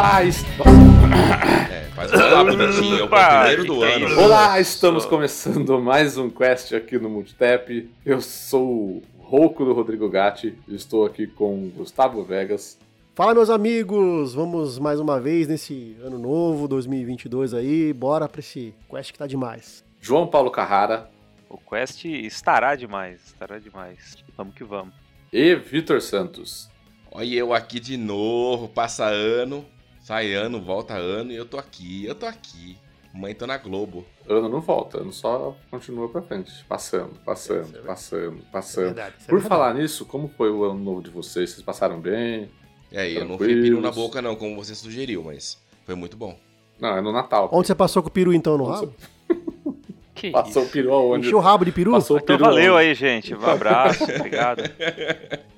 Olá, est... É, faz um bonitinho, é o primeiro do ano. isso? Olá, estamos começando mais um quest aqui no Multitap. Eu sou o Rouco do Rodrigo Gatti, estou aqui com o Gustavo Vegas. Fala, meus amigos! Vamos mais uma vez nesse ano novo, 2022 aí. Bora pra esse quest que tá demais. João Paulo Carrara O Quest estará demais, estará demais. Vamos que vamos. e Vitor Santos. Olha eu aqui de novo, passa ano, sai ano, volta ano e eu tô aqui, eu tô aqui. Mãe, tô na Globo. Ano não volta, ano só continua pra frente. Passando, passando, passando, passando. verdade, isso é Por verdade. falar nisso, como foi o ano novo de vocês? Vocês passaram bem? É, aí, eu não fui peru na boca não, como você sugeriu, mas foi muito bom. Não, é no Natal. Onde você passou com o peru então no rabo? Que Passou o isso? peru aonde? Encheu o rabo de peru? Passou o Então peru valeu aonde? aí, gente. Um abraço, obrigado.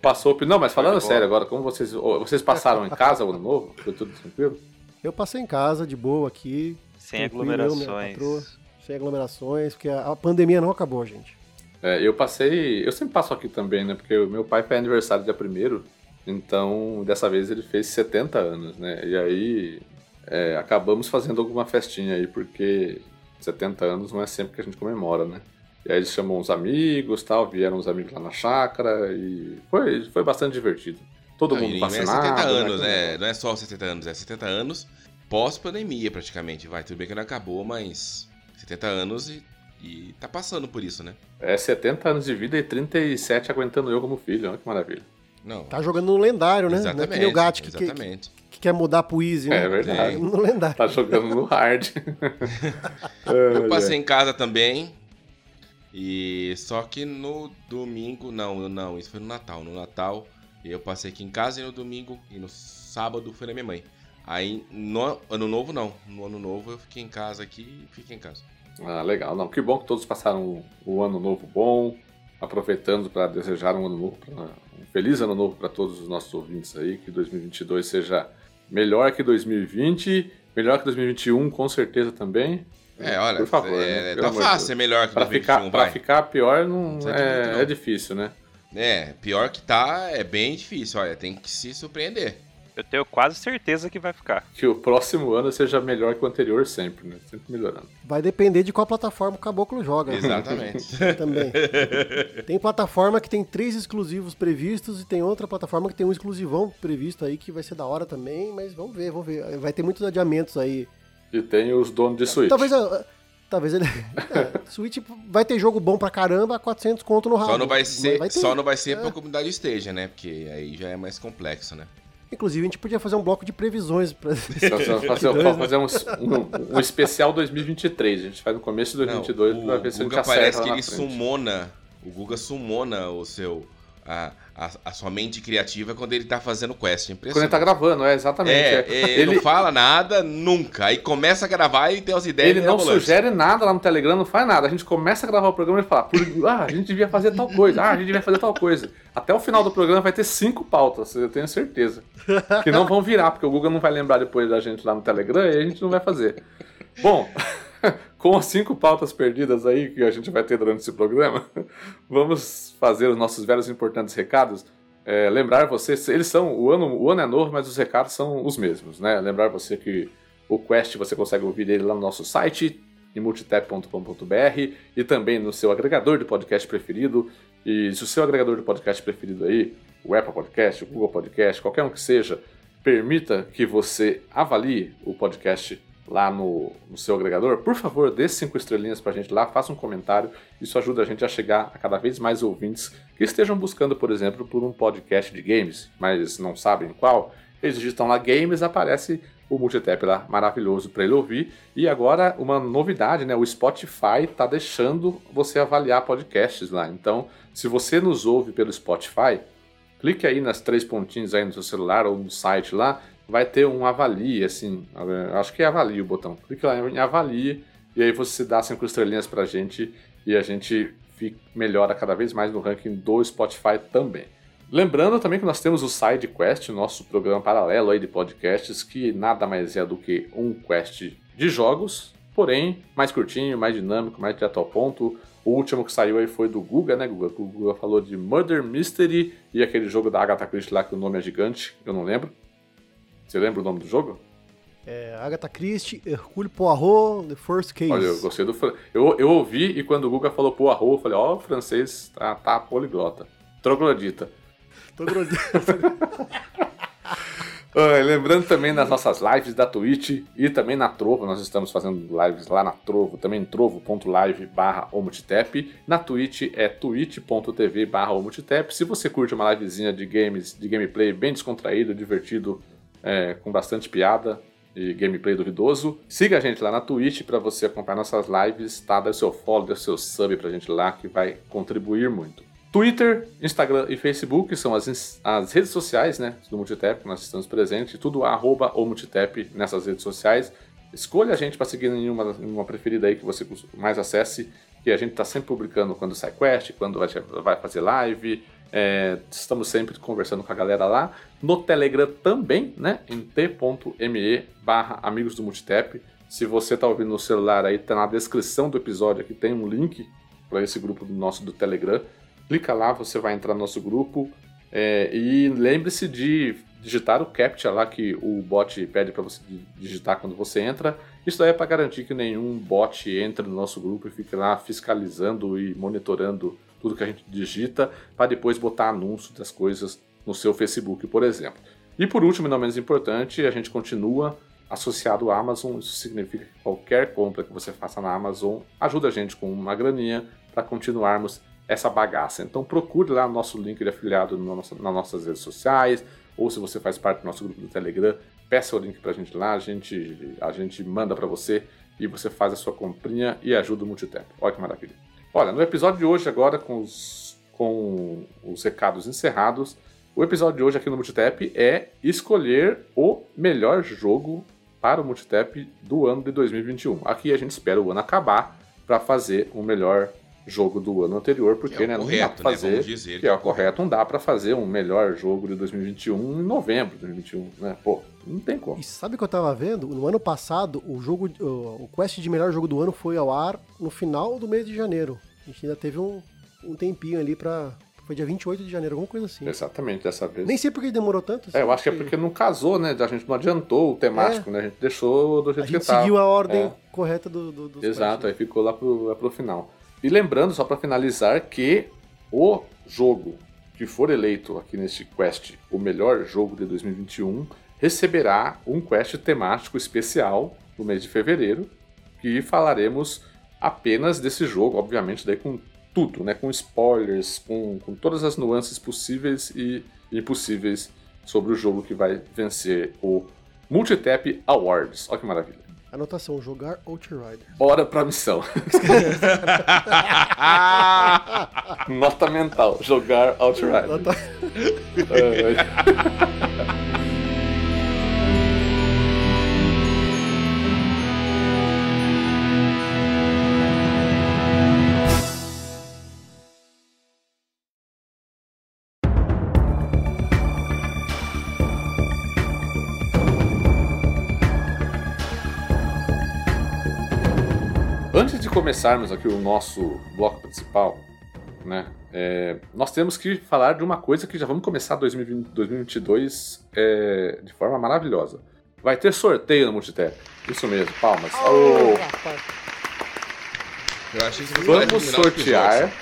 Passou o peru. Não, mas falando sério agora, como vocês. Vocês passaram em casa o ano novo? Foi tudo tranquilo? Eu passei em casa, de boa aqui. Sem aglomerações. patroa, sem aglomerações, porque a a pandemia não acabou, gente. É, eu passei. Eu sempre passo aqui também, né? Porque o meu pai faz aniversário dia primeiro, então dessa vez ele fez 70 anos, né? E aí é, acabamos fazendo alguma festinha aí, porque 70 anos não é sempre que a gente comemora, né? E aí eles chamam uns amigos tal, vieram uns amigos lá na chácara e foi, foi bastante divertido. Todo Não, mundo não é vacinado. 70 né? anos, né? Não é só 70 anos, é 70 anos pós-pandemia praticamente. Vai, tudo bem que não acabou, mas 70 anos e, e tá passando por isso, né? É 70 anos de vida e 37 aguentando eu como filho, olha que maravilha. Não. Tá jogando no lendário, né? Não é exatamente. que nem o Gat que, que, exatamente. que quer mudar pro Easy, né? É verdade. É. No lendário. Tá jogando no hard. Eu passei em casa também. E só que no domingo, não, não, isso foi no Natal. No Natal eu passei aqui em casa e no domingo e no sábado foi na minha mãe. Aí no ano novo não, no ano novo eu fiquei em casa aqui e fiquei em casa. Ah, legal. Não, que bom que todos passaram o, o ano novo bom, aproveitando para desejar um ano novo, pra- um feliz ano novo para todos os nossos ouvintes aí, que 2022 seja melhor que 2020, melhor que 2021 com certeza também. É, olha, por favor, é, né? Tá fácil ser melhor que Para 2021, ficar, pra ficar pior não, Não é, não. é difícil, né? É, pior que tá, é bem difícil, olha, tem que se surpreender. Eu tenho quase certeza que vai ficar. Que o próximo ano seja melhor que o anterior sempre, né? Sempre melhorando. Vai depender de qual plataforma o Caboclo joga. Exatamente. Também. Tem plataforma que tem três exclusivos previstos e tem outra plataforma que tem um exclusivão previsto aí que vai ser da hora também, mas vamos ver, vamos ver. Vai ter muitos adiamentos aí. E tem os donos de Switch. Talvez a- Talvez ele. É, Switch vai ter jogo bom pra caramba, 400 conto no rabo. Só não vai ser, ter. só não vai ser É. pra comunidade esteja, né? Porque aí já é mais complexo, né? Inclusive, a gente podia fazer um bloco de previsões pra. Fazer, fazer, fazer um, um, um especial 2023. A gente faz no começo de Não, 2022 o pra ver se a gente acerta parece que ele frente. sumona, o Guga sumona o seu, a, a, a sua mente criativa quando ele tá fazendo quest, Quando ele tá gravando, é exatamente. É, é. é, ele não fala nada nunca, aí começa a gravar e tem as ideias Ele não sugere nada lá no Telegram, não faz nada. A gente começa a gravar o programa e fala, "Por- ah, a gente devia fazer tal coisa, ah, a gente devia fazer tal coisa. Até o final do programa vai ter cinco pautas, eu tenho certeza. Que não vão virar, porque o Google não vai lembrar depois da gente lá no Telegram e a gente não vai fazer. Bom, com as cinco pautas perdidas aí que a gente vai ter durante esse programa, vamos fazer os nossos velhos importantes recados. É, lembrar você, eles são, o ano, o ano é novo, mas os recados são os mesmos, né? Lembrar você que o Quest você consegue ouvir ele lá no nosso site, em multitap.com.br e também no seu agregador de podcast preferido. E se o seu agregador de podcast preferido aí, o Apple Podcast, o Google Podcast, qualquer um que seja, permita que você avalie o podcast lá no, no seu agregador, por favor, dê cinco estrelinhas pra gente lá, faça um comentário. Isso ajuda a gente a chegar a cada vez mais ouvintes que estejam buscando, por exemplo, por um podcast de games, mas não sabem qual. Eles digitam lá games, aparece o Multitap lá, maravilhoso para ele ouvir. E agora, uma novidade, né? O Spotify tá deixando você avaliar podcasts lá. Então, se você nos ouve pelo Spotify, clique aí nas três pontinhos aí no seu celular ou no site lá, vai ter um avalie, assim, eh, acho que é avalie o botão. Clique lá em avalie e aí você dá cinco estrelinhas pra gente e a gente fica, melhora cada vez mais no ranking do Spotify também. Lembrando também que nós temos o Side Quest, nosso programa paralelo aí de podcasts, que nada mais é do que um quest de jogos, porém mais curtinho, mais dinâmico, mais direto ao ponto. O último que saiu aí foi do Guga, né, Guga? O Guga falou de Murder Mystery e aquele jogo da Agatha Christie lá que o nome é gigante, eu não lembro. Você lembra o nome do jogo? É, Agatha Christie, Hercule Poirot, The First Case. Olha, eu gostei do. Eu, eu ouvi e quando o Guga falou Poirot, eu falei, ó, o francês tá, tá poliglota. Troglodita. Ah, lembrando também das nossas lives da Twitch e também na Trovo, nós estamos fazendo lives lá na Trovo, também trovo.live barra. Na Twitch é twitch.tv barra. Se você curte uma livezinha de games, de gameplay bem descontraído, divertido, é, com bastante piada e gameplay duvidoso, siga a gente lá na Twitch para você acompanhar nossas lives, tá? Dê seu follow, dê seu sub pra gente lá que vai contribuir muito. Twitter, Instagram e Facebook são as, as redes sociais né, do Multitap, nós estamos presentes, tudo arroba o Multitap nessas redes sociais. Escolha a gente para seguir em uma, em uma preferida aí que você mais acesse, que a gente está sempre publicando quando sai quest, quando vai, vai fazer live, é, estamos sempre conversando com a galera lá. No Telegram também, né, em t.me barra amigos do Multitap. Se você está ouvindo no celular aí, tá na descrição do episódio aqui, tem um link para esse grupo nosso do Telegram. Clica lá, você vai entrar no nosso grupo. é, e lembre-se de digitar o CAPTCHA lá que o bot pede para você di- digitar quando você entra. Isso daí é para garantir que nenhum bot entre no nosso grupo e fique lá fiscalizando e monitorando tudo que a gente digita, para depois botar anúncio das coisas no seu Facebook, por exemplo. E por último, e não menos importante, a gente continua associado à Amazon. Isso significa que qualquer compra que você faça na Amazon ajuda a gente com uma graninha para continuarmos essa bagaça. Então procure lá nosso link de afiliado nas nossas redes sociais, ou se você faz parte do nosso grupo do Telegram, peça o link pra gente lá, a gente, a gente manda para você e você faz a sua comprinha e ajuda o Multitap. Olha que maravilha. Olha, no episódio de hoje agora com os, com os recados encerrados, o episódio de hoje aqui no Multitap é escolher o melhor jogo para o Multitap do ano de 2021. Aqui a gente espera o ano acabar para fazer o melhor jogo do ano anterior, porque Que é né, não dá correto, né? fazer, dizer que é o correto, não dá para fazer um melhor jogo de 2021 em novembro de 2021, né? Pô, não tem como. E sabe o que eu tava vendo? No ano passado, o jogo, o, quest de melhor jogo do ano foi ao ar no final do mês de janeiro. A gente ainda teve um, um tempinho ali pra. Foi dia 28 de janeiro, alguma coisa assim. Exatamente, dessa vez. Nem sei por que demorou tanto. É, eu acho que é porque não casou, né? A gente não adiantou o temático, né? A gente deixou do A jeito gente que tava. seguiu a ordem É. correta do, do, dos Exato, aí quests, ficou lá pro, lá pro final. E lembrando, só para finalizar, que o jogo que for eleito aqui neste quest, o melhor jogo de 2021, receberá um quest temático especial no mês de fevereiro, que falaremos apenas desse jogo, obviamente, daí com tudo, né? Com spoilers, com, com todas as nuances possíveis e impossíveis sobre o jogo que vai vencer o Multitap Awards. Olha que maravilha. Anotação, jogar Outrider. Bora pra missão. Nota mental, jogar Outrider. Nota- começarmos aqui o nosso bloco principal, né, é, nós temos que falar de uma coisa que já vamos começar 2020, 2022 é, de forma maravilhosa. Vai ter sorteio no Multitap. Isso mesmo, palmas. Você fosse vamos sortear.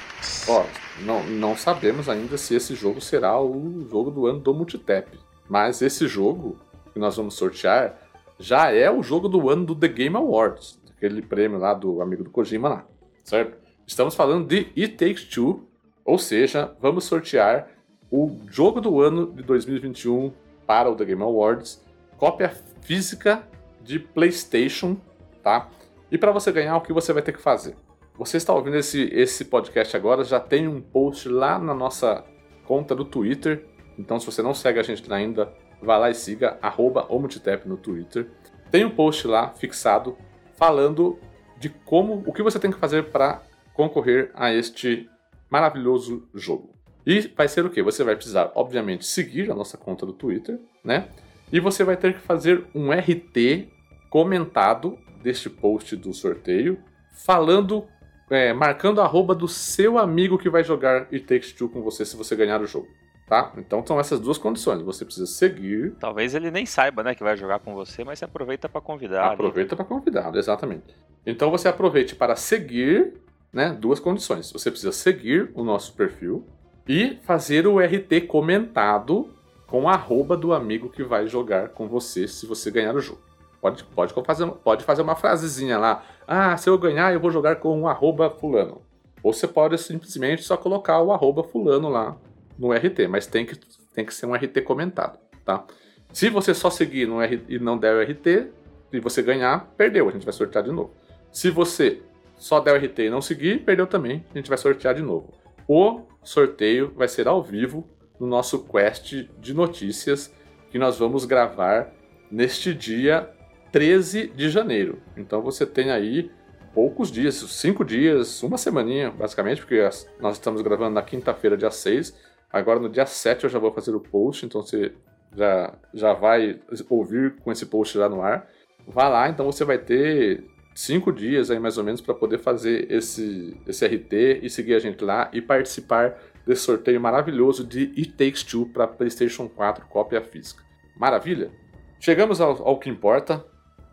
Ó, não, não sabemos ainda se esse jogo será o jogo do ano do Multitap. Mas esse jogo que nós vamos sortear já é o jogo do ano do The Game Awards. Aquele prêmio lá do amigo do Kojima lá. Certo? Estamos falando de It Takes Two. Ou seja, vamos sortear o jogo do ano de 2021 para o The Game Awards. Cópia física de PlayStation, tá? E para você ganhar, o que você vai ter que fazer? Você está ouvindo esse, esse podcast agora, já tem um post lá na nossa conta do Twitter. Então, se você não segue a gente ainda, vá lá e siga arroba no Twitter. Tem um post lá fixado falando de como, o que você tem que fazer para concorrer a este maravilhoso jogo. E vai ser o que? Você vai precisar, obviamente, seguir a nossa conta do Twitter, né? E você vai ter que fazer um RT comentado deste post do sorteio, falando, é, marcando a arroba do seu amigo que vai jogar It Takes Two com você se você ganhar o jogo. Tá? Então são essas duas condições. Você precisa seguir. Talvez ele nem saiba, né, que vai jogar com você, mas você aproveita para convidar. Aproveita para convidar, exatamente. Então você aproveite para seguir, né, duas condições. Você precisa seguir o nosso perfil e fazer o RT comentado com a arroba do amigo que vai jogar com você se você ganhar o jogo. Pode, pode, fazer, pode fazer uma frasezinha lá. Ah, se eu ganhar, eu vou jogar com o arroba fulano. Ou você pode simplesmente só colocar o arroba fulano lá no RT, mas tem que, tem que ser um RT comentado, tá? Se você só seguir no R, e não der o RT, e você ganhar, perdeu, a gente vai sortear de novo. Se você só der o RT e não seguir, perdeu também, a gente vai sortear de novo. O sorteio vai ser ao vivo no nosso quest de notícias que nós vamos gravar neste dia 13 de janeiro. Então você tem aí poucos dias, cinco dias, uma semaninha, basicamente, porque nós estamos gravando na quinta-feira, dia 6, Agora no dia 7 eu já vou fazer o post, então você já, já vai ouvir com esse post já no ar. Vá lá, então você vai ter cinco dias aí mais ou menos para poder fazer esse, esse RT e seguir a gente lá e participar desse sorteio maravilhoso de It Takes Two para PlayStation 4 cópia física. Maravilha? Chegamos ao, ao que importa,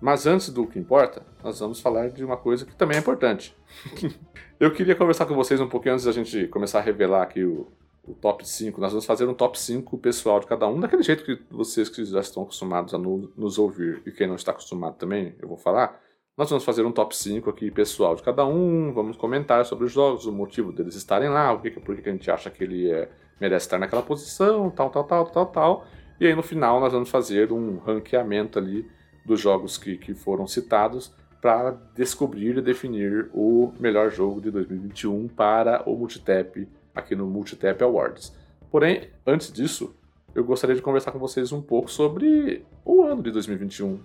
mas antes do que importa, nós vamos falar de uma coisa que também é importante. Eu queria conversar com vocês um pouquinho antes da gente começar a revelar aqui o, o top 5. Nós vamos fazer um top 5 pessoal de cada um, daquele jeito que vocês que já estão acostumados a no, nos ouvir e quem não está acostumado também, eu vou falar. Nós vamos fazer um top 5 aqui pessoal de cada um, vamos comentar sobre os jogos, o motivo deles estarem lá, o que, por que a gente acha que ele é, merece estar naquela posição, tal, tal, tal, tal, tal. E aí no final nós vamos fazer um ranqueamento ali dos jogos que, que foram citados para descobrir e definir o melhor jogo de 2021 para o Multitap aqui no Multitap Awards. Porém, antes disso, eu gostaria de conversar com vocês um pouco sobre o ano de 2021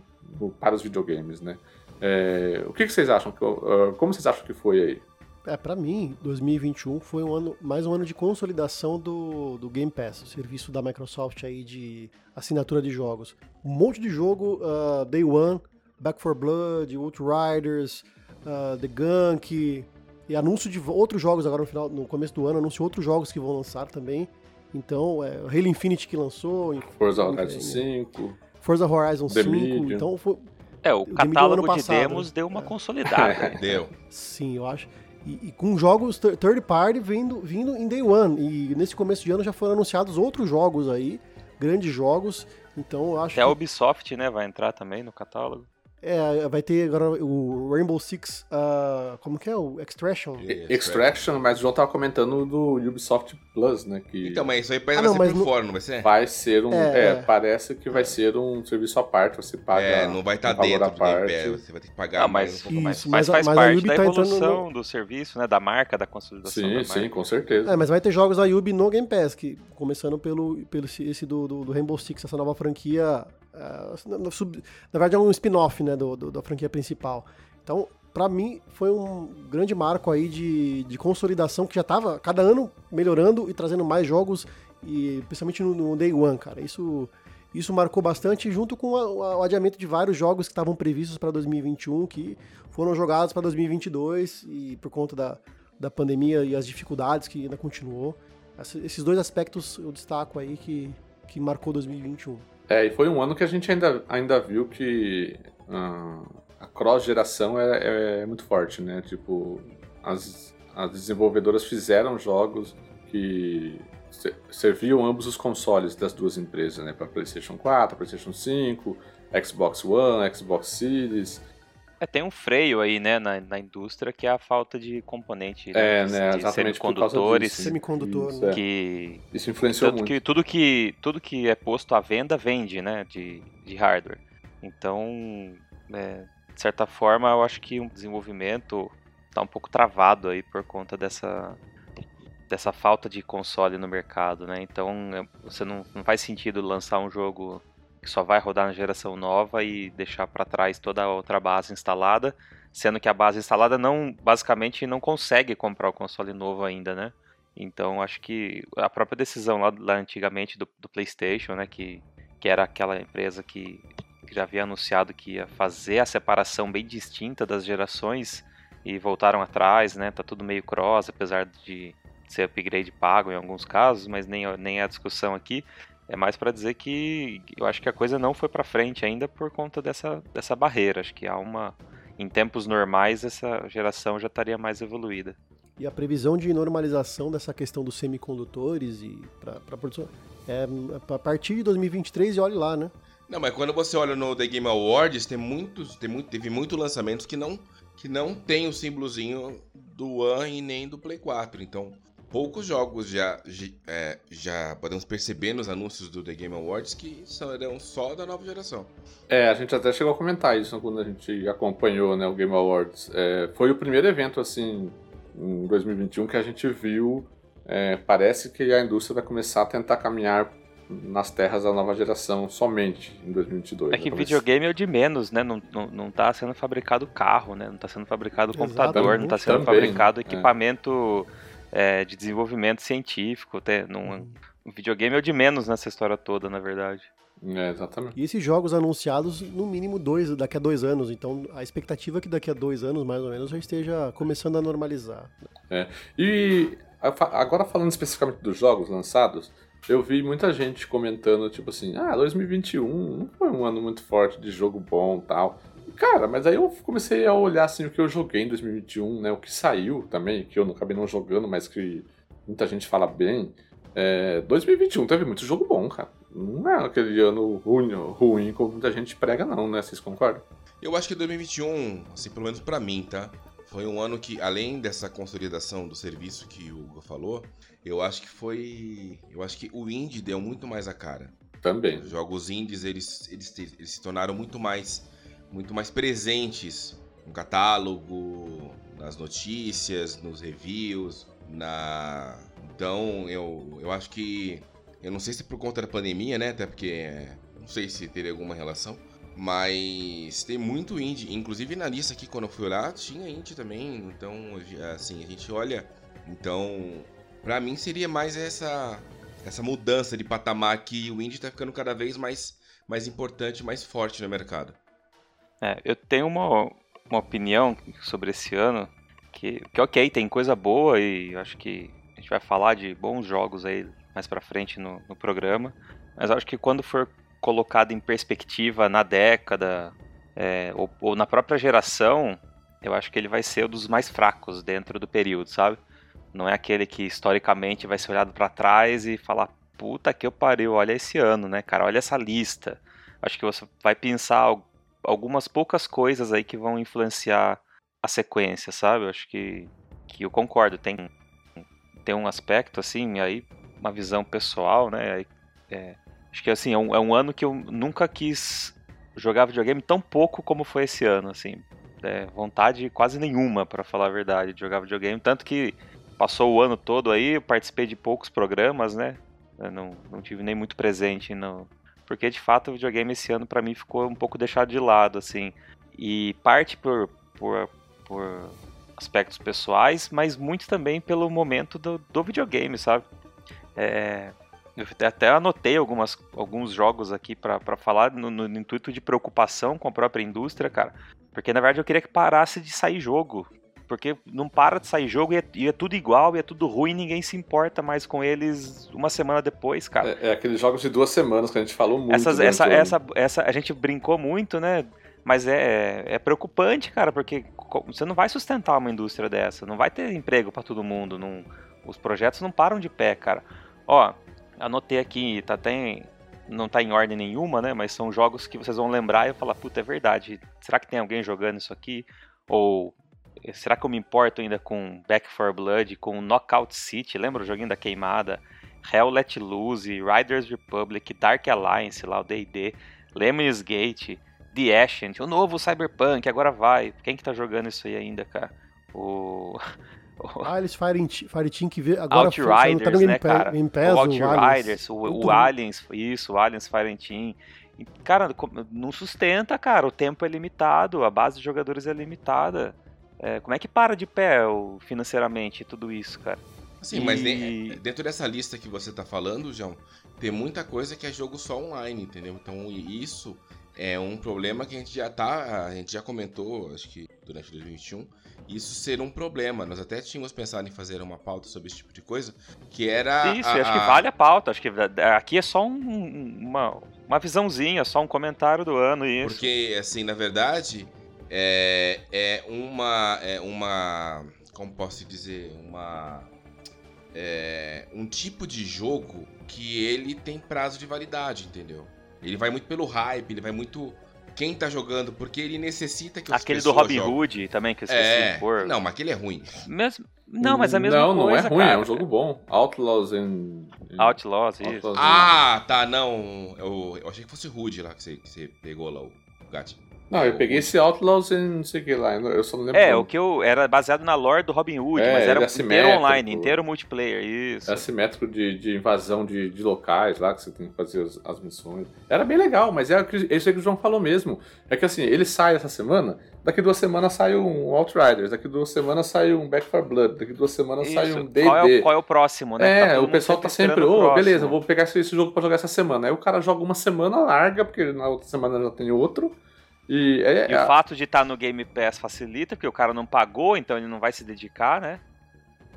para os videogames, né? É, o que, vocês acham? Uh, como vocês acham que foi aí? É, para mim, 2021 foi um ano, mais um ano de consolidação do, do Game Pass, o serviço da Microsoft aí de assinatura de jogos. Um monte de jogo, uh, Day One, Back 4 Blood, Outriders, uh, The Gunk, e anúncio de outros jogos agora no final, no começo do ano, anúncio outros jogos que vão lançar também. Então, é, Halo Infinite que lançou. Forza Horizon 5. Forza Horizon The 5. Medium. Então foi. É, o, o catálogo de demos deu uma é. consolidada. deu. Sim, eu acho. E, e, com jogos third party vindo, vindo em day one. E nesse começo de ano já foram anunciados outros jogos aí, grandes jogos. Então eu acho. Até que... a Ubisoft, né, vai entrar também no catálogo. É, vai ter agora o Rainbow Six, uh, como que é? O Extraction? Extraction, mas o João tava comentando do Ubisoft Plus, né? Que... Então, mas isso aí ah, vai não, ser por no... fora, não vai ser? Vai ser um. É, é, é, parece que vai ser um serviço à parte, você paga. É, não vai estar tá dentro do parte. você vai ter que pagar ah, mais um pouco mais. Isso, mas, mas faz mas parte da tá evolução no... do serviço, né? Da marca, da consolidação. Sim, sim, com certeza. É, mas vai ter jogos da Ubi no Game Pass, que, começando pelo, pelo esse do, do, do Rainbow Six, essa nova franquia Uh, na, na, na, verdade é um spin-off né, do, do, da franquia principal. Então, para mim, foi um grande marco aí de, de consolidação que já estava cada ano melhorando e trazendo mais jogos, e principalmente no, no Day One, cara. Isso, isso marcou bastante, junto com a, o adiamento de vários jogos que estavam previstos para 2021, que foram jogados para 2022, e por conta da, da pandemia e as dificuldades que ainda continuou. Esses dois aspectos eu destaco aí que, que marcou 2021. É, e foi um ano que a gente ainda, ainda viu que uh, a cross-geração é, é, muito forte, né? Tipo, as, as desenvolvedoras fizeram jogos que serviam ambos os consoles das duas empresas, né? Para PlayStation 4, PlayStation 5, Xbox One, Xbox Series. É, tem um freio aí, né, na, na indústria, que é a falta de componente né, é, né, de semicondutores. Semicondutor, isso, é. que isso influenciou muito. Que tudo que tudo que é posto à venda vende, né, de, de hardware. Então, é, de certa forma, eu acho que o desenvolvimento está um pouco travado aí por conta dessa dessa falta de console no mercado, né? Então, é, você não, não faz sentido lançar um jogo que só vai rodar na geração nova e deixar para trás toda a outra base instalada, sendo que a base instalada não basicamente não consegue comprar o console novo ainda, né? Então acho que a própria decisão lá, lá antigamente do, do, PlayStation, né, que, que era aquela empresa que, que já havia anunciado que ia fazer a separação bem distinta das gerações e voltaram atrás, né? Tá tudo meio cross, apesar de ser upgrade pago em alguns casos, mas nem, nem é a discussão aqui. É mais para dizer que eu acho que a coisa não foi para frente ainda por conta dessa, dessa barreira. Acho que há uma. Em tempos normais, essa geração já estaria mais evoluída. E a previsão de normalização dessa questão dos semicondutores e para produção é a partir de 2023 e olhe lá, né? Não, mas quando você olha no The Game Awards, tem muitos, tem muito, teve muitos lançamentos que não que não tem o símbolozinho do One e nem do Play 4. Então, poucos jogos já, já, é, já podemos perceber nos anúncios do The Game Awards que serão só da nova geração. É, a gente até chegou a comentar isso quando a gente acompanhou né, o Game Awards. É, foi o primeiro evento, assim, em 2021 que a gente viu. É, parece que a indústria vai começar a tentar caminhar nas terras da nova geração somente em 2022. É que videogame é o de menos, né? Não, não, não tá sendo fabricado carro, né? Não tá sendo fabricado computador, não tá sendo Também, fabricado é. equipamento é. É, de desenvolvimento científico. Até, num, um videogame é o de menos nessa história toda, na verdade. É, exatamente. E esses jogos anunciados, no mínimo dois, daqui a dois anos. Então, a expectativa é que daqui a dois anos, mais ou menos, já esteja começando a normalizar. É. E agora falando especificamente dos jogos lançados, eu vi muita gente comentando, tipo assim, ah, 2021 não foi um ano muito forte de jogo bom tal. Cara, mas aí eu comecei a olhar assim o que eu joguei em 2021, né? O que saiu também, que eu não acabei não jogando, mas que muita gente fala bem. É, 2021 teve muito jogo bom, cara. Não é aquele ano ruim, ruim como muita gente prega, não, né? Vocês concordam? Eu acho que 2021, assim, pelo menos para mim, tá? Foi um ano que, além dessa consolidação do serviço que o Hugo falou, eu acho que foi. Eu acho que o indie deu muito mais a cara. Também. Os jogos indies, eles, eles, eles se tornaram muito mais, muito mais presentes no catálogo, nas notícias, nos reviews, na. Então, eu, eu acho que. Eu não sei se por conta da pandemia, né? Até porque. Não sei se teria alguma relação. Mas tem muito indie. Inclusive na lista aqui, quando eu fui olhar, tinha indie também. Então, assim, a gente olha. Então, Pra mim seria mais essa essa mudança de patamar que o indie tá ficando cada vez mais, mais importante, mais forte no mercado. É, eu tenho uma, uma opinião sobre esse ano que, que ok, tem coisa boa e acho que a gente vai falar de bons jogos aí mais pra frente no, no programa, mas acho que quando for colocado em perspectiva na década é, ou, ou na própria geração, eu acho que ele vai ser um dos mais fracos dentro do período, sabe? Não é aquele que historicamente vai ser olhado para trás e falar, puta que eu pariu, olha esse ano, né, cara? Olha essa lista. Acho que você vai pensar algumas poucas coisas aí que vão influenciar a sequência, sabe? Eu acho que, que eu concordo. Tem, tem um aspecto, assim, aí, uma visão pessoal, né? É, acho que, assim, é um, é um ano que eu nunca quis jogar videogame tão pouco como foi esse ano, assim. É, vontade quase nenhuma, para falar a verdade, de jogar videogame. Tanto que passou o ano todo aí, participei de poucos programas, né? Eu não, não tive nem muito presente no. Porque de fato o videogame esse ano para mim ficou um pouco deixado de lado, assim. E parte por, por, por aspectos pessoais, mas muito também pelo momento do, do videogame, sabe? É, eu até anotei algumas, alguns jogos aqui para falar no, no, intuito de preocupação com a própria indústria, cara. Porque na verdade eu queria que parasse de sair jogo. Porque não para de sair jogo e é, e é, tudo igual, e é tudo ruim, ninguém se importa mais com eles uma semana depois, cara. É, é aqueles jogos de duas semanas que a gente falou muito. Essas, essa, essa, essa, a gente brincou muito, né? Mas é, é preocupante, cara, porque você não vai sustentar uma indústria dessa, não vai ter emprego para todo mundo, não, os projetos não param de pé, cara. Ó, anotei aqui, tá até não tá em ordem nenhuma, né? Mas são jogos que vocês vão lembrar e falar, puta, é verdade. Será que tem alguém jogando isso aqui? Ou será que eu me importo ainda com Back 4 Blood, com Knockout City, lembra o joguinho da queimada? Hell Let Loose, Riders Republic, Dark Alliance, lá o D&D, Lemons Gate, The Ascent, o novo Cyberpunk, agora vai. Quem que tá jogando isso aí ainda, cara? O... Ah, eles Fire, Fire Team que vê agora Outriders, tá né, cara? o Outriders, o, o, o Aliens, isso, o Aliens Fire Team. Cara, não sustenta, cara. O tempo é limitado, a base de jogadores é limitada. É, como é que para de pé financeiramente tudo isso, cara? Sim, e... mas dentro dessa lista que você tá falando, João, tem muita coisa que é jogo só online, entendeu? Então isso é um problema que a gente já tá, a gente já comentou, acho que durante 2021, isso ser um problema. Nós até tínhamos pensado em fazer uma pauta sobre esse tipo de coisa, que era. Isso, a, acho que vale a pauta. Acho que aqui é só um, uma, uma visãozinha, só um comentário do ano. Isso. Porque, assim, na verdade, é, é uma. É uma. Como posso dizer? Uma. É, um tipo de jogo que ele tem prazo de validade, entendeu? Ele vai muito pelo hype, ele vai muito quem tá jogando, porque ele necessita que Aquele do Robin joguem. Hood também, que eu esqueci é... de pôr. Não, mas aquele é ruim. Mesmo... Não, mas é a mesma não, coisa, Não, não é ruim, cara. é um jogo bom. Outlaws and... Outlaws, isso. Outlaws ah, tá, não. Eu, eu achei que fosse Hood lá, que você, que você pegou lá, o gatinho. Não, eu peguei esse Outlaws e não sei o que lá, eu só não lembro. É, como. o que eu. Era baseado na lore do Robin Hood, é, mas era é inteiro online, inteiro multiplayer, isso. É assimétrico de, de invasão de, de locais lá, que você tem que fazer as, as missões. Era bem legal, mas é isso aí que o João falou mesmo. É que assim, ele sai essa semana, daqui duas semanas sai um Outriders, daqui duas semanas sai um Back 4 Blood, daqui duas semanas isso. sai um D&D. Qual, é qual é o próximo, né? É, tá o pessoal tá sempre, ô, oh, beleza, vou pegar esse, esse jogo pra jogar essa semana. Aí o cara joga uma semana larga, porque na outra semana já tem outro. E, é, e o fato de estar tá no Game Pass facilita, porque o cara não pagou, então ele não vai se dedicar, né?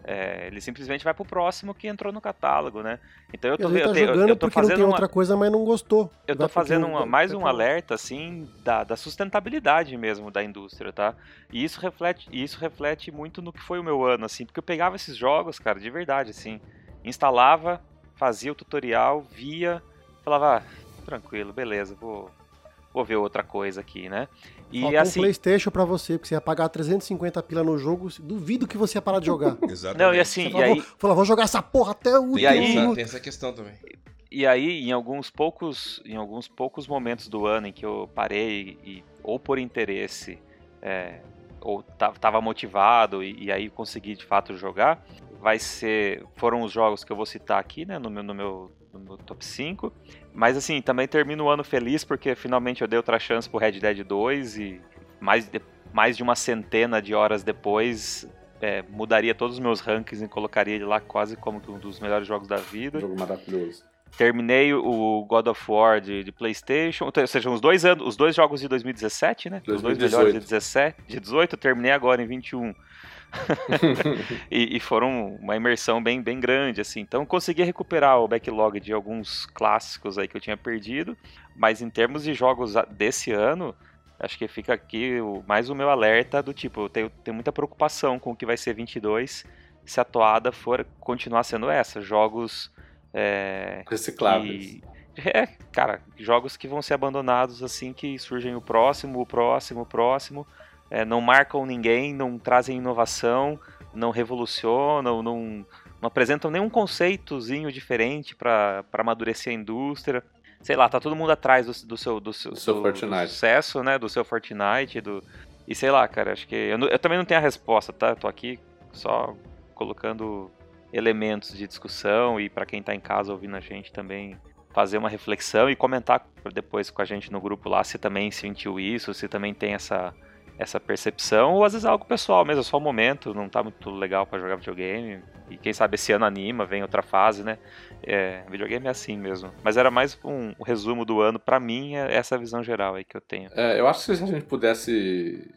É, ele simplesmente vai pro próximo que entrou no catálogo, né? Então eu tô, tá eu, jogando eu tô fazendo uma... outra coisa, mas não gostou. Eu tô fazendo uma, mais um alerta, assim, da, da, sustentabilidade mesmo da indústria, tá? E isso reflete, isso reflete muito no que foi o meu ano, assim, porque eu pegava esses jogos, cara, de verdade, assim, instalava, fazia o tutorial, via, falava, ah, tranquilo, beleza, vou, vou ver outra coisa aqui, né? E Faltou assim. um PlayStation pra você, porque você ia pagar 350 pila no jogo, duvido que você ia parar de jogar. Exatamente. Não, e assim. Você e aí... Falou, vou jogar essa porra até o E aí, tem essa questão também. E aí, em alguns poucos, em alguns poucos momentos do ano em que eu parei, e, ou por interesse, é, ou tava motivado e, e, aí consegui de fato jogar, vai ser. Foram os jogos que eu vou citar aqui, né? No meu, no meu, no meu top 5. Mas assim, também termino o ano feliz porque finalmente eu dei outra chance pro Red Dead 2 e mais de, mais de uma centena de horas depois é, mudaria todos os meus rankings e colocaria ele lá quase como um dos melhores jogos da vida. Jogo maravilhoso. Terminei o God of War de, de, PlayStation, ou seja, os dois anos, os dois jogos de 2017, né? 2018. Os dois melhores de 17, de 18, eu terminei agora em 21. e, e, foram uma imersão bem, bem grande, assim. Então consegui recuperar o backlog de alguns clássicos aí que eu tinha perdido, mas em termos de jogos desse ano, acho que fica aqui o, mais o meu alerta do tipo, eu tenho, tenho muita preocupação com o que vai ser 22 se a toada for continuar sendo essa, jogos é, recicláveis. Que, é, cara, jogos que vão ser abandonados assim que surgem o próximo, o próximo, o próximo é, não marcam ninguém, não trazem inovação, não revolucionam, não, não apresentam nenhum conceitozinho diferente para amadurecer a indústria. Sei lá, tá todo mundo atrás do, do seu, do, seu, do, seu do, do sucesso, né? Do seu Fortnite, do... E sei lá, cara, acho que... Eu, eu também não tenho a resposta, tá? Eu tô aqui só colocando elementos de discussão e para quem tá em casa ouvindo a gente também fazer uma reflexão e comentar depois com a gente no grupo lá se também sentiu isso, se também tem essa essa percepção, ou às vezes é algo pessoal mesmo, é só um momento, não tá muito legal para jogar videogame. E quem sabe esse ano anima, vem outra fase, né? É, videogame é assim mesmo. Mas era mais um, um resumo do ano, para mim, é essa visão geral aí que eu tenho. É, eu acho que se a gente pudesse.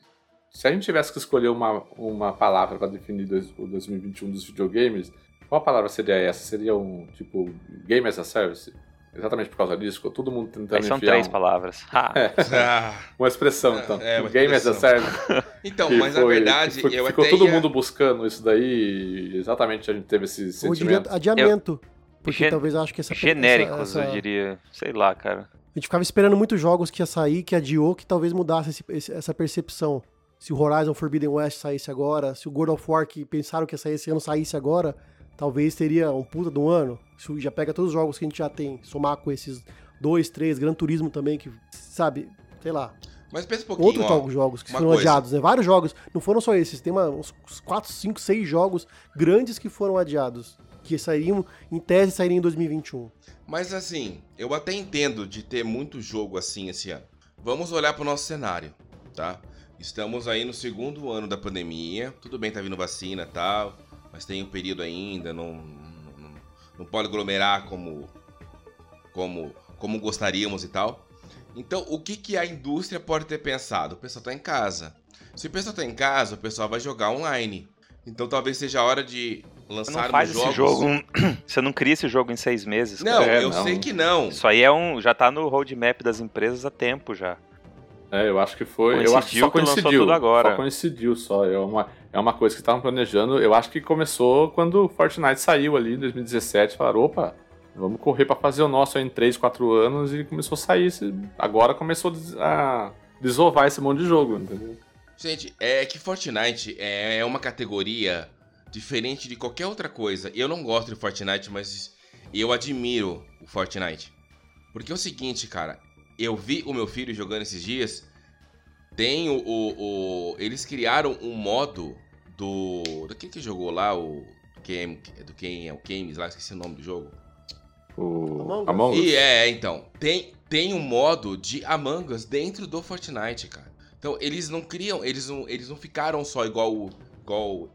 Se a gente tivesse que escolher uma, uma palavra para definir o 2021 dos videogames, qual palavra seria essa? Seria um tipo Game as a Service? Exatamente por causa disso, ficou todo mundo tentando Aí são três um... palavras. É. Uma expressão, então. É, uma Game expressão. as a Service. Então, mas foi, na verdade, foi, eu ficou todo ia... mundo buscando isso daí e exatamente a gente teve esse sentimento. adiamento. Eu... Porque Gen... talvez eu acho que essa... Genéricos, essa, essa... eu diria. Sei lá, cara. A gente ficava esperando muitos jogos que ia sair, que adiou, que talvez mudasse esse, esse, essa percepção. Se o Horizon Forbidden West saísse agora, se o God of War que pensaram que ia sair esse ano saísse agora, talvez teria um puta do ano. Isso já pega todos os jogos que a gente já tem, somar com esses dois, três, Gran Turismo também, que, sabe, sei lá. Mas pensa um pouquinho, Outros ó, jogos que foram coisa. adiados, né? Vários jogos, não foram só esses, tem uma, uns 4, 5, 6 jogos grandes que foram adiados, que sairiam, em tese, sairiam em 2021. Mas assim, eu até entendo de ter muito jogo assim esse ano. Vamos olhar para o nosso cenário, tá? Estamos aí no segundo ano da pandemia, tudo bem, tá vindo vacina e tal, mas tem um período ainda, não, não, não pode aglomerar como, como, como gostaríamos e tal. Então, o que, que a indústria pode ter pensado? O pessoal está em casa. Se o pessoal tá em casa, o pessoal vai jogar online. Então talvez seja a hora de lançar não faz esse jogos. jogo. Você não cria esse jogo em seis meses. Não, cara. eu não. sei que não. Isso aí é um. Já tá no roadmap das empresas há tempo já. É, eu acho que foi. Eu acho que Coincidiu só que coincidiu. tudo agora. Só coincidiu só. É uma, é uma coisa que estavam planejando. Eu acho que começou quando Fortnite saiu ali em 2017. Falaram, opa, vamos correr pra fazer o nosso em 3, 4 anos. E começou a sair. Agora começou a desovar esse monte de jogo, entendeu? Gente, é que Fortnite é uma categoria diferente de qualquer outra coisa. Eu não gosto de Fortnite, mas eu admiro o Fortnite. Porque é o seguinte, cara, eu vi o meu filho jogando esses dias. Tem o. o- o- eles criaram um modo do. Do quem que jogou lá? O. Quem, do quem é o Games lá, esqueci o nome do jogo. O Among Us. Among Us. E é, então, tem, tem um modo de Among Us dentro do Fortnite, cara. Então, eles não criam, eles não, eles não ficaram só igual o igual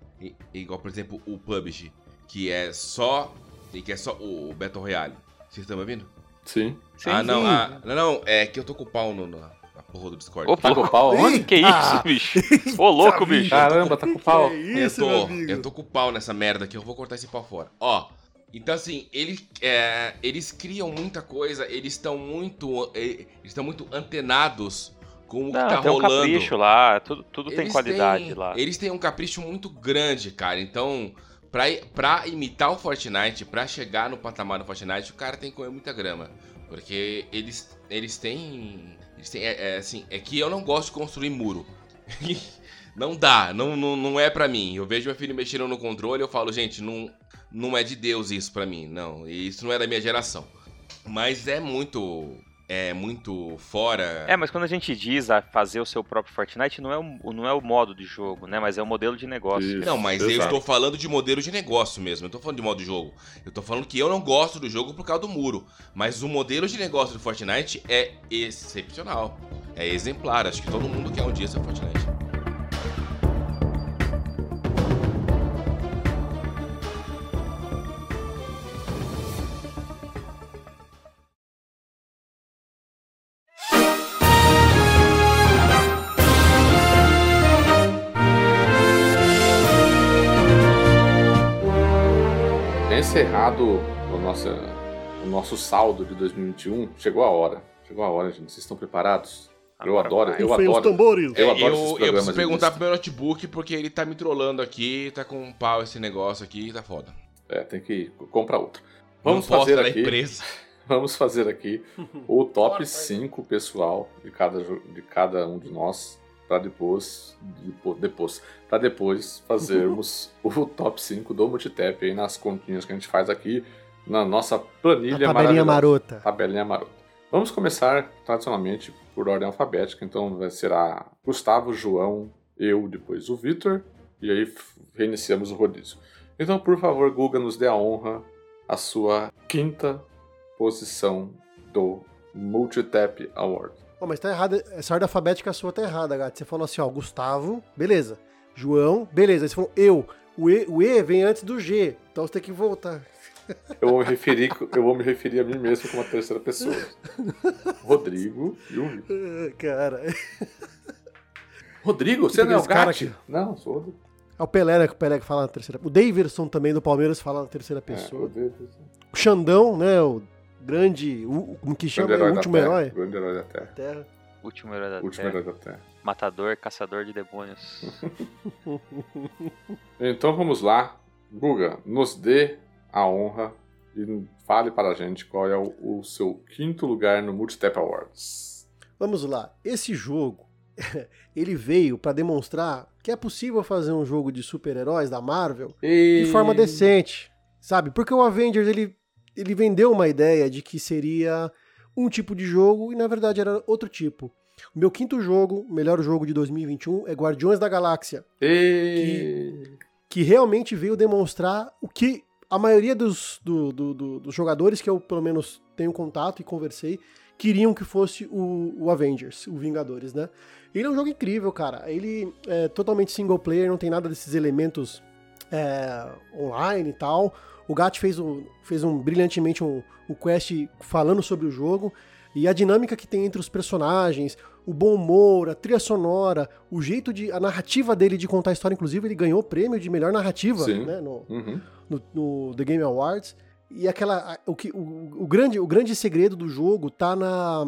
igual, por exemplo, o PUBG, que é só que é só o Battle Royale. Vocês estão me ouvindo? Sim. Sim, ah, não, ah, não, não, é que eu tô com o pau no, no- porra do Discord. Opa. Tá com o pau aonde? Que isso, Ah. bicho? Ô, louco, bicho. Caramba, tá com o pau. Que eu isso, tô, meu amigo? eu tô com o pau nessa merda aqui, eu vou cortar esse pau fora. Ó, então assim, eles, é, eles criam muita coisa, eles estão muito, eh, eles estão muito antenados com o que Não, tá tem um rolando. capricho lá, tudo, tudo tem qualidade têm- lá. Eles têm um capricho muito grande, cara. Então, pra, pra imitar o Fortnite, pra chegar no patamar do Fortnite, o cara tem que comer muita grama. Porque eles, eles têm. É, é, assim, é que eu não gosto de construir muro. não dá, não, não, não é pra mim. Eu vejo meu filho mexendo no controle eu falo, gente, não, não é de Deus isso pra mim. Não, isso não é da minha geração. Mas é muito. É muito fora. É, mas quando a gente diz a fazer o seu próprio Fortnite, não é o, não é o modo de jogo, né? Mas é o modelo de negócio. Isso. Não, mas eu estou falando de modelo de negócio mesmo. Eu tô falando de modo de jogo. Eu tô falando que eu não gosto do jogo por causa do muro. Mas o modelo de negócio do Fortnite é excepcional. É exemplar. Acho que todo mundo quer um dia ser Fortnite. Encerrado o nosso, o nosso saldo de 2021, chegou a hora. Chegou a hora, gente. Vocês estão preparados? Eu adoro, eu Rufem os adoro. tambores. Eu adoro eu, esses eu programas preciso perguntar pro meu notebook porque ele tá me trollando aqui. Tá com um pau esse negócio aqui. Tá foda. É, tem que comprar outro. Vamos Não fazer aqui. empresa. Vamos fazer aqui o top 5 pessoal de cada, de cada um de nós para depois, depois, para depois fazermos o top 5 do Multitap aí nas continhas que a gente faz aqui na nossa A planilha tabelinha maravilhosa. marota. Tabelinha marota. Vamos começar tradicionalmente por ordem alfabética, então vai será Gustavo, João, eu, depois o Vitor, e aí reiniciamos o rodízio. Então, por favor, Guga, nos dê a honra a sua quinta posição do Multitap Award. Ó, mas tá errada. Essa ordem alfabética sua tá errada, gato. Você falou assim, ó, Gustavo, beleza. João, beleza. Aí você falou eu. O e, o e vem antes do G. Então você tem que voltar. Eu vou me referir, eu vou me referir a mim mesmo como a terceira pessoa. Rodrigo e o Cara. Rodrigo, você não é o Gatti? Não, sou o Rodrigo. É o Pelé, né? que O Pelé que fala na terceira. O Davidson também do Palmeiras fala na terceira É, pessoa. Rodrigo. O Xandão, né? O grande. O, como que chama? Herói da último Terra. herói. Grande herói da Terra. Terra. Último herói da Último Terra. herói da Terra. Matador, caçador de demônios. Então vamos lá. Guga, nos dê a honra e fale para a gente qual é o, o seu quinto lugar no Multitap Awards. Vamos lá. Esse jogo, ele veio pra demonstrar que é possível fazer um jogo de super-heróis da Marvel de forma decente, sabe? Porque o Avengers ele, ele vendeu uma ideia de que seria um tipo de jogo e na verdade era outro tipo. O meu quinto jogo, melhor jogo de 2021, é Guardiões da Galáxia, E... que realmente veio demonstrar o que a maioria dos, do- do- do- dos jogadores que eu pelo menos tenho contato e conversei queriam que fosse o, o Avengers, o Vingadores, né? Ele é um jogo incrível, cara. Ele é totalmente single player, não tem nada desses elementos é, online e tal. O Gat fez, um, fez um brilhantemente um, um quest falando sobre o jogo. E a dinâmica que tem entre os personagens, o bom humor, a trilha sonora, o jeito de. a narrativa dele de contar a história, inclusive, ele ganhou o prêmio de melhor narrativa né, no, uhum. no, no, The Game Awards. E aquela. O, que, o, o, grande, o grande segredo do jogo tá na,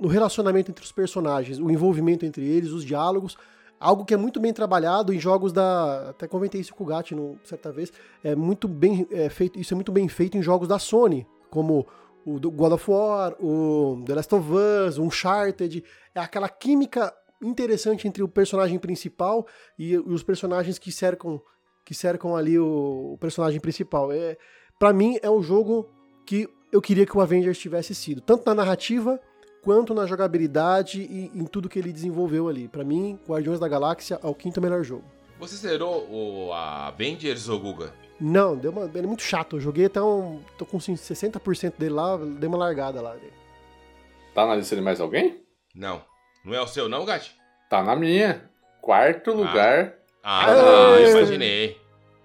no relacionamento entre os personagens, o envolvimento entre eles, os diálogos. Algo que é muito bem trabalhado em jogos da. Até comentei isso com o Gat certa vez. É muito bem é, feito. Isso é muito bem feito em jogos da Sony, como o God of War, o The Last of Us, Uncharted. É aquela química interessante entre o personagem principal e os personagens que cercam que cercam ali o, o personagem principal. É, para mim é o jogo que eu queria que o Avengers tivesse sido, tanto na narrativa quanto na jogabilidade e em tudo que ele desenvolveu ali. Para mim, Guardiões da Galáxia é o quinto melhor jogo. Você zerou o Avengers ou Guga? Não, deu uma, ele é muito chato. Eu joguei até um. tô com 60% dele lá, dei uma largada lá. Tá na lista de mais alguém? Não. Não é o seu, não, Gatti? Tá na minha. Quarto ah. lugar. Ah, ah imaginei.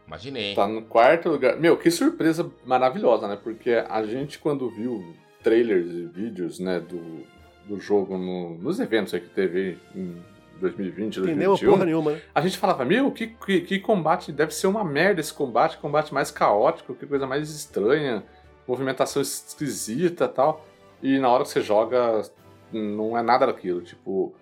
Imaginei. Tá no quarto lugar. Meu, que surpresa maravilhosa, né? Porque a gente, quando viu trailers e vídeos, né, do, do jogo no, nos eventos que teve em 2020, 2021. porra nenhuma, né? A gente falava, meu, que, que, que, combate, deve ser uma merda esse combate, combate mais caótico, que coisa mais estranha, movimentação esquisita tal. E na hora que você joga, não é nada daquilo. Tipo,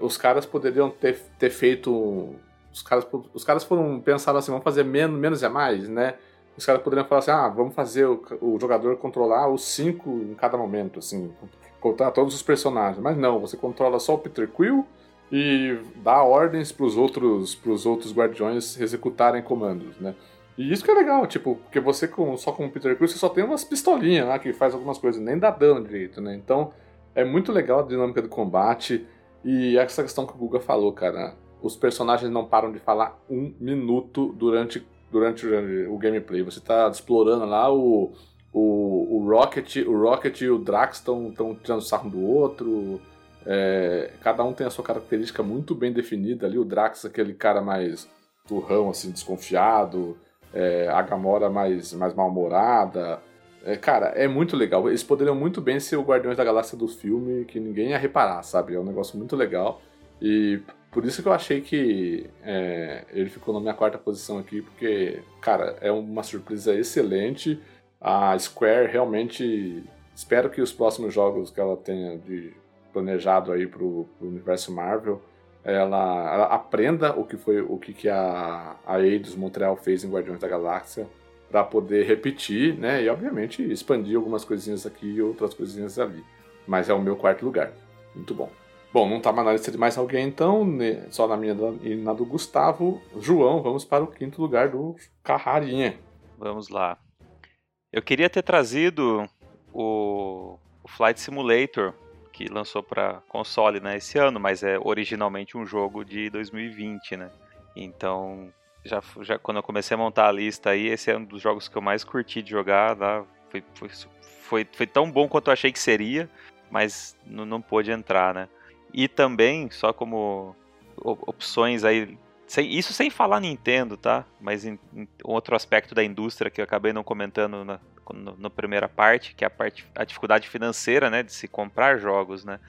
os caras poderiam ter, ter feito. Os caras, os caras foram pensar assim, vamos fazer menos, menos é mais, né? Os caras poderiam falar assim, ah, vamos fazer o, o jogador controlar os cinco em cada momento, assim, contar todos os personagens. Mas não, você controla só o Peter Quill e dá ordens para os outros, pros outros guardiões executarem comandos, né? E isso que é legal, tipo, porque você com, só com o Peter Quill você só tem umas pistolinhas lá que faz algumas coisas, nem dá dano direito, né? Então é muito legal a dinâmica do combate e essa questão que o Guga falou, cara. Os personagens não param de falar um minuto durante, durante o, o gameplay. Você está explorando lá o, o, o Rocket, o Rocket e o Drax estão tirando sarro do outro é, cada um tem a sua característica muito bem definida ali. O Drax, aquele cara mais turrão, assim, desconfiado. É, a Gamora mais, mais mal-humorada. É, cara, é muito legal. Eles poderiam muito bem ser o Guardiões da Galáxia do filme, que ninguém ia reparar, sabe? É um negócio muito legal. E por isso que eu achei que é, ele ficou na minha quarta posição aqui, porque, cara, é uma surpresa excelente. A Square realmente. Espero que os próximos jogos que ela tenha de planejado aí pro, pro universo Marvel, ela, ela, aprenda o que foi o que, que a, a Eidos Montreal fez em Guardiões da Galáxia para poder repetir, né? E obviamente expandir algumas coisinhas aqui e outras coisinhas ali. Mas é o meu quarto lugar. Muito bom. Bom, não tá mais na lista de mais alguém então, né? só na minha e na do Gustavo. João, vamos para o quinto lugar do Carrarinha. Vamos lá. Eu queria ter trazido o, o Flight Simulator que lançou para console né, esse ano, mas é originalmente um jogo de 2020, né? Então, já, já quando eu comecei a montar a lista aí, esse é um dos jogos que eu mais curti de jogar, tá? foi, foi, foi, foi tão bom quanto eu achei que seria, mas não, não pôde entrar, né? E também, só como opções aí sem, isso sem falar Nintendo, tá? Mas em, em outro aspecto da indústria que eu acabei não comentando na, no, na primeira parte, que é a, parte, a dificuldade financeira, né? De se comprar jogos, né?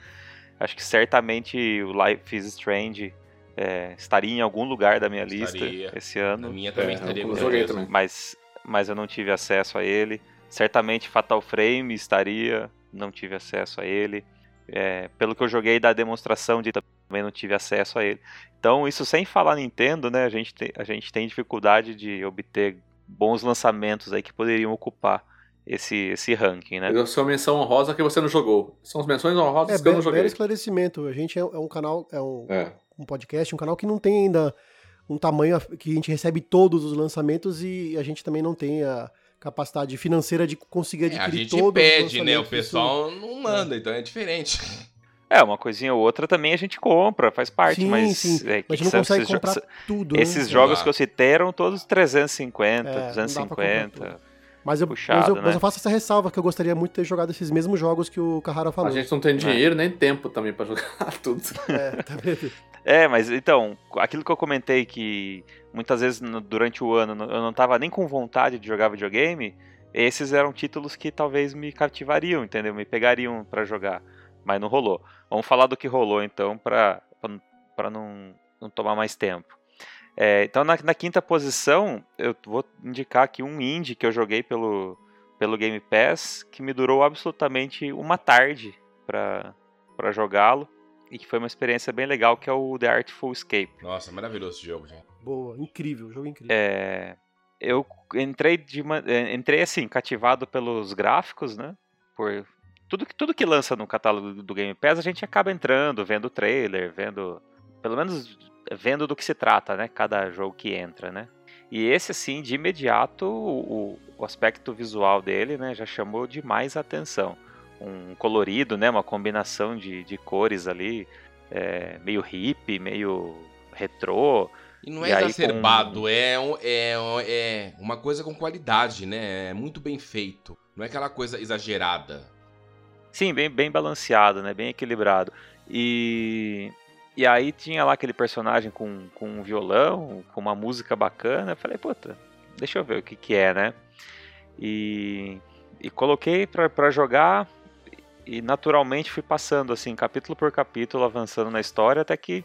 Acho que certamente o Life is Strange é, estaria em algum lugar da minha estaria. lista esse ano. A minha também é, estaria. Eu joguei também. Mas, mas eu não tive acesso a ele. Certamente Fatal Frame estaria, não tive acesso a ele. É, pelo que eu joguei da demonstração de também não tive acesso a ele. Então, isso sem falar Nintendo, né? A gente, tem, a gente tem dificuldade de obter bons lançamentos aí que poderiam ocupar esse, esse ranking, né? A sua menção honrosa que você não jogou. São as menções honrosas é, que eu não joguei. É, esclarecimento. A gente é, é um canal, é um, é um podcast, um canal que não tem ainda um tamanho que a gente recebe todos os lançamentos e a gente também não tem a capacidade financeira de conseguir adquirir todos os lançamentos. A gente pede, né? O pessoal isso... não manda, então é diferente. É, uma coisinha ou outra também a gente compra, faz parte, sim, mas. Sim. É, mas a gente não consegue comprar tudo. Esses né? jogos que eu citei eram todos 350, é, 250. Mas eu, Puxado, mas, eu, né? mas eu faço essa ressalva que eu gostaria muito de ter jogado esses mesmos jogos que o Carrara falou. A gente não tem dinheiro é. nem tempo também para jogar tudo. É, tá? É, mas então, aquilo que eu comentei que muitas vezes durante o ano eu não tava nem com vontade de jogar videogame, esses eram títulos que talvez me cativariam, entendeu? Me pegariam para jogar. mas não rolou. Vamos falar do que rolou então para não, não tomar mais tempo. É, então na, na, quinta posição eu vou indicar aqui um indie que eu joguei pelo, pelo Game Pass que me durou absolutamente uma tarde para jogá-lo e que foi uma experiência bem legal que é o The Artful Escape. Nossa, maravilhoso esse jogo, gente. Boa, incrível, jogo incrível. É, eu entrei de uma, é, entrei assim cativado pelos gráficos, né? Por tudo que tudo que lança no catálogo do Game Pass a gente acaba entrando, vendo o trailer, vendo pelo menos vendo do que se trata, né? Cada jogo que entra, né? E esse assim de imediato o, o aspecto visual dele, né? Já chamou demais a atenção. Um colorido, né? Uma combinação de, de cores ali, é, meio hippie, meio retrô. E não é e exacerbado, com... é, é, é uma coisa com qualidade, né? É muito bem feito. Não é aquela coisa exagerada. Sim, bem, bem balanceado, né? Bem equilibrado. E, e aí tinha lá aquele personagem com, com um violão, com uma música bacana. Eu falei, puta, deixa eu ver o que que é, né? E, e coloquei para jogar e naturalmente fui passando assim, capítulo por capítulo, avançando na história até que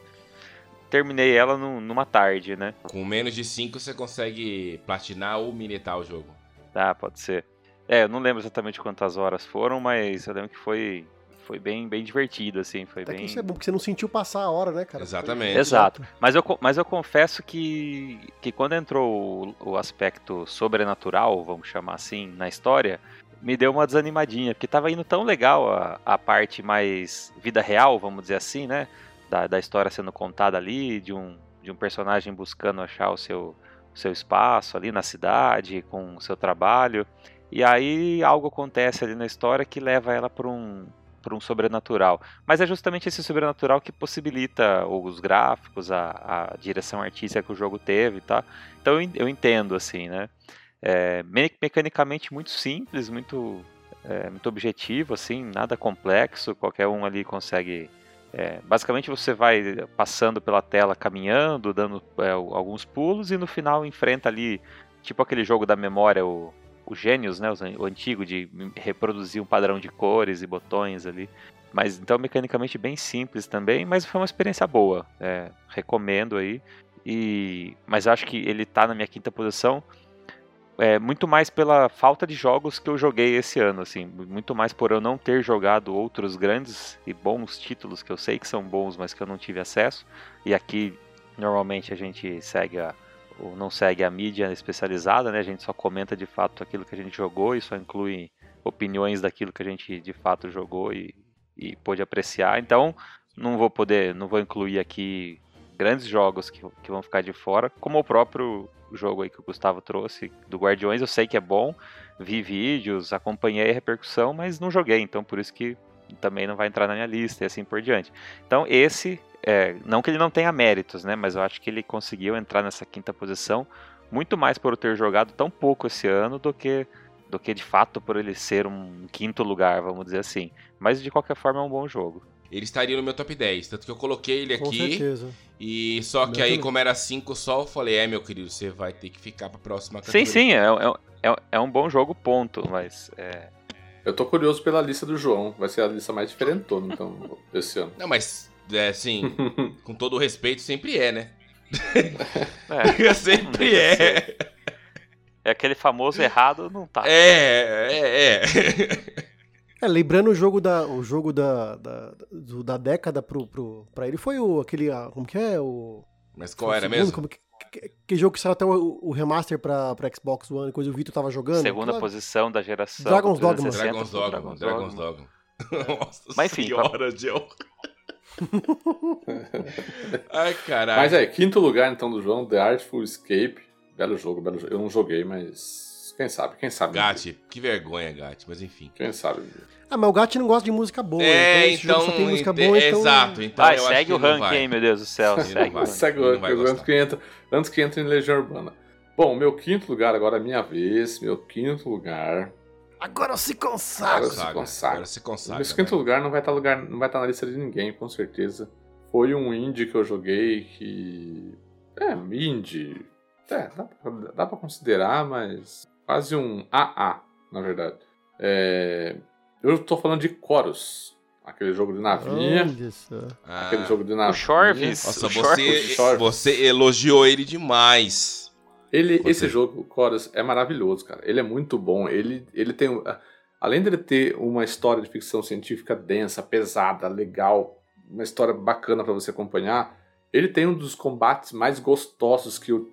terminei ela numa tarde, né? Com menos de 5 você consegue platinar ou minetar o jogo. Ah, pode ser. É, eu não lembro exatamente quantas horas foram, mas eu lembro que foi foi bem, bem divertido, assim, foi Até bem... que isso é bom, porque você não sentiu passar a hora, né, cara? Exatamente. Foi... Exato. Mas eu, mas eu confesso que, que quando entrou o, o aspecto sobrenatural, vamos chamar assim, na história, me deu uma desanimadinha, porque tava indo tão legal a, a parte mais vida real, vamos dizer assim, né? da, da história sendo contada ali, de um, de um personagem buscando achar o seu, o seu espaço ali na cidade, com o seu trabalho. E aí algo acontece ali na história que leva ela para um, para um sobrenatural. Mas é justamente esse sobrenatural que possibilita os gráficos, a, a direção artística que o jogo teve, tá? Então eu, entendo assim, né? É, me, mecanicamente muito simples, muito é, muito objetivo, assim, nada complexo. Qualquer um ali consegue é, basicamente você vai passando pela tela, caminhando, dando é, alguns pulos e no final enfrenta ali, tipo aquele jogo da memória, o, o Gênios, né, o antigo, de reproduzir um padrão de cores e botões ali. Mas então mecanicamente bem simples também, mas foi uma experiência boa. É, recomendo aí. E, mas acho que ele está na minha quinta posição é, muito mais pela falta de jogos que eu joguei esse ano, assim, muito mais por eu não ter jogado outros grandes e bons títulos que eu sei que são bons, mas que eu não tive acesso. E aqui normalmente a gente segue a, ou não segue a mídia especializada, né? A gente só comenta de fato aquilo que a gente jogou e só inclui opiniões daquilo que a gente de fato jogou e, e pôde apreciar. Então, não vou poder, não vou incluir aqui grandes jogos que, que vão ficar de fora, como o próprio jogo aí que o Gustavo trouxe, do Guardiões, eu sei que é bom, vi vídeos, acompanhei a repercussão, mas não joguei, então por isso que também não vai entrar na minha lista e assim por diante. Então esse, é, não que ele não tenha méritos, né, mas eu acho que ele conseguiu entrar nessa quinta posição muito mais por ter jogado tão pouco esse ano do que do que de fato por ele ser um quinto lugar, vamos dizer assim. Mas de qualquer forma é um bom jogo ele estaria no meu top 10. Tanto que eu coloquei ele aqui. Com certeza. E só que aí, como era 5 só, eu falei, é, meu querido, você vai ter que ficar pra próxima categoria. Sim, sim, é, é, é, é um bom jogo, ponto, mas. É... Eu tô curioso pela lista do João. Vai ser a lista mais diferentona, então, desse ano. Não, mas, é assim, com todo o respeito, sempre é, né? É, sempre é. É aquele famoso errado, não tá. É, é, é. É, lembrando o jogo da, o jogo da, da, do, da década pro, pro, pra ele foi o, aquele, como que é? O, Mas qual era segundo, mesmo? Como que, que, que, jogo que saiu até o, o, remaster pra, pra Xbox One, coisa o Vitor tava jogando? Segunda claro. posição da geração. Dragon's Dogma. Dragon's Dogma. Dragon's Dogma. Dragon's Dogma. Nossa Mas enfim, senhora, Joe. Ai, caralho. Mas é, quinto lugar então do João, The Artful Escape. Belo jogo, belo jogo. Eu não joguei, mas quem sabe, quem sabe. Gatti, que vergonha, Gatti, mas enfim. Quem sabe. Ah, mas o Gatti não gosta de música boa. É, então. então só tem música boa, então... Exato, então. Vai, segue o ranking meu Deus do céu. segue, segue o ranking antes que, entra, antes que entre em Legião Urbana. Bom, meu quinto lugar, agora é minha vez. Meu quinto lugar. Agora se consagra. Agora se consagra. Agora se consagra. Meu quinto né? lugar não vai estar lugar, não vai estar na lista de ninguém, com certeza. Foi um indie que eu joguei que. É, indie. É, dá, dá pra considerar, mas quase um AA, na verdade. É, eu estou falando de Chorus, Aquele jogo de navinha. Só. Ah, Aquele jogo de navinha. O Chorvis. Nossa, o você, Chorvis. você elogiou ele demais. Ele, Você. esse jogo, Chorus, é maravilhoso, cara. Ele é muito bom. Ele, ele tem. Além dele ter uma história de ficção científica densa, pesada, legal, uma história bacana pra você acompanhar, ele tem um dos combates mais gostosos que eu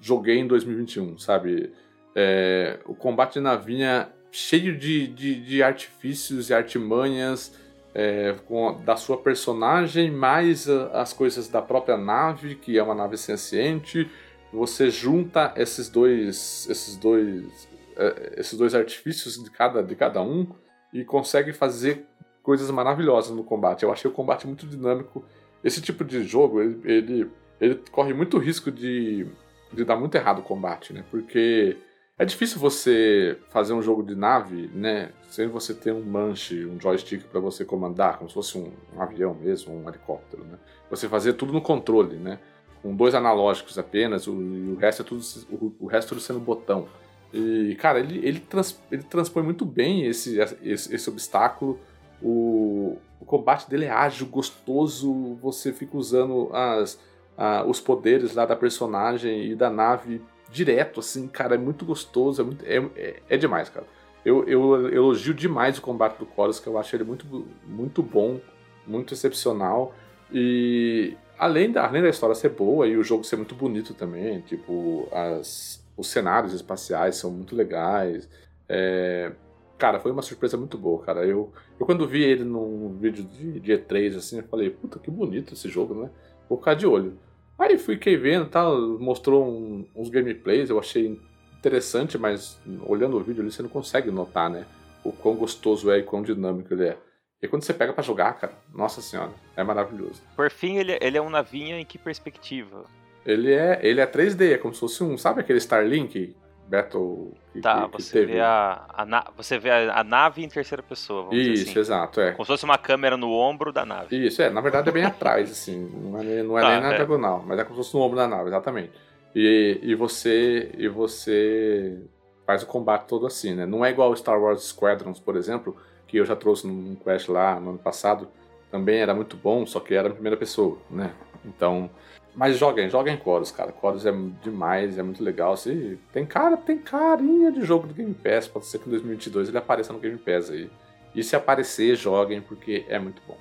joguei em 2021, sabe? É, o combate de navinha cheio de, de, de artifícios e artimanhas é, com, da sua personagem, mais as coisas da própria nave, que é uma nave senciente. Você junta esses dois, esses dois, é, esses dois artifícios de cada, de cada um e consegue fazer coisas maravilhosas no combate. Eu achei o combate muito dinâmico. Esse tipo de jogo, ele, ele, ele corre muito risco de, de dar muito errado o combate, né? Porque é difícil você fazer um jogo de nave, né? Sem você ter um manche, um joystick para você comandar, como se fosse um, um avião mesmo, um helicóptero, né? Você fazer tudo no controle, né? Com dois analógicos apenas, o, o resto é tudo, o, o resto tudo sendo botão. E, cara, ele, ele, trans, ele transpõe muito bem esse, esse, esse obstáculo. O, o combate dele é ágil, gostoso, você fica usando as, a- os poderes lá da personagem e da nave direto, assim, cara, é muito gostoso, é, muito, é, é, é demais, cara. Eu, eu elogio demais o combate do Chorus, que eu acho ele muito, muito bom, muito excepcional. E além da, além da história ser boa e o jogo ser muito bonito também, tipo, as, os cenários espaciais são muito legais. É, cara, foi uma surpresa muito boa, cara. Eu, eu quando vi ele num vídeo de, de E3, assim, eu falei, puta, que bonito esse jogo, né? Vou ficar de olho. Aí fiquei vendo tal, mostrou um- uns gameplays, eu achei interessante, mas olhando o vídeo ali você não consegue notar, né? O quão gostoso é e quão dinâmico ele é. E quando você pega pra jogar, cara, nossa senhora, é maravilhoso. Por fim, ele, ele é um navinha em que perspectiva? Ele é, ele é 3D, é como se fosse um, sabe aquele Starlink Battle que, Tá, que- que você teve? vê, a, a na- você vê a, a nave em terceira pessoa, Isso, assim. exato, é. Como se fosse uma câmera no ombro da nave. Isso, é, na verdade é bem atrás, assim, não é, não é Tá, nem na é. diagonal, mas é como se fosse no ombro da nave, exatamente. E, e você e você faz o combate todo assim, né? Não é igual o Star Wars Squadrons, por exemplo, que eu já trouxe num Quest lá no ano passado, também era muito bom, só que era em primeira pessoa, né? Então, mas joguem, joguem Chorus, cara. Chorus é demais, é muito legal. Se tem cara, tem carinha de jogo do Game Pass, pode ser que em 2022 ele apareça no Game Pass aí. E se aparecer, joguem porque é muito bom.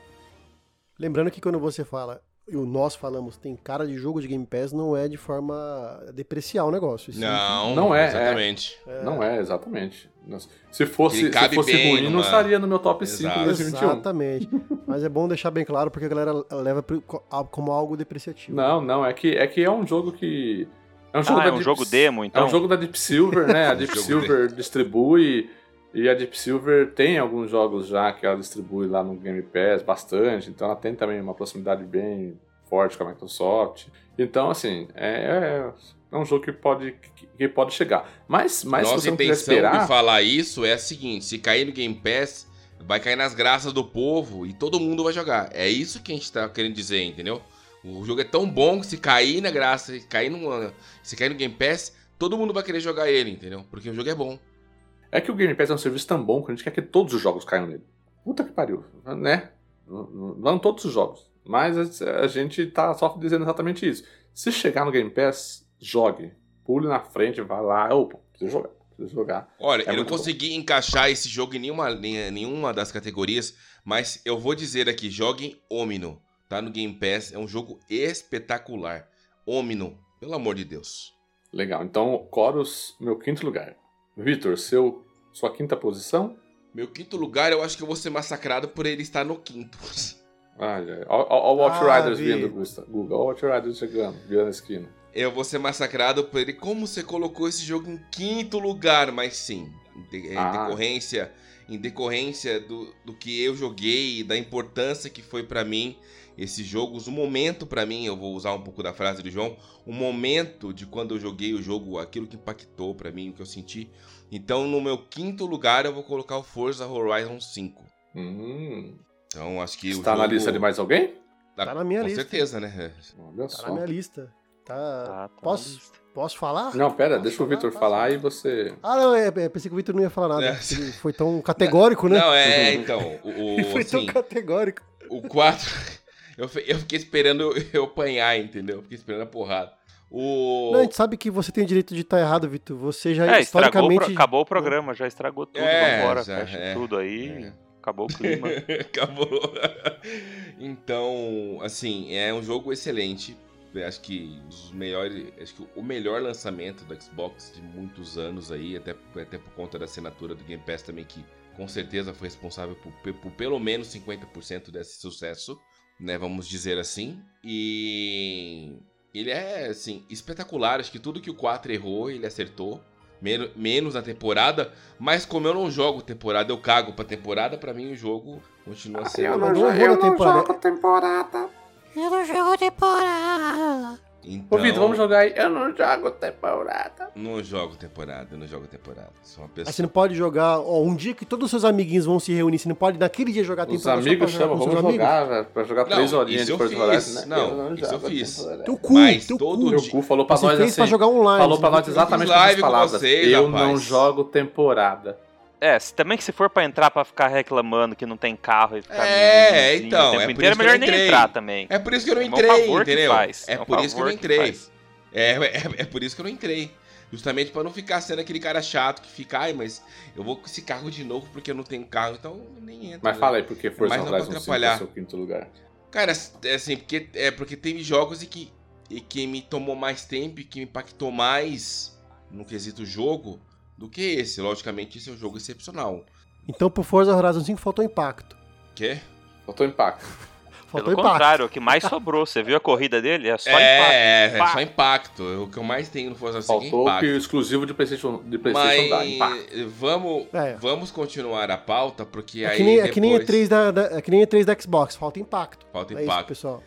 Lembrando que quando você fala, e o nós falamos, tem cara de jogo de Game Pass, não é de forma a depreciar o negócio. Sim. Não, Não é, exatamente. Não é, exatamente. Se fosse, se fosse bem ruim, não estaria no meu top 5 Exato. de 2021. Exatamente. Mas é bom deixar bem claro porque a galera leva como algo depreciativo. Não, não, é que, é que é um jogo que. É um jogo Ah, da é um Deep- jogo demo, É então? um jogo da Deep Silver, né? A Deep Silver distribui. E a Deep Silver tem alguns jogos já que ela distribui lá no Game Pass bastante. Então ela tem também uma proximidade bem forte com a Microsoft. Então, assim, é, é um jogo que pode, que, pode chegar. Mas, mas se Nossa você não intenção esperar. de falar isso é a seguinte: se cair no Game Pass, vai cair nas graças do povo e todo mundo vai jogar. É isso que a gente tá querendo dizer, entendeu? O jogo é tão bom que se cair na graça, se cair, numa, se cair no Game Pass, todo mundo vai querer jogar ele, entendeu? Porque o jogo é bom. É que o Game Pass é um serviço tão bom que a gente quer que todos os jogos caiam nele. Puta que pariu, né? Não- todos os jogos. Mas a gente tá só dizendo exatamente isso. Se chegar no Game Pass, jogue. Pule na frente, vai lá. Opa, preciso jogar. Preciso jogar. Olha, É eu não muito bom. consegui encaixar esse jogo em nenhuma, em nenhuma das categorias, mas eu vou dizer aqui: joguem Omino, tá no Game Pass. É um jogo espetacular. Omino, pelo amor de Deus. Legal. Então, Chorus, meu quinto lugar. Vitor, seu, sua quinta posição? Meu quinto lugar, eu acho que eu vou ser massacrado por ele estar no quinto. Olha, ó o Ah, Outriders vi. vindo. Guga. Ó o Outriders chegando, virando a esquina. Eu vou ser massacrado por ele. Como você colocou esse jogo em quinto lugar? Mas sim, em, de- em Ah. decorrência, em decorrência do, do que eu joguei e da importância que foi pra mim esses jogos, o momento pra mim, eu vou usar um pouco da frase do João, o momento de quando eu joguei o jogo, aquilo que impactou pra mim, o que eu senti. Então, no meu quinto lugar, eu vou colocar o Forza Horizon 5. Hum, Então, acho que o está na jogo- lista de mais alguém? Tá, Tá na minha com lista. certeza, né? Olha Tá só. na minha lista. Tá. Tá, tá na Posso? lista. Posso falar? Não, pera, Posso deixa falar? o Vitor falar e você. Ah, não, é, é, pensei que o Vitor não ia falar nada. É. Foi tão categórico, né? Não, é, então. O, Ele foi assim, tão categórico. O 4. Eu, eu fiquei esperando eu apanhar, entendeu? Eu fiquei esperando a porrada. O... Não, a gente sabe que você tem o direito de estar errado, Vitor. Você já é, historicamente. acabou o programa, já estragou tudo. É, Vambora, já, fecha é, tudo aí. É. Acabou o clima. acabou. então, assim, é um jogo excelente acho que os melhores, acho que o melhor lançamento do Xbox de muitos anos aí, até, até por conta da assinatura do Game Pass também, que com certeza foi responsável por, por pelo menos 50% desse sucesso, né, vamos dizer assim. E ele é, assim, espetacular, acho que tudo que o 4 errou, ele acertou. Menos, menos na temporada, mas como eu não jogo temporada, eu cago pra temporada, pra mim o jogo continua sendo. Eu não, eu não jogo temporada. Eu não jogo temporada. Então, Ô, Vitor, vamos jogar aí. Eu não jogo temporada. Não jogo temporada, não jogo temporada. Sou uma pessoa. Aí você não pode jogar. Ó, um dia que todos os seus amiguinhos vão se reunir, você não pode naquele dia jogar temporada. Os amigos chamam, vamos jogar, velho. Pra jogar três horinhas de Porto Horizon, né? Não, não isso eu fiz. Teu cu, Mas teu todo cu. Dia... cu falou pra você nós assim. Pra jogar online, falou pra nós exatamente as palavras. Vocês, eu rapaz. não jogo temporada. É, se, também que se for pra entrar pra ficar reclamando que não tem carro e ficar. É, então. O tempo é inteiro, é melhor nem entrar também. É por isso que eu não entrei, é um entendeu? É, é por isso que eu não entrei. É, é, é, por isso que eu não entrei. Justamente pra não ficar sendo aquele cara chato que fica, ai, mas eu vou com esse carro de novo porque eu não tenho carro, então nem entra. Mas né? fala aí, porque Forza Horizon 5 é seu quinto lugar. Cara, é assim, porque, é porque teve jogos e que, e que me tomou mais tempo e que me impactou mais no quesito jogo do que esse. Logicamente, esse é um jogo excepcional. Então, pro Forza Horizon 5 faltou impacto. Quê? Faltou impacto. Faltou Pelo impacto. contrário, o que mais sobrou. Você viu a corrida dele? É só é, impacto. É, é só impacto. O que eu mais tenho no Forza 5 é Faltou é impacto. o exclusivo de PlayStation, de PlayStation Mas, dá, impacto. Vamos, é. vamos continuar a pauta, porque é aí que nem, depois... É que nem E3 da, da, é que nem E3 da Xbox, falta impacto. Falta é impacto. Isso, pessoal.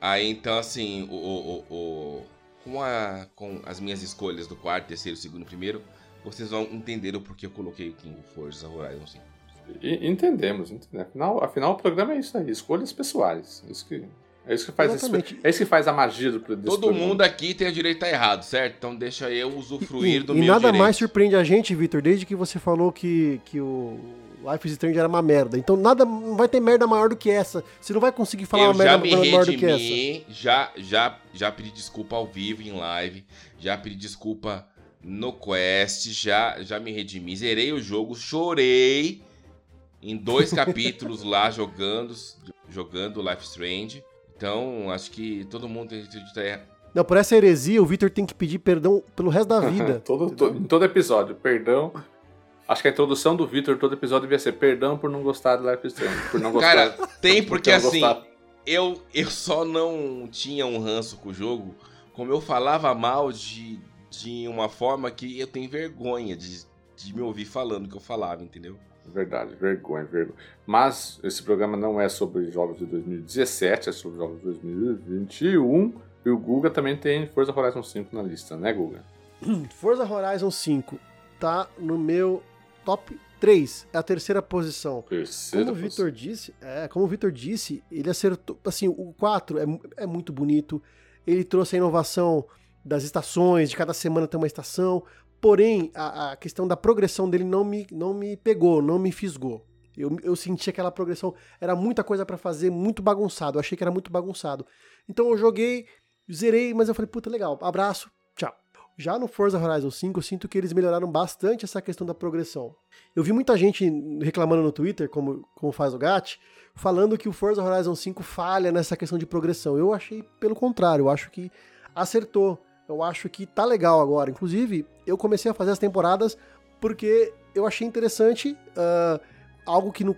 Aí, então, assim, o, o, o, com, a, com as minhas escolhas do quarto, terceiro, segundo e primeiro, vocês vão entender o porquê eu coloquei o King Forza Horizon 5. E, entendemos, entendemos. Afinal, afinal, o programa é isso aí, escolhas pessoais. É isso que, é isso que faz Exatamente. é isso que faz a magia do desse Todo programa. mundo aqui tem o direito a estar errado, certo? Então deixa eu usufruir e, do e meu nada direito. mais surpreende a gente, Victor, desde que você falou que, que o Life is Strange era uma merda. Então nada não vai ter merda maior do que essa. Você não vai conseguir falar eu uma merda maior redimi, do que essa. Já, já, já pedi desculpa ao vivo em live, já pedi desculpa no Quest, já, já me redimi, zerei o jogo, chorei em dois capítulos lá jogando, jogando Life Strange. Então, acho que todo mundo tem que estar Não, por essa heresia, o Victor tem que pedir perdão pelo resto da vida. todo, todo, em todo episódio, perdão. Acho que a introdução do Victor todo episódio devia ser perdão por não gostar de Life Strange. Por não gostar, Cara, tem porque assim, eu, eu só não tinha um ranço com o jogo, como eu falava mal de, de uma forma que eu tenho vergonha de, de me ouvir falando que eu falava, entendeu? Verdade, vergonha, vergonha. Mas esse programa não é sobre jogos de 2017, é sobre jogos de 2021. E o Guga também tem Forza Horizon 5 na lista, né, Guga? Forza Horizon 5 tá no meu top 3, é a terceira posição. Terceira como o Vitor disse, é, como o Vitor disse, ele acertou, assim, o 4 é, é muito bonito. Ele trouxe a inovação das estações, de cada semana tem uma estação. Porém, a, a, questão da progressão dele não me, não me pegou, não me fisgou. Eu, eu senti aquela progressão, era muita coisa para fazer, muito bagunçado. Eu achei que era muito bagunçado. Então eu joguei, zerei, mas eu falei, puta, legal, abraço, tchau. Já no Forza Horizon 5, eu sinto que eles melhoraram bastante essa questão da progressão. Eu vi muita gente reclamando no Twitter, como, como faz o GAT, falando que o Forza Horizon 5 falha nessa questão de progressão. Eu achei pelo contrário, eu acho que acertou. Eu acho que tá legal agora. Inclusive, eu comecei a fazer as temporadas porque eu achei interessante uh, algo que no,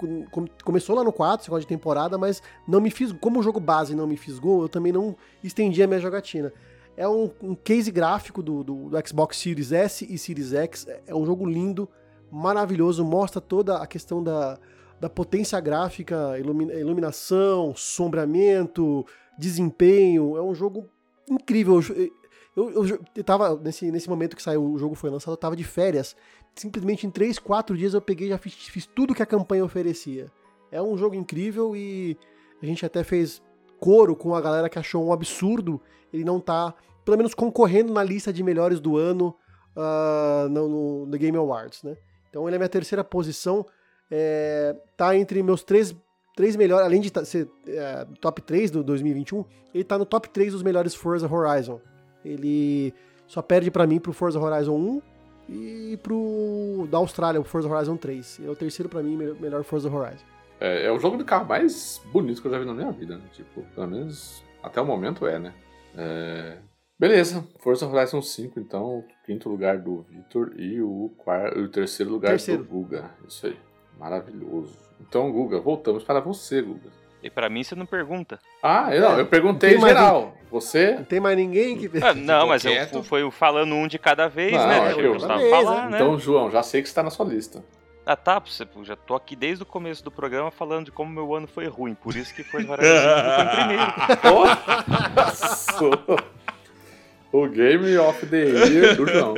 começou lá no 4, segunda de temporada, mas não me fiz. Como o jogo base não me fisgou, eu também não estendi a minha jogatina. É um, um case gráfico do, do, do, Xbox Series S e Series X. É um jogo lindo, maravilhoso, mostra toda a questão da, da potência gráfica, ilumina, iluminação, sombreamento, desempenho. É um jogo incrível. Eu, eu, eu tava, nesse, nesse momento que saiu, o jogo foi lançado, eu tava de férias. Simplesmente em 3, 4 dias eu peguei e já fiz, fiz tudo que a campanha oferecia. É um jogo incrível e a gente até fez coro com a galera que achou um absurdo ele não tá pelo menos concorrendo na lista de melhores do ano uh, no, no, Game Awards, né? Então ele é minha terceira posição, é, tá entre meus três, três melhores, além de ser é, top 3 do 2021, ele tá no top 3 dos melhores Forza Horizon. Ele só perde para mim pro Forza Horizon 1 e pro da Austrália, o Forza Horizon 3. Ele é o terceiro para mim melhor Forza Horizon. É, é, o jogo de carro mais bonito que eu já vi na minha vida, né? Tipo, pelo menos até o momento é, né? É... Beleza, Forza Horizon 5, então, quinto lugar do Victor e o, quarto, o terceiro lugar terceiro. do Guga. Isso aí, maravilhoso. Então, Guga, voltamos para você, Guga. E para mim você não pergunta. Ah, eu, não, eu perguntei em geral. Você? Não tem mais ninguém que. Ah, não, mas eu, foi falando um de cada vez, não, né? Eu, eu, falar, né? Então, João, já sei que está na sua lista. Ah, tá, você, já tô aqui desde o começo do programa falando de como meu ano foi ruim, por isso que foi em primeiro. o Game of the Year do João.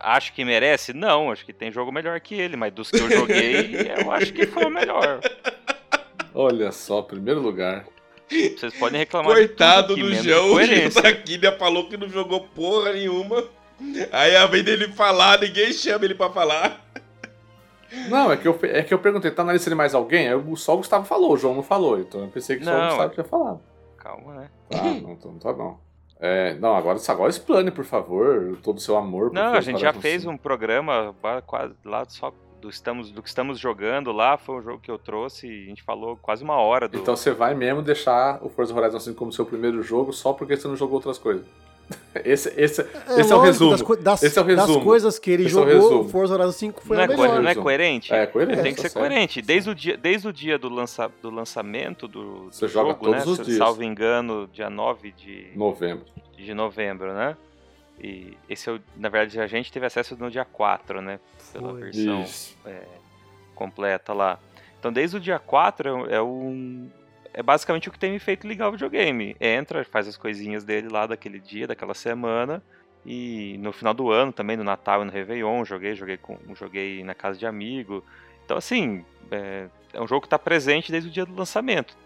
Acho que merece? Não, acho que tem jogo melhor que ele, mas dos que eu joguei, eu acho que foi o melhor. Olha só, primeiro lugar. Vocês podem reclamar Coitado do João, o Taquilha falou que não jogou porra nenhuma. Aí a vez dele falar, ninguém chama ele pra falar. Não, é que eu, é que eu perguntei, tá na lista de mais alguém? Aí só o Gustavo falou, o João não falou. Então eu pensei que só não, o Gustavo tinha falado. Calma, né? Tá, não, não tá não. É, não, agora, agora explane, por favor, todo o seu amor. Não, a gente já fez um programa quase lá só do, estamos, do que estamos jogando lá, foi um jogo que eu trouxe e a gente falou quase uma hora do... Então você vai mesmo deixar o Forza Horizon 5 como seu primeiro jogo só porque você não jogou outras coisas. Esse, esse, é, esse é o resumo. Das, das, esse é o resumo. Das coisas que ele esse jogou, o Forza Horizon 5 foi não a é melhor. Não é coerente? É coerente. Tem que ser coerente. Desde o dia, desde o dia do, lança, do lançamento do, Você do joga jogo, todos né? os dias. Salvo engano, dia 9 de novembro. De novembro, né? E esse, é na verdade, a gente teve acesso no dia 4, né? Pela foi. versão é, completa lá. Então, desde o dia 4 é, é um, é basicamente o que tem me feito ligar o videogame. Entra, faz as coisinhas dele lá daquele dia, daquela semana. E no final do ano também, no Natal e no Réveillon, joguei, joguei, com, joguei na casa de amigo. Então, assim, é, é um jogo que está presente desde o dia do lançamento.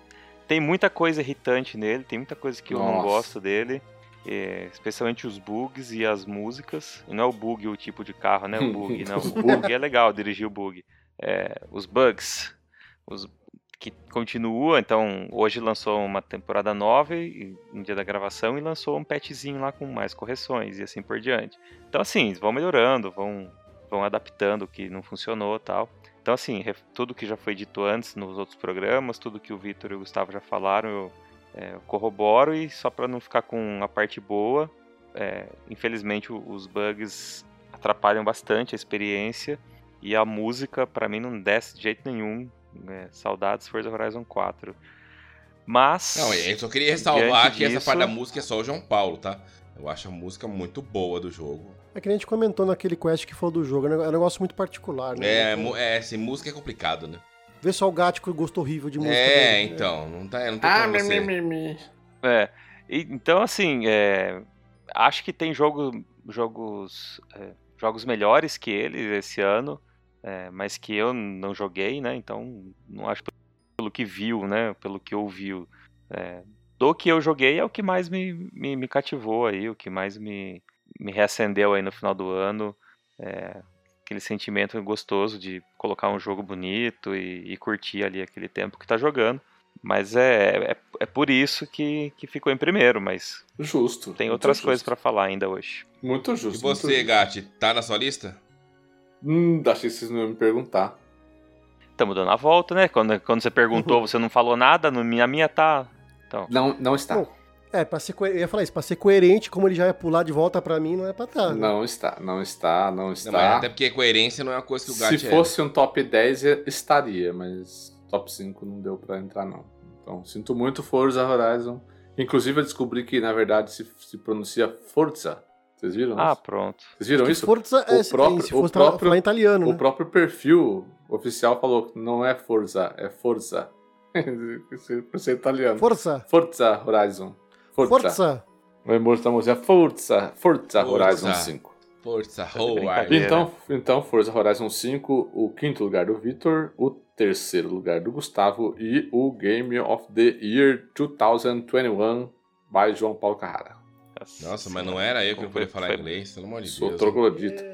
Tem muita coisa irritante nele, tem muita coisa que eu Nossa. não gosto dele. É, especialmente os bugs e as músicas. E não é o bug o tipo de carro, né? O bug, não. O bug é legal dirigir o bug. É, os bugs. Os, que continua, então hoje lançou uma temporada nova e, no dia da gravação e lançou um patchzinho lá com mais correções e assim por diante. Então assim, vão melhorando, vão, vão adaptando o que não funcionou tal. Então assim, tudo que já foi dito antes nos outros programas, tudo que o Vitor e o Gustavo já falaram, eu, é, eu corroboro e só para não ficar com a parte boa, é, infelizmente os bugs atrapalham bastante a experiência e a música para mim não desce de jeito nenhum é, saudades Forza Horizon 4. Mas. Não, eu só queria ressalvar que disso... essa parte da música é só o João Paulo, tá? Eu acho a música muito boa do jogo. É que a gente comentou naquele quest que foi do jogo, é um negócio muito particular, né? É, então... é assim, música é complicado, né? Vê só o Gático gosto horrível de música. É, dele. então, não, tá, não tem ah, como você... me, me. É, e, então assim, é, acho que tem jogo, jogos, é, jogos melhores que ele esse ano é, mas que eu não joguei, né? Então não acho pelo que viu, né? Pelo que ouviu. É, do que eu joguei é o que mais me, me, me, cativou aí, o que mais me, me reacendeu aí no final do ano. É, aquele sentimento gostoso de colocar um jogo bonito e, e, curtir ali aquele tempo que tá jogando. Mas é, é, é, por isso que, que ficou em primeiro, mas. Justo. Tem outras justo. coisas para falar ainda hoje. Muito justo. E você, Gatti, tá na sua lista? Hum, achei que vocês não iam me perguntar. Estamos dando a volta, né? Quando, quando você perguntou, você não falou nada, no minha, minha tá. Então. Não, não está. Bom, é, pra ser eu ia falar isso, pra ser coerente, como ele já ia pular de volta pra mim, não é pra estar. Tá, né? Não está, não está, não está. Não, até porque coerência não é uma coisa que o gato Se fosse é. um top 10, estaria, mas top 5 não deu pra entrar, não. Então, sinto muito Forza Horizon. Inclusive, eu descobri que, na verdade, se, se pronuncia Forza. Vocês viram Ah, isso? pronto. Vocês viram isso? Forza é, o próprio, se o próprio, falar italiano, O né? próprio perfil oficial falou que não é Forza, é Forza. Por ser italiano. Forza. Forza Horizon. Forza. Forza. Vai mostrar a música Forza, Forza Horizon 5. Forza Horizon. Então, então, Forza Horizon 5, o quinto lugar do Victor, o terceiro lugar do Gustavo e o Game of the Year 2021 by João Paulo Carrara. Nossa, mas não era eu que não podia falar foi... inglês, pelo amor de Sou Deus. Sou troglodita.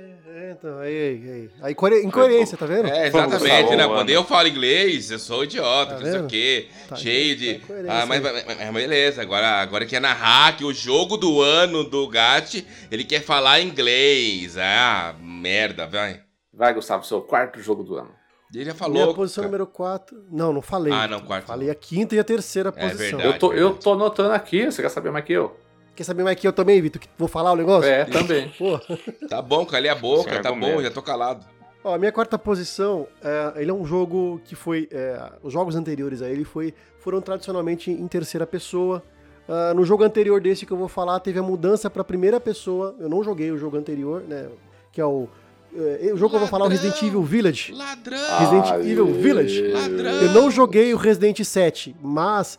É, é, então, aí, aí, aí. aí incoerência, tá vendo? É, exatamente, né? Quando eu falo inglês, eu sou idiota, tá não sei o quê, tá, cheio de... Ah, mas, mas, mas, beleza, agora, agora quer narrar que o jogo do ano do Gat, ele quer falar inglês. Ah, merda, vai. Vai, Gustavo, seu quarto jogo do ano. Ele já falou. Minha posição cara. número 4. Não, não falei. Ah, não, quarto. Falei a quinta e a terceira é posição. Verdade, eu, tô, eu tô anotando aqui, você quer saber mais que eu? Quer saber mais que eu também, Vitor? Vou falar o negócio? É, também. Pô. Tá bom, calei a boca, Sem tá argumento. bom, já tô calado. Ó, a minha quarta posição, é, ele é um jogo que foi. É, os jogos anteriores a ele foi, foram tradicionalmente em terceira pessoa. Uh, no jogo anterior desse que eu vou falar, teve a mudança para primeira pessoa. Eu não joguei o jogo anterior, né? Que é o é, o jogo Ladrão, que eu vou falar é o Resident Evil Village. Ladrão! Resident. Evil Village. Ladrão! Eu não joguei o Resident 7, mas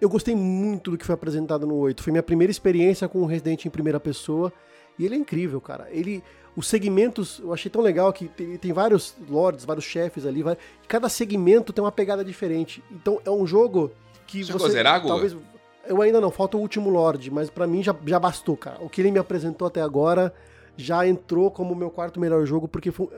eu gostei muito do que foi apresentado no 8. Foi minha primeira experiência com o Resident em primeira pessoa. E ele é incrível, cara. Ele. Os segmentos, eu achei tão legal que tem, tem vários lords, vários chefes ali. Vai, cada segmento tem uma pegada diferente. Então é um jogo que você. você zerar, talvez Eu ainda não, falta o último Lord, mas para mim já, já bastou, cara. O que ele me apresentou até agora já entrou como meu quarto melhor jogo, porque foi,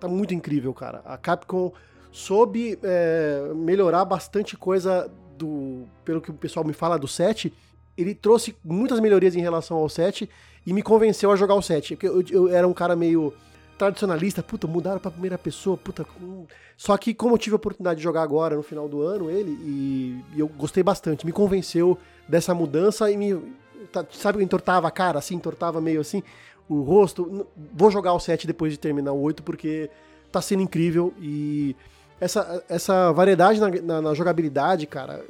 tá muito incrível, cara. A Capcom soube é, melhorar bastante coisa do. Pelo que o pessoal me fala do 7. Ele trouxe muitas melhorias em relação ao 7 e me convenceu a jogar o 7. Eu, eu, eu era um cara meio tradicionalista, puta, mudaram pra primeira pessoa, puta. Só que como eu tive a oportunidade de jogar agora, no final do ano, ele, e, e eu gostei bastante, me convenceu dessa mudança e me. Tá, sabe, entortava a cara, assim, entortava meio assim o rosto. Vou jogar o 7 depois de terminar o 8, porque tá sendo incrível e essa, essa variedade na, na, na jogabilidade, cara.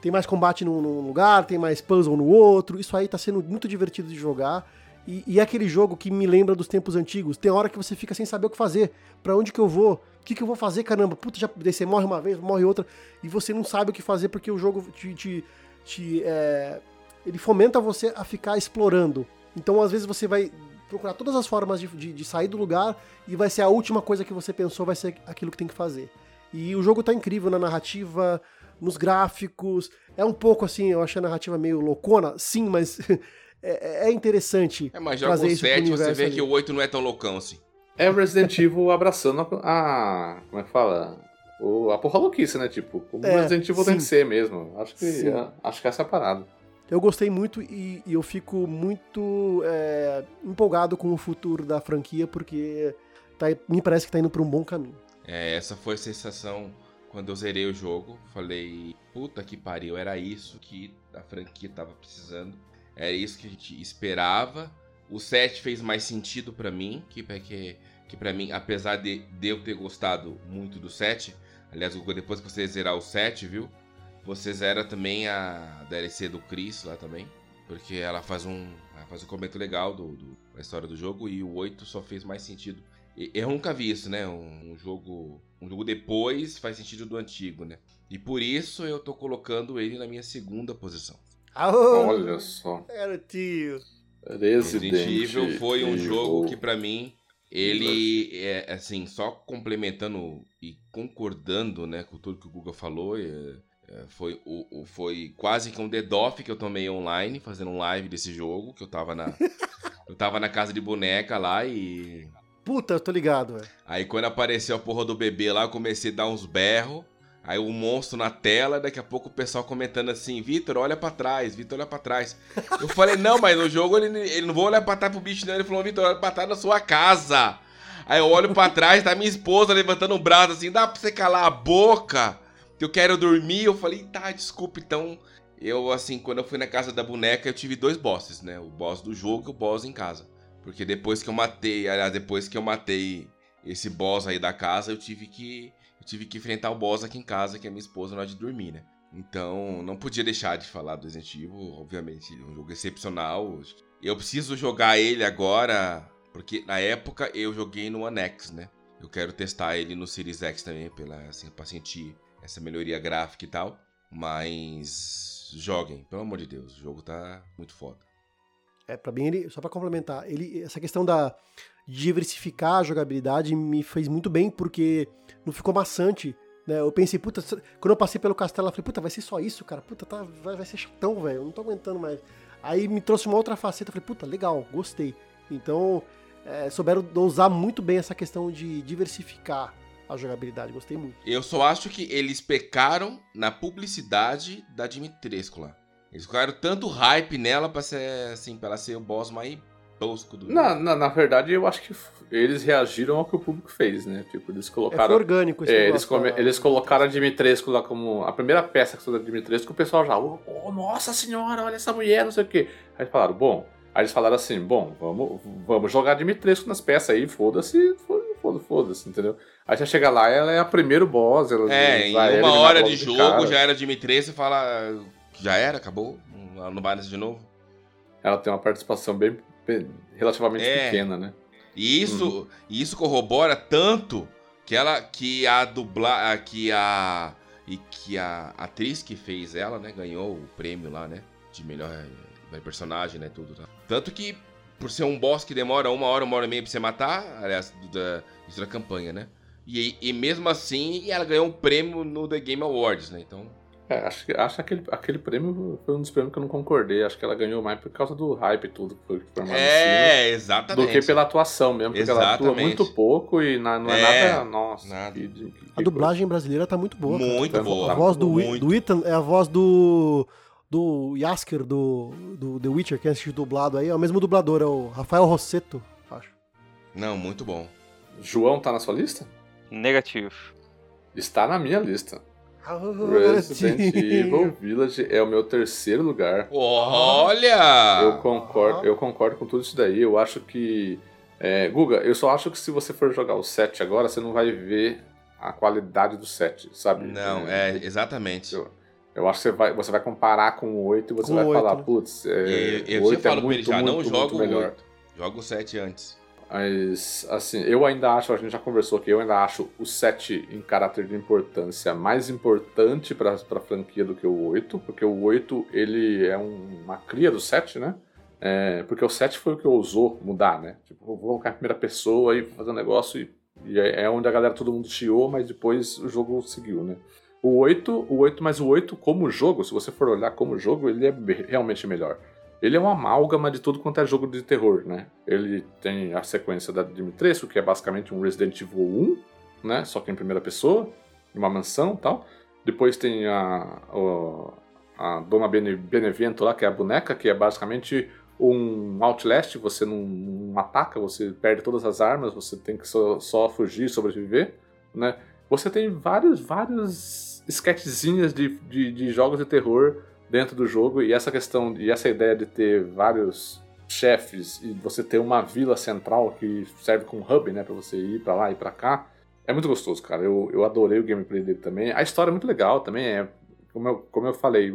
Tem mais combate num, num, lugar, tem mais puzzle no outro. Isso aí tá sendo muito divertido de jogar. E, e, é aquele jogo que me lembra dos tempos antigos. Tem hora que você fica sem saber o que fazer. para onde que eu vou? O que, que eu vou fazer, caramba? Puta, já você morre uma vez, morre outra. E você não sabe o que fazer porque o jogo te. te, te é, ele fomenta você a ficar explorando. Então, às vezes, você vai procurar todas as formas de, de, de, sair do lugar e vai ser a última coisa que você pensou, vai ser aquilo que tem que fazer. E o jogo tá incrível na narrativa, nos gráficos. É um pouco assim, eu achei a narrativa meio loucona, sim, mas é, é, interessante. É, mas joga o 7 você vê ali. que o 8 não é tão loucão assim. É o Resident Evil abraçando a. Como é que fala? O, a porra louquice, né? Tipo, como é, Resident Evil sim. tem que ser mesmo. Acho que, é, acho que essa é a parada. Eu gostei muito e, e eu fico muito é, empolgado com o futuro da franquia, porque tá, me parece que tá indo por um bom caminho. É, essa foi a sensação quando eu zerei o jogo. Falei, puta que pariu, era isso que a franquia tava precisando. Era isso que a gente esperava. O 7 fez mais sentido para mim, que, que, que para mim, apesar de, de eu ter gostado muito do 7, aliás, depois que você zerar o 7, viu? Você zera também a DLC do Chris lá também. Porque ela faz um, ela faz um comentário legal do, do, da história do jogo e o 8 só fez mais sentido. E, eu nunca vi isso, né? Um, um, jogo. Um jogo depois faz sentido do antigo, né? E por isso eu tô colocando ele na minha segunda posição. Olha só. Era tio. Resident Evil foi um jogo que para mim ele é assim, só complementando e concordando, né, com tudo que o Google falou, é, foi, o, o, foi quase que um dedoff que eu tomei online, fazendo um live desse jogo, que eu tava na. eu tava na casa de boneca lá e. Puta, eu tô ligado, velho. Aí quando apareceu a porra do bebê lá, eu comecei a dar uns berros. Aí o monstro na tela, daqui a pouco o pessoal comentando assim, Vitor, olha para trás, Vitor, olha para trás. Eu falei, não, mas no jogo ele, ele não vou olhar pra trás pro bicho, não. Ele falou, Vitor, olha pra trás na sua casa. Aí eu olho para trás, tá minha esposa levantando o braço assim, dá pra você calar a boca? Eu quero dormir. Eu falei, tá, desculpa. Então, eu, assim, quando eu fui na casa da boneca, eu tive dois bosses, né? O boss do jogo e o boss em casa. Porque depois que eu matei, aliás, depois que eu matei esse boss aí da casa, eu tive que eu tive que enfrentar o boss aqui em casa, que é minha esposa na hora de dormir, né? Então, não podia deixar de falar do Resident Evil, obviamente, um jogo excepcional. Eu preciso jogar ele agora, porque na época eu joguei no One X, né? Eu quero testar ele no Series X também, pela, assim, pra sentir essa melhoria gráfica e tal. Mas joguem, pelo amor de Deus, o jogo tá muito foda. É, para mim, ele, só para complementar, ele, essa questão da diversificar a jogabilidade me fez muito bem, porque não ficou maçante. Né? Eu pensei, puta, quando eu passei pelo castelo, eu falei, puta, vai ser só isso, cara? Puta, tá, vai, vai ser chatão, velho, não tô aguentando mais. Aí me trouxe uma outra faceta, falei, puta, legal, gostei. Então, é, souberam usar muito bem essa questão de diversificar a jogabilidade, gostei muito. Eu só acho que eles pecaram na publicidade da Dimitrescu lá. Eles colocaram tanto hype nela pra ser assim, pra ela ser o boss mais tosco do na, na, na, verdade, eu acho que eles reagiram ao que o público fez, né? Tipo, eles colocaram. É orgânico esse é, eles, come, eles colocaram a Dimitrescu lá como. A primeira peça que da Dimitrescu, o pessoal já. Oh, oh, nossa senhora, olha essa mulher, não sei o quê. Aí eles falaram, bom. Aí eles falaram assim, bom, vamos, vamos jogar Dimitrescu nas peças aí, foda-se, foda-se, foda-se, entendeu? Aí você chega lá, ela é a primeiro boss. Ela é, em uma hora de jogo já era Dimitrescu e fala. Já era, acabou, não vai nessa de novo. Ela tem uma participação bem relativamente é. pequena, né? E isso, uhum. isso corrobora tanto que ela que a dubla que a e que a atriz que fez ela, né, ganhou o prêmio lá, né, de melhor eh, personagem, né, tudo. Tá? Tanto que por ser um boss que demora uma hora, uma hora e meia pra você matar, aliás, da, isso da campanha, né? E, e mesmo assim, ela ganhou um prêmio no The Game Awards, né? Então, é, acho que acho que aquele, aquele prêmio foi um dos prêmios que eu não concordei. Acho que ela ganhou mais por causa do hype e tudo que foi formado É, exatamente. Do que pela atuação mesmo, porque exatamente. ela atua muito pouco e não, não é, é, nada. Nossa, nada. Que, que, que a dublagem coisa. brasileira tá muito boa. Muito cara. boa. A voz do, muito. do Ethan é a voz do. Do Yasker do, do The Witcher, que é esse dublado aí, é o mesmo dublador, é o Rafael Rosseto, acho. Não, muito bom. João tá na sua lista? Negativo. Está na minha lista. Resident Evil Village é o meu terceiro lugar. Olha! Eu concordo, eu concordo com tudo isso daí. Eu acho que. É, Guga, eu só acho que se você for jogar o 7 agora, você não vai ver a qualidade do 7, sabe? Não, é, é exatamente. Eu, eu, acho que você vai, você vai comparar com o 8 e você com vai 8, falar, né? putz, é, eu, eu o 8 é muito, já, muito, não jogo muito melhor. 8, jogo o 7 antes. Mas, assim, eu ainda acho, a gente já conversou aqui, eu ainda acho o 7 em caráter de importância mais importante para a franquia do que o 8, porque o 8 ele é um, uma cria do 7, né? É, porque o 7 foi o que ousou mudar, né? Tipo, vou colocar a primeira pessoa e fazer um negócio e, e é, é onde a galera todo mundo chiou, mas depois o jogo seguiu, né? O 8, o 8, mas o 8 como jogo, se você for olhar como jogo, ele é realmente melhor. Ele é uma amálgama de tudo quanto é jogo de terror, né? Ele tem a sequência da Dimitrescu, que é basicamente um Resident Evil 1, né? Só que em primeira pessoa, uma mansão tal. Depois tem a, a, a Dona Benevento lá, que é a boneca, que é basicamente um Outlast, você não, não, ataca, você perde todas as armas, você tem que só, só fugir sobreviver, né? Você tem vários, vários sketchzinhas de, de, de jogos de terror dentro do jogo e essa questão e essa ideia de ter vários chefes e você ter uma vila central que serve como hub, né, para você ir para lá e para cá, é muito gostoso, cara. Eu, eu adorei o gameplay dele também. A história é muito legal também, é como eu, como eu falei,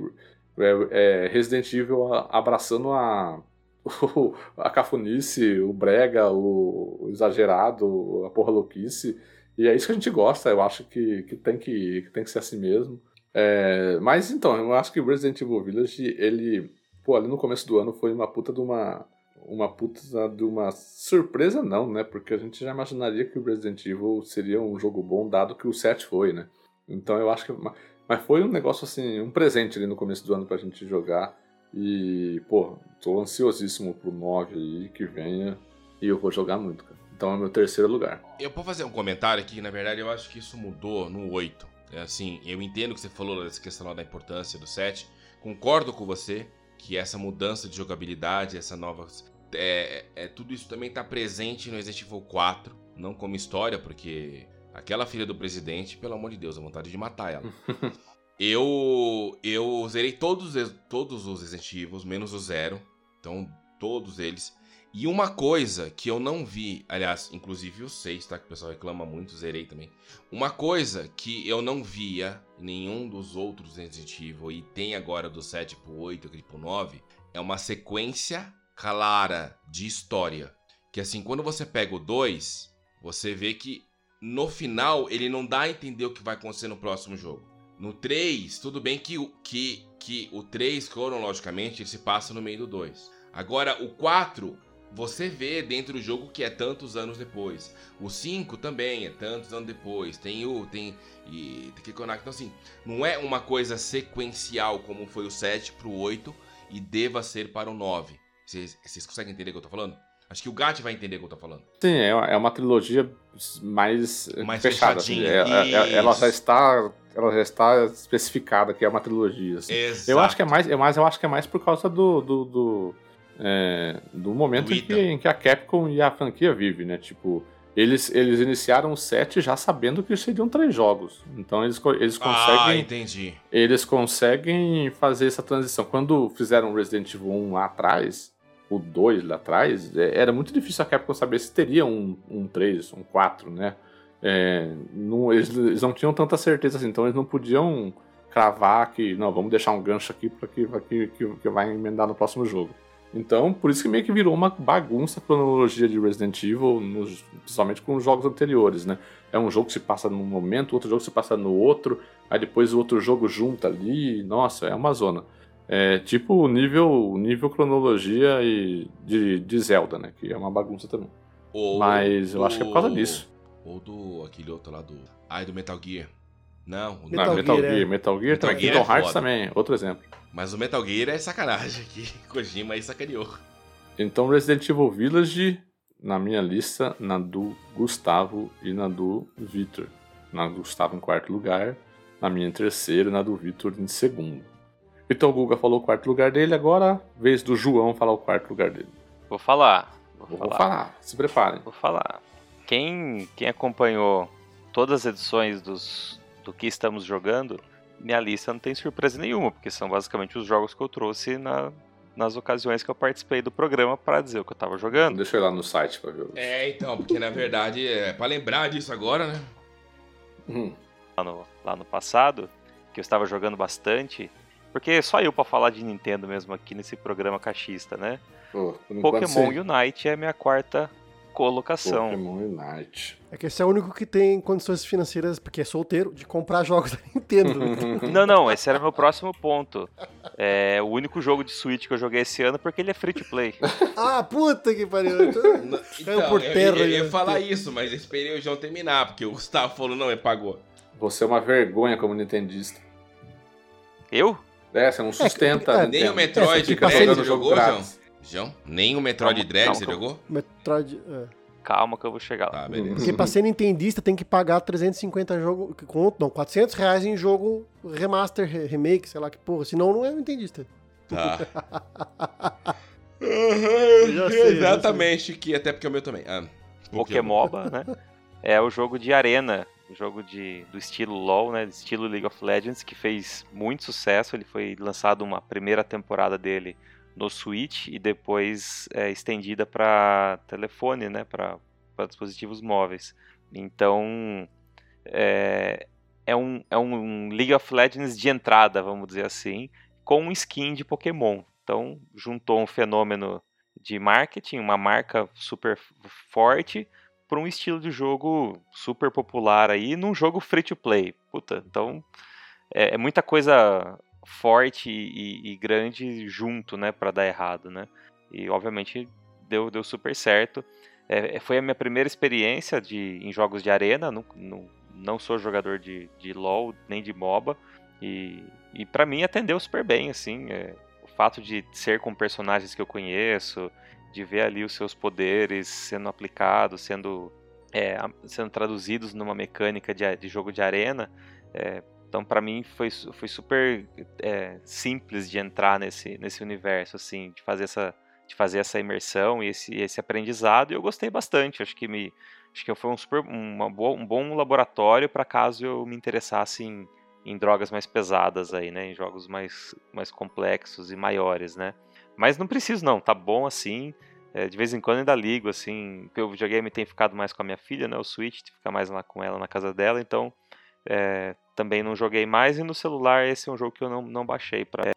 é, é Resident Evil abraçando a a cafonice, o brega, o, o exagerado, a porra louquice. E é isso que a gente gosta, eu acho que, que, tem, que, que tem que ser assim mesmo. É, mas então, eu acho que Resident Evil Village, ele, pô, ali no começo do ano foi uma puta de uma uma puta de uma surpresa não, né? Porque a gente já imaginaria que o Resident Evil seria um jogo bom dado que o 7 foi, né? Então eu acho que mas foi um negócio assim, um presente ali no começo do ano pra gente jogar. E, pô, tô ansiosíssimo pro 9 aí que venha e eu vou jogar muito, cara. Então é meu terceiro lugar. Eu vou fazer um comentário aqui, na verdade eu acho que isso mudou no 8. É assim, eu entendo que você falou dessa questão da importância do set. Concordo com você que essa mudança de jogabilidade, essa nova. É, é, tudo isso também está presente no Resident Evil 4. Não como história, porque aquela filha do presidente, pelo amor de Deus, a vontade de matar ela. eu eu zerei todos, todos os Resident Evil, menos o zero. Então, todos eles. E uma coisa que eu não vi, aliás, inclusive o 6, tá? Que o pessoal reclama muito, zerei também. Uma coisa que eu não via nenhum dos outros Resident Evil e tem agora do 7 pro 8 e pro 9 é uma sequência clara de história. Que assim, quando você pega o 2, você vê que no final ele não dá a entender o que vai acontecer no próximo jogo. No 3, tudo bem que, que, que o 3, cronologicamente, ele se passa no meio do 2. Agora, o 4 você vê dentro do jogo que é tantos anos depois. O 5 também é tantos anos depois. Tem o. Tem. E tem que conectar. Então, assim, não é uma coisa sequencial como foi o 7 pro 8. e deva ser para o 9. Vocês, vocês conseguem entender o que eu tô falando? Acho que o Gat vai entender o que eu tô falando. Sim, é uma, é uma trilogia mais, Mais fechada. assim. fechadinha, É- é- ela isso. já está, ela já está especificada que é uma trilogia. assim. Eu acho que é mais, é mais, eu acho que é mais por causa do do, do, é, do momento Do em que, em que a Capcom e a franquia vive, né? Tipo, eles, eles iniciaram o set já sabendo que seriam três jogos. Então eles, eles Ah, conseguem entendi. eles conseguem fazer essa transição. Quando fizeram Resident Evil 1 lá atrás, o 2 lá atrás, é, era muito difícil a Capcom saber se teria um, um 3, um 4, né? É, não- eles, eles não tinham tanta certeza assim, então eles não podiam cravar que, não, vamos deixar um gancho aqui para que, que, que vai emendar no próximo jogo. Então, por isso que meio que virou uma bagunça a cronologia de Resident Evil, nos- principalmente com os jogos anteriores, né? É um jogo que se passa num momento, outro jogo se passa no outro, aí depois o outro jogo junta ali, nossa, é uma zona. É tipo o nível, nível cronologia e de, de Zelda, né? Que é uma bagunça também. Ou Mas eu acho que é por causa disso. Ou do aquele outro lá do. Ai, do Metal Gear. Não, o Metal Não, Metal Gear, Gear, é. Metal Gear, Metal também. Gear Kingdom é Hearts foda. também, outro exemplo. Mas o Metal Gear é sacanagem aqui. Kojima aí sacaneou. Então Resident Evil Village, na minha lista, na do Gustavo e na do Victor. Na do Gustavo em quarto lugar, na minha em terceiro e na do Victor em segundo. Então o Guga falou o quarto lugar dele, agora vez do João falar o quarto lugar dele. Vou falar. Vou, Vou falar. falar, se preparem. Vou falar. Quem, quem acompanhou todas as edições dos, do que estamos jogando, minha lista não tem surpresa nenhuma, porque são basicamente os jogos que eu trouxe na, nas ocasiões que eu participei do programa para dizer o que eu tava jogando. Deixa eu ir lá no site pra ver. É, então, porque na verdade, é pra lembrar disso agora, né? Hum, Lá no, lá no passado, que eu estava jogando bastante, porque só eu pra falar de Nintendo mesmo aqui nesse programa cachista, né? enquanto, Pokémon. Unite é a minha quarta colocação. Pokémon Unite. É que esse é o único que tem condições financeiras, porque é solteiro, de comprar jogos da Nintendo. Não, não, esse era meu próximo ponto. É o único jogo de Switch que eu joguei esse ano porque ele é free to play. ah, puta que pariu. Então, Caiu por eu- terra eu, eu ia aí, falar isso, mas eu esperei o João terminar, porque o Gustavo falou, não, ele pagou. Você é uma vergonha como nintendista. Eu? É, você não sustenta. é, Nem o Metroid jogando você jogo jogou, João? João? Nem o Metroid Calma, Dread calma, você calma. jogou? Metroid. É. Calma que eu vou chegar lá. Tá, beleza. Porque pra ser nintendista tem que pagar 350 jogo, com- não, 400 reais em jogo remaster, re- remake, sei lá que porra, senão não é nintendista. Tá. sei, Exatamente, que até porque é o meu também. Ah, Pokémoba, né? É o jogo de arena, o jogo de, do estilo LoL, né? Estilo League of Legends, que fez muito sucesso. Ele foi lançado uma primeira temporada dele no Switch e depois é, estendida para telefone, né? Para dispositivos móveis. Então é, é, um, é um League of Legends de entrada, vamos dizer assim, com um skin de Pokémon. Então juntou um fenômeno de marketing, uma marca super forte, para um estilo de jogo super popular aí, num jogo free to play. Puta, então é, é muita coisa forte e, e grande junto, né, para dar errado, né? E obviamente deu, deu super certo. É, é, foi a minha primeira experiência de, em jogos de arena, não, não, não sou jogador de, de LoL nem de MOBA, e, e para mim atendeu super bem, assim, é, o fato de ser com personagens que eu conheço, de ver ali os seus poderes sendo aplicados, sendo, é, sendo traduzidos numa mecânica de, de jogo de arena. é, então, para mim, foi, foi super é, simples de entrar nesse, nesse universo, assim, de fazer essa, de fazer essa imersão e esse, esse aprendizado. E eu gostei bastante. Acho que me, acho que foi um super, uma boa, um bom laboratório para caso eu me interessasse em, em drogas mais pesadas aí, né, em jogos mais, mais complexos e maiores, né. Mas não preciso não, tá bom assim. É, de vez em quando ainda ligo, assim. porque O videogame tem ficado mais com a minha filha, né? O Switch fica mais lá com ela na casa dela, então é, também não joguei mais. E no celular esse é um jogo que eu não, não baixei. Pra,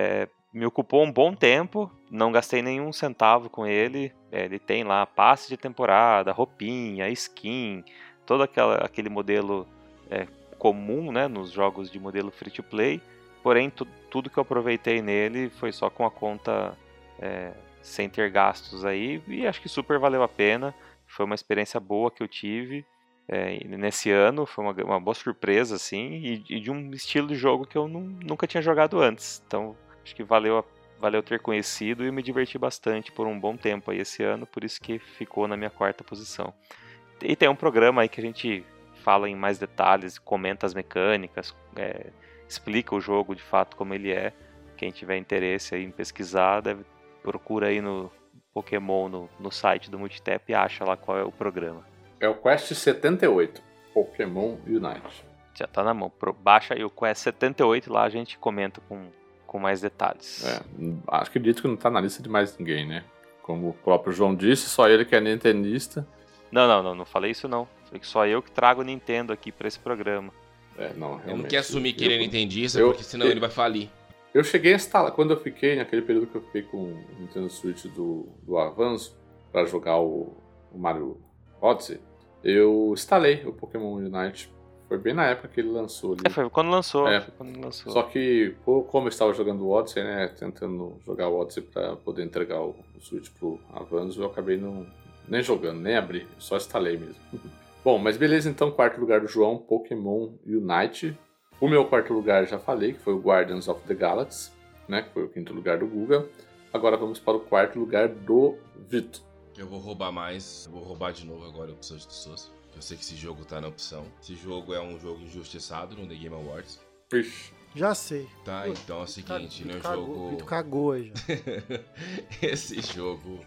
é, me ocupou um bom tempo, não gastei nenhum centavo com ele. É, ele tem lá passe de temporada, roupinha, skin, todo aquela, aquele modelo é, comum né, nos jogos de modelo free to play. Porém, tu- tudo que eu aproveitei nele foi só com a conta é, sem ter gastos aí e acho que super valeu a pena. Foi uma experiência boa que eu tive é, nesse ano, foi uma, uma boa surpresa assim e, e de um estilo de jogo que eu nun- nunca tinha jogado antes. Então acho que valeu a, valeu ter conhecido e me diverti bastante por um bom tempo aí esse ano, por isso que ficou na minha quarta posição. E tem um programa aí que a gente fala em mais detalhes, comenta as mecânicas, é, explica o jogo de fato como ele é. Quem tiver interesse aí em pesquisar, deve, procura aí no Pokémon no, no site do Multitap e acha lá qual é o programa. É o Quest 78, Pokémon Unite. Já tá na mão. Baixa aí o Quest 78 lá a gente comenta com, com mais detalhes. É, acho que dito que não tá na lista de mais ninguém, né? Como o próprio João disse, só ele que é nintendista. Não, não, não, não falei isso não. Falei que só eu que trago o Nintendo aqui para esse programa. É, não, realmente. Ele não quer assumir que eu, ele é nintendista, eu, porque senão eu, ele vai falir. Eu cheguei a instalar, quando eu fiquei, naquele período que eu fiquei com o Nintendo Switch do, do Avanço, para jogar o, o Mario Odyssey, eu instalei o Pokémon Unite. Foi bem na época que ele lançou ali. É, foi quando lançou. É, quando lançou. Só que, como eu estava jogando o Odyssey, né, tentando jogar o Odyssey para poder entregar o, o Switch pro Avanço, eu acabei não, nem jogando, nem abri, só instalei mesmo. Bom, mas beleza, então, quarto lugar do João, Pokémon Unite. O meu quarto lugar já falei, que foi o Guardians of the Galaxy, né? Que foi o quinto lugar do Guga. Agora vamos para o quarto lugar do Vito. Eu vou roubar mais, eu vou roubar de novo agora a opção de pessoas. Eu sei que esse jogo tá na opção. Esse jogo é um jogo injustiçado no The Game Awards. Ixi. Já sei. Tá, então é o seguinte, né? O jogo. Vito cagou aí já. esse jogo.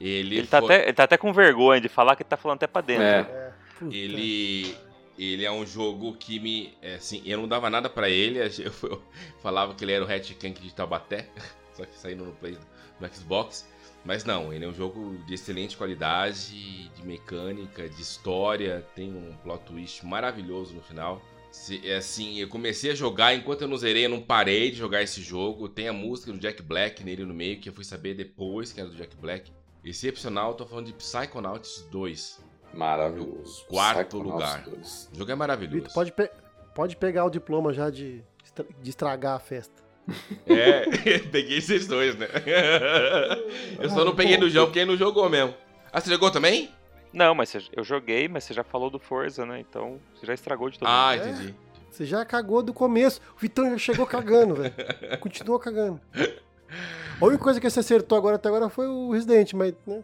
Ele, ele, tá foi... até, ele tá até com vergonha de falar que ele tá falando até pra dentro. É. é. Ele ele é um jogo que me. É, assim, eu não dava nada para ele. Eu, eu, falava que ele era o Hatch Clank de Taubaté, só que saindo no Play no Xbox. Mas não, ele é um jogo de excelente qualidade, de mecânica, de história, tem um plot twist maravilhoso no final. Se, é assim, eu comecei a jogar, enquanto eu não zerei, eu não parei de jogar esse jogo. Tem a música do Jack Black nele no meio, que eu fui saber depois que era do Jack Black. Excepcional, tô falando de Psychonauts 2. Maravilhoso. Quarto lugar. O jogo é maravilhoso. Vitor, pode, pe pode pegar o diploma já de, de estragar a festa. É, peguei esses dois, né? Eu só não peguei no jogo porque ele não jogou mesmo. Ah, você jogou também? Não, mas eu joguei, mas você já falou do Forza, né? Então você já estragou de todo Ah, mundo. entendi. É, você já cagou do começo. O Vitão já chegou cagando, velho. Continua cagando. A única coisa que você acertou agora até agora foi o Resident, mas, né?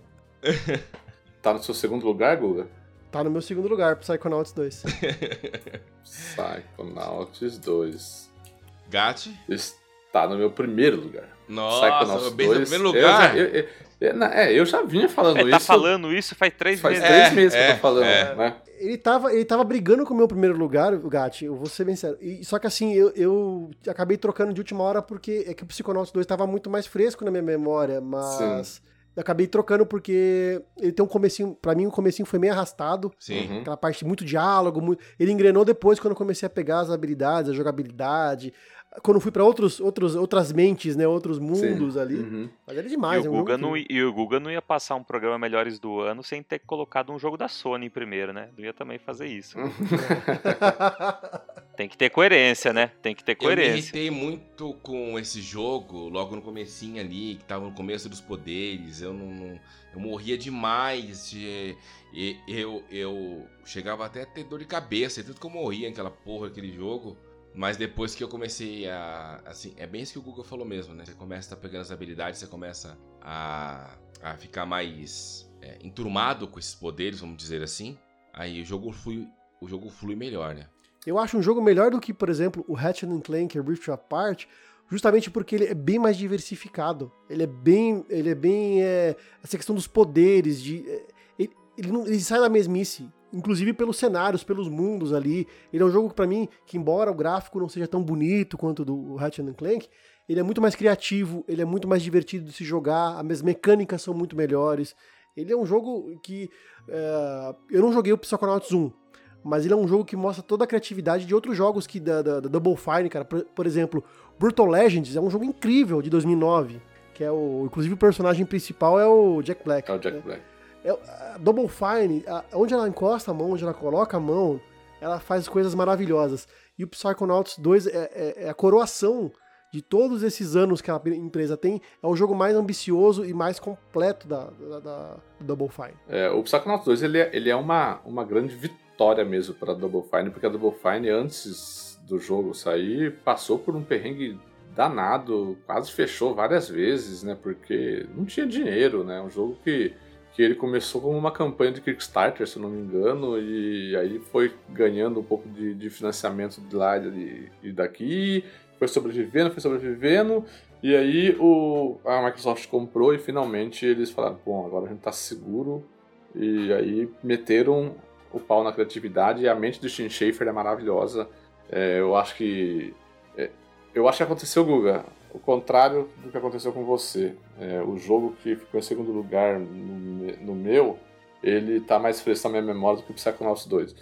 Tá no seu segundo lugar, Guga? Tá no meu segundo lugar, Psychonauts 2. Psychonauts 2. Gat? Está no meu primeiro lugar. Nossa, bem 2. no primeiro lugar? Eu, eu, eu, é, eu já vinha falando é, isso. Tá falando isso faz três faz meses. Faz três meses é, que eu tô falando, é. né? Ele tava, ele tava brigando com o meu primeiro lugar, o Gat, eu vou ser bem sério. E, só que assim, eu, eu acabei trocando de última hora porque é que o Psychonauts 2 tava muito mais fresco na minha memória, mas... Sim. Eu acabei trocando porque ele tem um comecinho, para mim o comecinho foi meio arrastado. Sim. Uhum. Aquela parte muito diálogo, muito... ele engrenou depois quando eu comecei a pegar as habilidades, a jogabilidade, quando fui para outros, outros, outras mentes, né, outros mundos Sim. ali. Uhum. Mas era demais. E o, é Guga não, e o Guga não ia passar um programa Melhores do Ano sem ter colocado um jogo da Sony em primeiro, né? Não ia também fazer isso. Tem que ter coerência, né? Tem que ter coerência. Eu me irritei muito com esse jogo, logo no comecinho ali, que tava no começo dos poderes. Eu não, não eu morria demais. De, eu, eu chegava até a ter dor de cabeça, tudo que eu morria naquela porra, aquele jogo. Mas depois que eu comecei a. Assim, é bem isso que o Google falou mesmo, né? Você começa a tá pegando as habilidades, você começa a, a ficar mais é, enturmado com esses poderes, vamos dizer assim. Aí o jogo flui, o jogo flui melhor, né? Eu acho um jogo melhor do que, por exemplo, o Ratchet Clank Rift Apart, justamente porque ele é bem mais diversificado. Ele é bem. Ele é bem. É, essa questão dos poderes, de. É, ele, ele, não, ele sai da mesmice inclusive pelos cenários, pelos mundos ali. Ele é um jogo para mim, que embora o gráfico não seja tão bonito quanto do Ratchet Clank, ele é muito mais criativo, ele é muito mais divertido de se jogar, as mecânicas são muito melhores. Ele é um jogo que. É, eu não joguei o Psychonauts 1, mas ele é um jogo que mostra toda a criatividade de outros jogos que da, da, da Double Fine, cara. Por, por, exemplo, Brutal Legends é um jogo incrível de 2009, que é o. Inclusive o personagem principal é o Jack Black. É o Jack né? Black. É, a Double Fine, a, onde ela encosta a mão, onde ela coloca a mão, ela faz coisas maravilhosas. E o Psychonauts 2 é, é, é a coroação de todos esses anos que a empresa tem, é o jogo mais ambicioso e mais completo da, da, da Double Fine. É, o Psychonauts 2 ele é, ele é uma, uma grande vitória mesmo para a Double Fine, porque a Double Fine, antes do jogo sair, passou por um perrengue danado, quase fechou várias vezes, né? Porque não tinha dinheiro, né? Um jogo que, que ele começou como uma campanha de Kickstarter, se não me engano, e aí foi ganhando um pouco de, de financiamento de lá e, e daqui, foi sobrevivendo, foi sobrevivendo, e aí o, a Microsoft comprou e finalmente eles falaram, bom, agora a gente tá seguro, e aí meteram o pau na criatividade e a mente do Shin Schafer é maravilhosa. É, eu acho que. É, eu acho que aconteceu, Guga, o contrário do que aconteceu com você. É, o jogo que ficou em segundo lugar no, no, meu, ele tá mais fresco na minha memória do que o Psychonauts 2.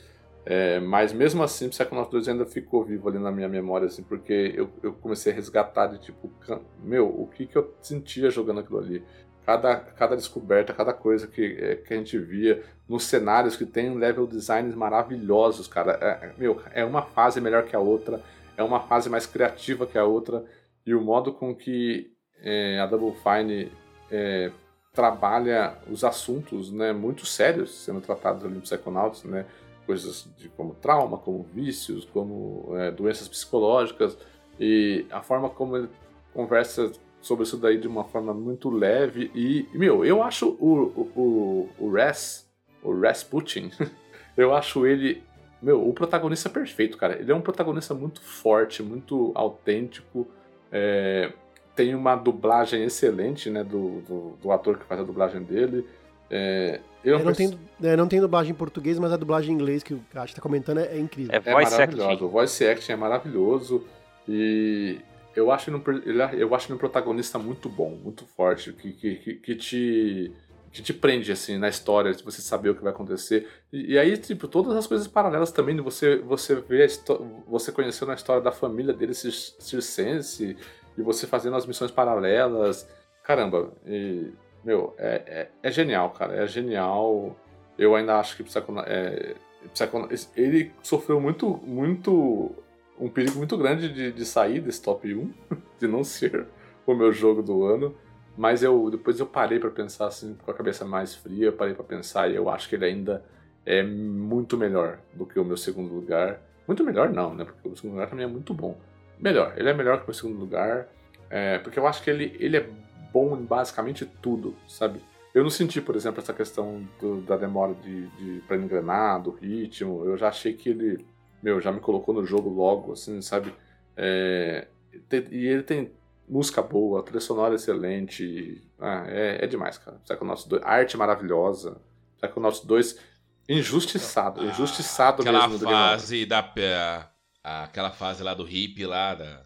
É, mas mesmo assim, Psychonauts 2 ainda ficou vivo ali na minha memória, assim, porque eu, eu comecei a resgatar de tipo, meu, o que, que eu sentia jogando aquilo ali cada, cada descoberta, cada coisa que, é, que a gente via nos cenários que tem level designs maravilhosos, cara. É, é, meu, é uma fase melhor que a outra, é uma fase mais criativa que a outra, e o modo com que é, a Double Fine é, trabalha os assuntos né, muito sérios sendo tratados ali no Psychonauts, né? Coisas de, como trauma, como vícios, como é, doenças psicológicas, e a forma como ele conversa sobre isso daí de uma forma muito leve. E, meu, eu acho o, o, o Res, o eu acho ele, meu, o protagonista perfeito, cara. Ele é um protagonista muito forte, muito autêntico. É, tem uma dublagem excelente, né, do, do, do, ator que faz a dublagem dele. É, eu não, tenho, é, não tem dublagem em português, mas a dublagem em inglês que o Kat tá comentando é, é incrível. É, voice é maravilhoso. Acting. O voice acting é maravilhoso. E eu acho ele, eu acho ele um protagonista muito bom, muito forte, que, que, que, te que te prende assim na história, de você saber o que vai acontecer. E, e, aí, tipo, todas as coisas paralelas também, você você ver você conhecendo a história da família dele circense e você fazendo as missões paralelas. Caramba, e, meu, é, é, é, genial, cara, é genial. Eu ainda acho que Psychonauts, é, ele sofreu muito muito um perigo muito grande de, de sair desse top 1, de não ser o meu jogo do ano. Mas eu depois eu parei para pensar assim, com a cabeça mais fria, parei para pensar e eu acho que ele ainda é muito melhor do que o meu segundo lugar. Muito melhor não, né? Porque o segundo lugar também é muito bom. Melhor, ele é melhor que o meu segundo lugar, é, porque eu acho que ele, ele é bom em basicamente tudo, sabe? Eu não senti, por exemplo, essa questão do, da demora de, de para engrenar, do ritmo. Eu já achei que ele meu, já me colocou no jogo logo, assim, sabe? É, e ele tem música boa, trilha sonora excelente. Ah, é, é demais, cara. Psychonauts 2, arte maravilhosa. Psychonauts 2, injustiçado. Ah, injustiçado aquela mesmo. Aquela fase da. A, aquela fase lá do hip lá, da.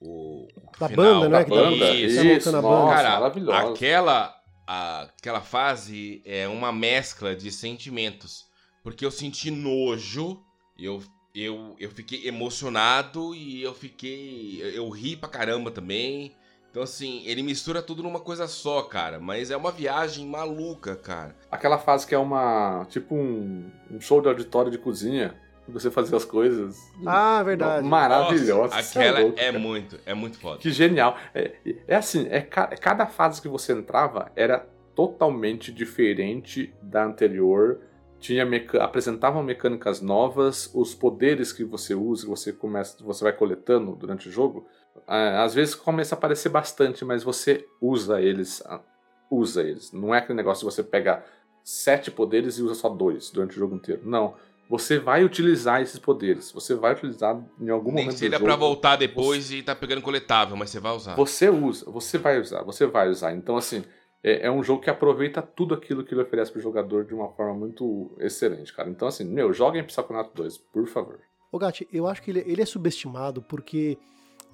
O, da final, banda, né? Da banda. Isso, isso nossa, cara, maravilhosa. Aquela, a, aquela fase é uma mescla de sentimentos. Porque eu senti nojo eu, eu, eu fiquei emocionado e eu fiquei. Eu ri pra caramba também. Então, assim, ele mistura tudo numa coisa só, cara. Mas é uma viagem maluca, cara. Aquela fase que é uma. Tipo um, um show de auditório de cozinha. Você fazia as coisas. Ah, verdade. Maravilhosa. aquela é, louco, é muito, é muito foda. Que genial. É, é assim, é, cada fase que você entrava era totalmente diferente da anterior tinha apresentavam mecânicas novas, os poderes que você usa, que você começa, você vai coletando durante o jogo, às vezes começa a aparecer bastante, mas você usa eles, usa eles. Não é aquele negócio de você pegar sete poderes e usa só dois durante o jogo inteiro. Não. Você vai utilizar esses poderes. Você vai utilizar em algum Nem momento. Nem seria para voltar depois você... e tá pegando coletável, mas você vai usar. Você usa, você vai usar, você vai usar. Então, assim, é, é, um jogo que aproveita tudo aquilo que ele oferece pro jogador de uma forma muito excelente, cara. Então, assim, meu, joguem Psychonauts 2, por favor. Ô, Gatti, eu acho que ele, ele é subestimado porque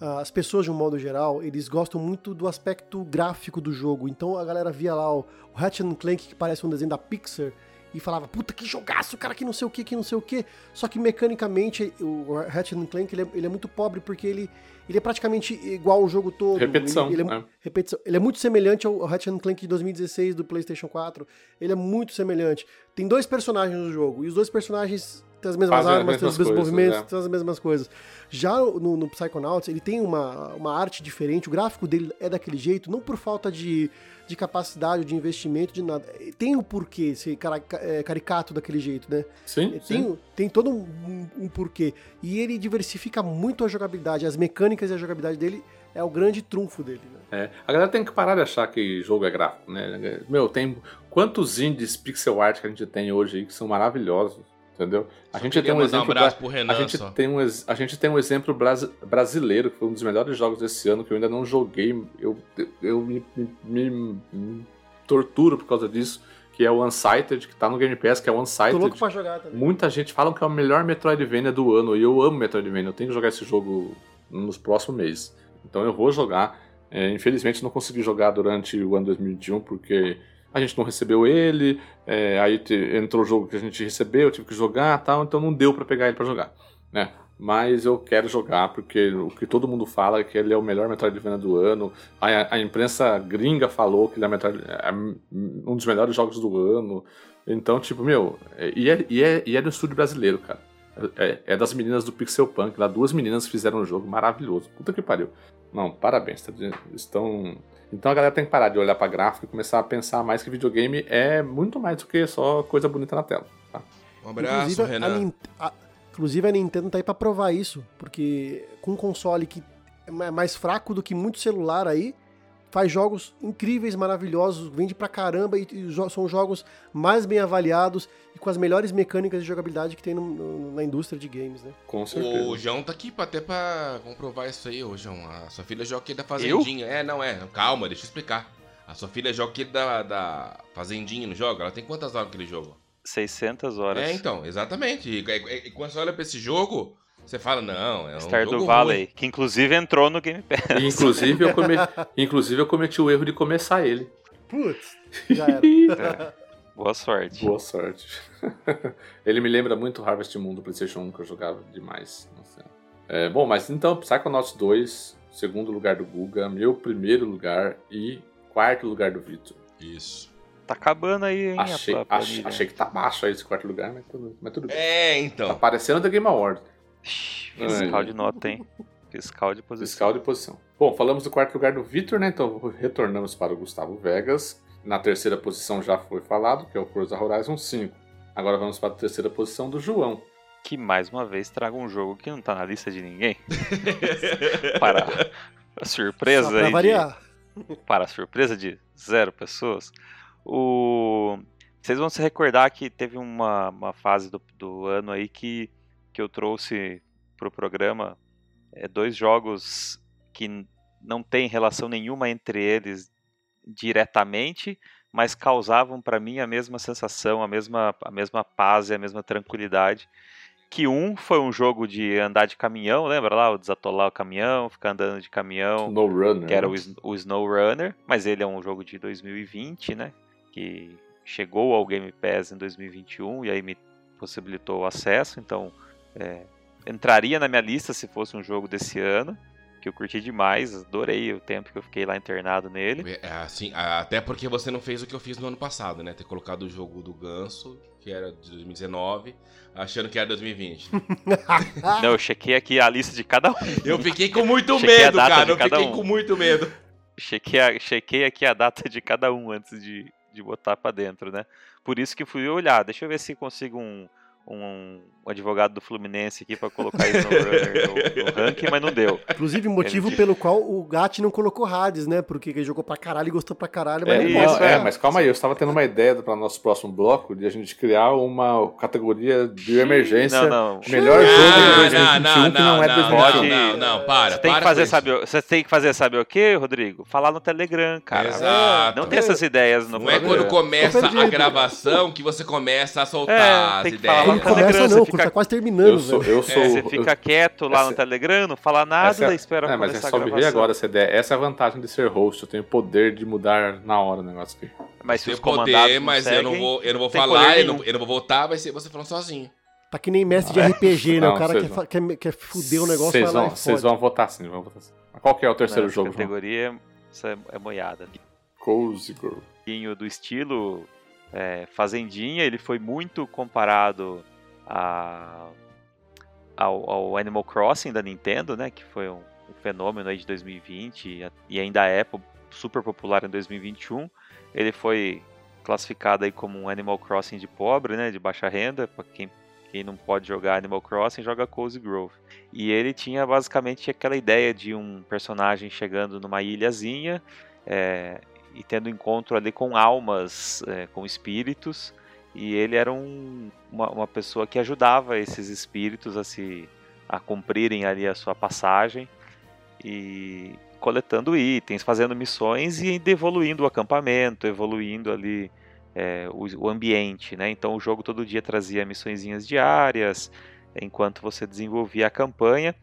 uh, as pessoas, de um modo geral, eles gostam muito do aspecto gráfico do jogo. Então a galera via lá o, o Ratchet Clank, que parece um desenho da Pixar, e falava, puta que jogaço, cara, que não sei o que, que não sei o que. Só que mecanicamente o Ratchet Clank ele é, ele é, muito pobre porque ele, ele é praticamente igual ao jogo todo. Repetição. Ele, ele é, é. repetição. Ele é muito semelhante ao Ratchet Clank de 2016 do PlayStation 4. Ele é muito semelhante. Tem dois personagens no jogo e os dois personagens tem as mesmas Fazem as armas, tem os mesmas mesmos coisas, movimentos, é. tem as mesmas coisas. Já no, no Psychonauts, ele tem uma, uma arte diferente, o gráfico dele é daquele jeito, não por falta de, de capacidade, de investimento, de nada. Tem o porquê ser é, caricato daquele jeito, né? Sim, sim. Tem, tem todo um, um- um porquê. E ele diversifica muito a jogabilidade, as mecânicas e a jogabilidade dele é o grande trunfo dele, né? É, a galera tem que parar de achar que jogo é gráfico, né? Meu, tem quantos indies pixel art que a gente tem hoje aí que são maravilhosos, entendeu? A Só gente tem um um exemplo pro Renan a gente só. tem um a gente tem um exemplo brasi- brasileiro que foi um dos melhores jogos desse ano que eu ainda não joguei, eu eu me, me- me- me torturo por causa disso, que é o Unsighted, que tá no Game Pass, que é o Tô Unsighted. louco pra jogar também. Muita gente fala que é o melhor Metroidvania do ano e eu amo Metroidvania. Eu tenho que jogar esse jogo nos próximos meses. Então eu vou jogar. É, infelizmente não consegui jogar durante o ano 2021 porque a gente não recebeu ele. é, aí entrou o jogo que a gente recebeu, eu tive que jogar tal. Então não deu pra pegar ele pra jogar. Né? Mas eu quero jogar porque o que todo mundo fala é que ele é o melhor Metroidvania do ano. A, a imprensa gringa falou que ele é, é um dos melhores jogos do ano. Então, tipo, meu, é- e é, e é, e é do estúdio brasileiro, cara. É, é das meninas do Pixel Punk, lá duas meninas fizeram um jogo maravilhoso. Puta que pariu. Não, parabéns, tá estão. Então a galera tem que parar de olhar pra gráfico e começar a pensar mais que videogame é muito mais do que só coisa bonita na tela. Tá? Um abraço, a, Renan. Nin- a- inclusive a Nintendo tá aí pra provar isso, porque com um console que é ma- mais fraco do que muito celular aí, faz jogos incríveis, maravilhosos, vende pra caramba e, e jo- são jogos mais bem avaliados e com as melhores mecânicas de jogabilidade que tem no- no- na indústria de games, né? Com certeza. O João tá aqui pra, até pra comprovar isso aí, ô João. A sua filha joga aquele da Fazendinha. É, não é. Calma, deixa eu explicar. A sua filha joga aquele da, da Fazendinha, não joga? Ela tem quantas horas naquele jogo? 600 horas. É, então, exatamente. E, e- e quando você olha pra esse jogo, você fala, não, é um Stardew jogo Valley, ruim. que inclusive entrou no Game Pass. E, inclusive, eu come... inclusive, eu cometi o erro de começar ele. Putz, já era. Boa sorte. Boa sorte. ele me lembra muito Harvest Moon do PlayStation 1 que eu jogava demais. É, bom, mas então, Psychonauts 2, segundo lugar do Guga, meu primeiro lugar e quarto lugar do Vitor. Isso. Tá acabando aí, hein, Achei, ach- achei que tá baixo aí esse quarto lugar, mas tudo, mas tudo bem. É, Tá então. parecendo The Game Award. Fiscal de nota, hein? Fiscal de posição. Fiscal de posição. Bom, falamos do quarto lugar do Vitor, né? Então retornamos para o Gustavo Vegas. Na terceira posição já foi falado, que é o Forza Horizon 5. Agora vamos para a terceira posição do João. Que mais uma vez traga um jogo que não tá na lista de ninguém. para a surpresa Só pra aí de- para a surpresa de zero pessoas, o... vocês vão se recordar que teve uma, uma fase do, do ano aí que, que eu trouxe pro programa é, dois jogos que não tem relação nenhuma entre eles diretamente, mas causavam para mim a mesma sensação, a mesma, a mesma paz e a mesma tranquilidade. Que um foi um jogo de andar de caminhão, lembra lá? O desatolar o caminhão, ficar andando de caminhão No Runner. que era né? o, o SnowRunner, mas ele é um jogo de 2020, né? Que chegou ao Game Pass em 2021 e aí me possibilitou o acesso, então é, entraria na minha lista se fosse um jogo desse ano, que eu curti demais, adorei o tempo que eu fiquei lá internado nele. É, assim, até porque você não fez o que eu fiz no ano passado, né? Ter colocado o jogo do Ganso, que era de 2019, achando que era 2020. Não, eu chequei aqui a lista de cada um. Eu fiquei com muito Chequei medo, cara. Eu fiquei um. com muito medo. Chequei, a- chequei aqui a data de cada um antes de, de botar pra dentro, né? Por isso que fui olhar. Deixa eu ver se consigo um, um, advogado do Fluminense aqui pra colocar isso no, runner, no, no ranking, mas não deu. Inclusive, o motivo Ele- pelo qual o Gat não colocou Hades, né? Porque ele jogou pra caralho e gostou pra caralho, mas É, não não, pode. é, né? mas calma aí, eu estava tendo uma ideia para nosso próximo bloco de a gente criar uma categoria de emergência. Não, não. Melhor jogo de Ah, 2021 que não é não, 2021. não, não, para. Você tem, que para fazer, com isso. sabe, o- você tem que fazer, sabe o que, Rodrigo? Falar no Telegram, cara. Exato. Não tem essas ideias no Não é programa. quando começa a gravação que você começa a soltar É, as tem que ideias. Não começa não, quando fica- tá quase terminando, Eu sou, velho. eu sou. É, você fica quieto lá essa- no Telegram, não fala nada, essa, daí espera é, mas é começar só a me ver gravação. agora essa ideia. Essa é a vantagem de ser host. Eu tenho poder de mudar na hora o negócio aqui. Mas se Tem os comandados poder, mas eu não vou, eu não vou falar, eu não, eu não vou voltar, vai ser você falando sozinho. Tá que nem mestre de RPG, né? Não, o cara quer, vão- quer, quer fuder o negócio, Vocês vai lá vão, e vocês vão votar sim, vão votar sim. Mas qual que é o terceiro jogo, categoria, isso é, é moiada. Cozy Girl. pouquinho do estilo é, Fazendinha, ele foi muito comparado a, ao, ao, Animal Crossing da Nintendo, né? Que foi um, um fenômeno aí de 2020 e ainda é super popular em 2021. Ele foi classificado aí como um Animal Crossing de pobre, né? De baixa renda, para quem quem não pode jogar Animal Crossing joga Cozy Grove. E ele tinha basicamente aquela ideia de um personagem chegando numa ilhazinha é, e tendo encontro ali com almas, é, com espíritos. E ele era um, uma, uma, pessoa que ajudava esses espíritos a se a cumprirem ali a sua passagem e coletando itens, fazendo missões e evoluindo o acampamento, evoluindo ali é, o, o, ambiente, né? Então o jogo todo dia trazia missõezinhas diárias, enquanto você desenvolvia a campanha.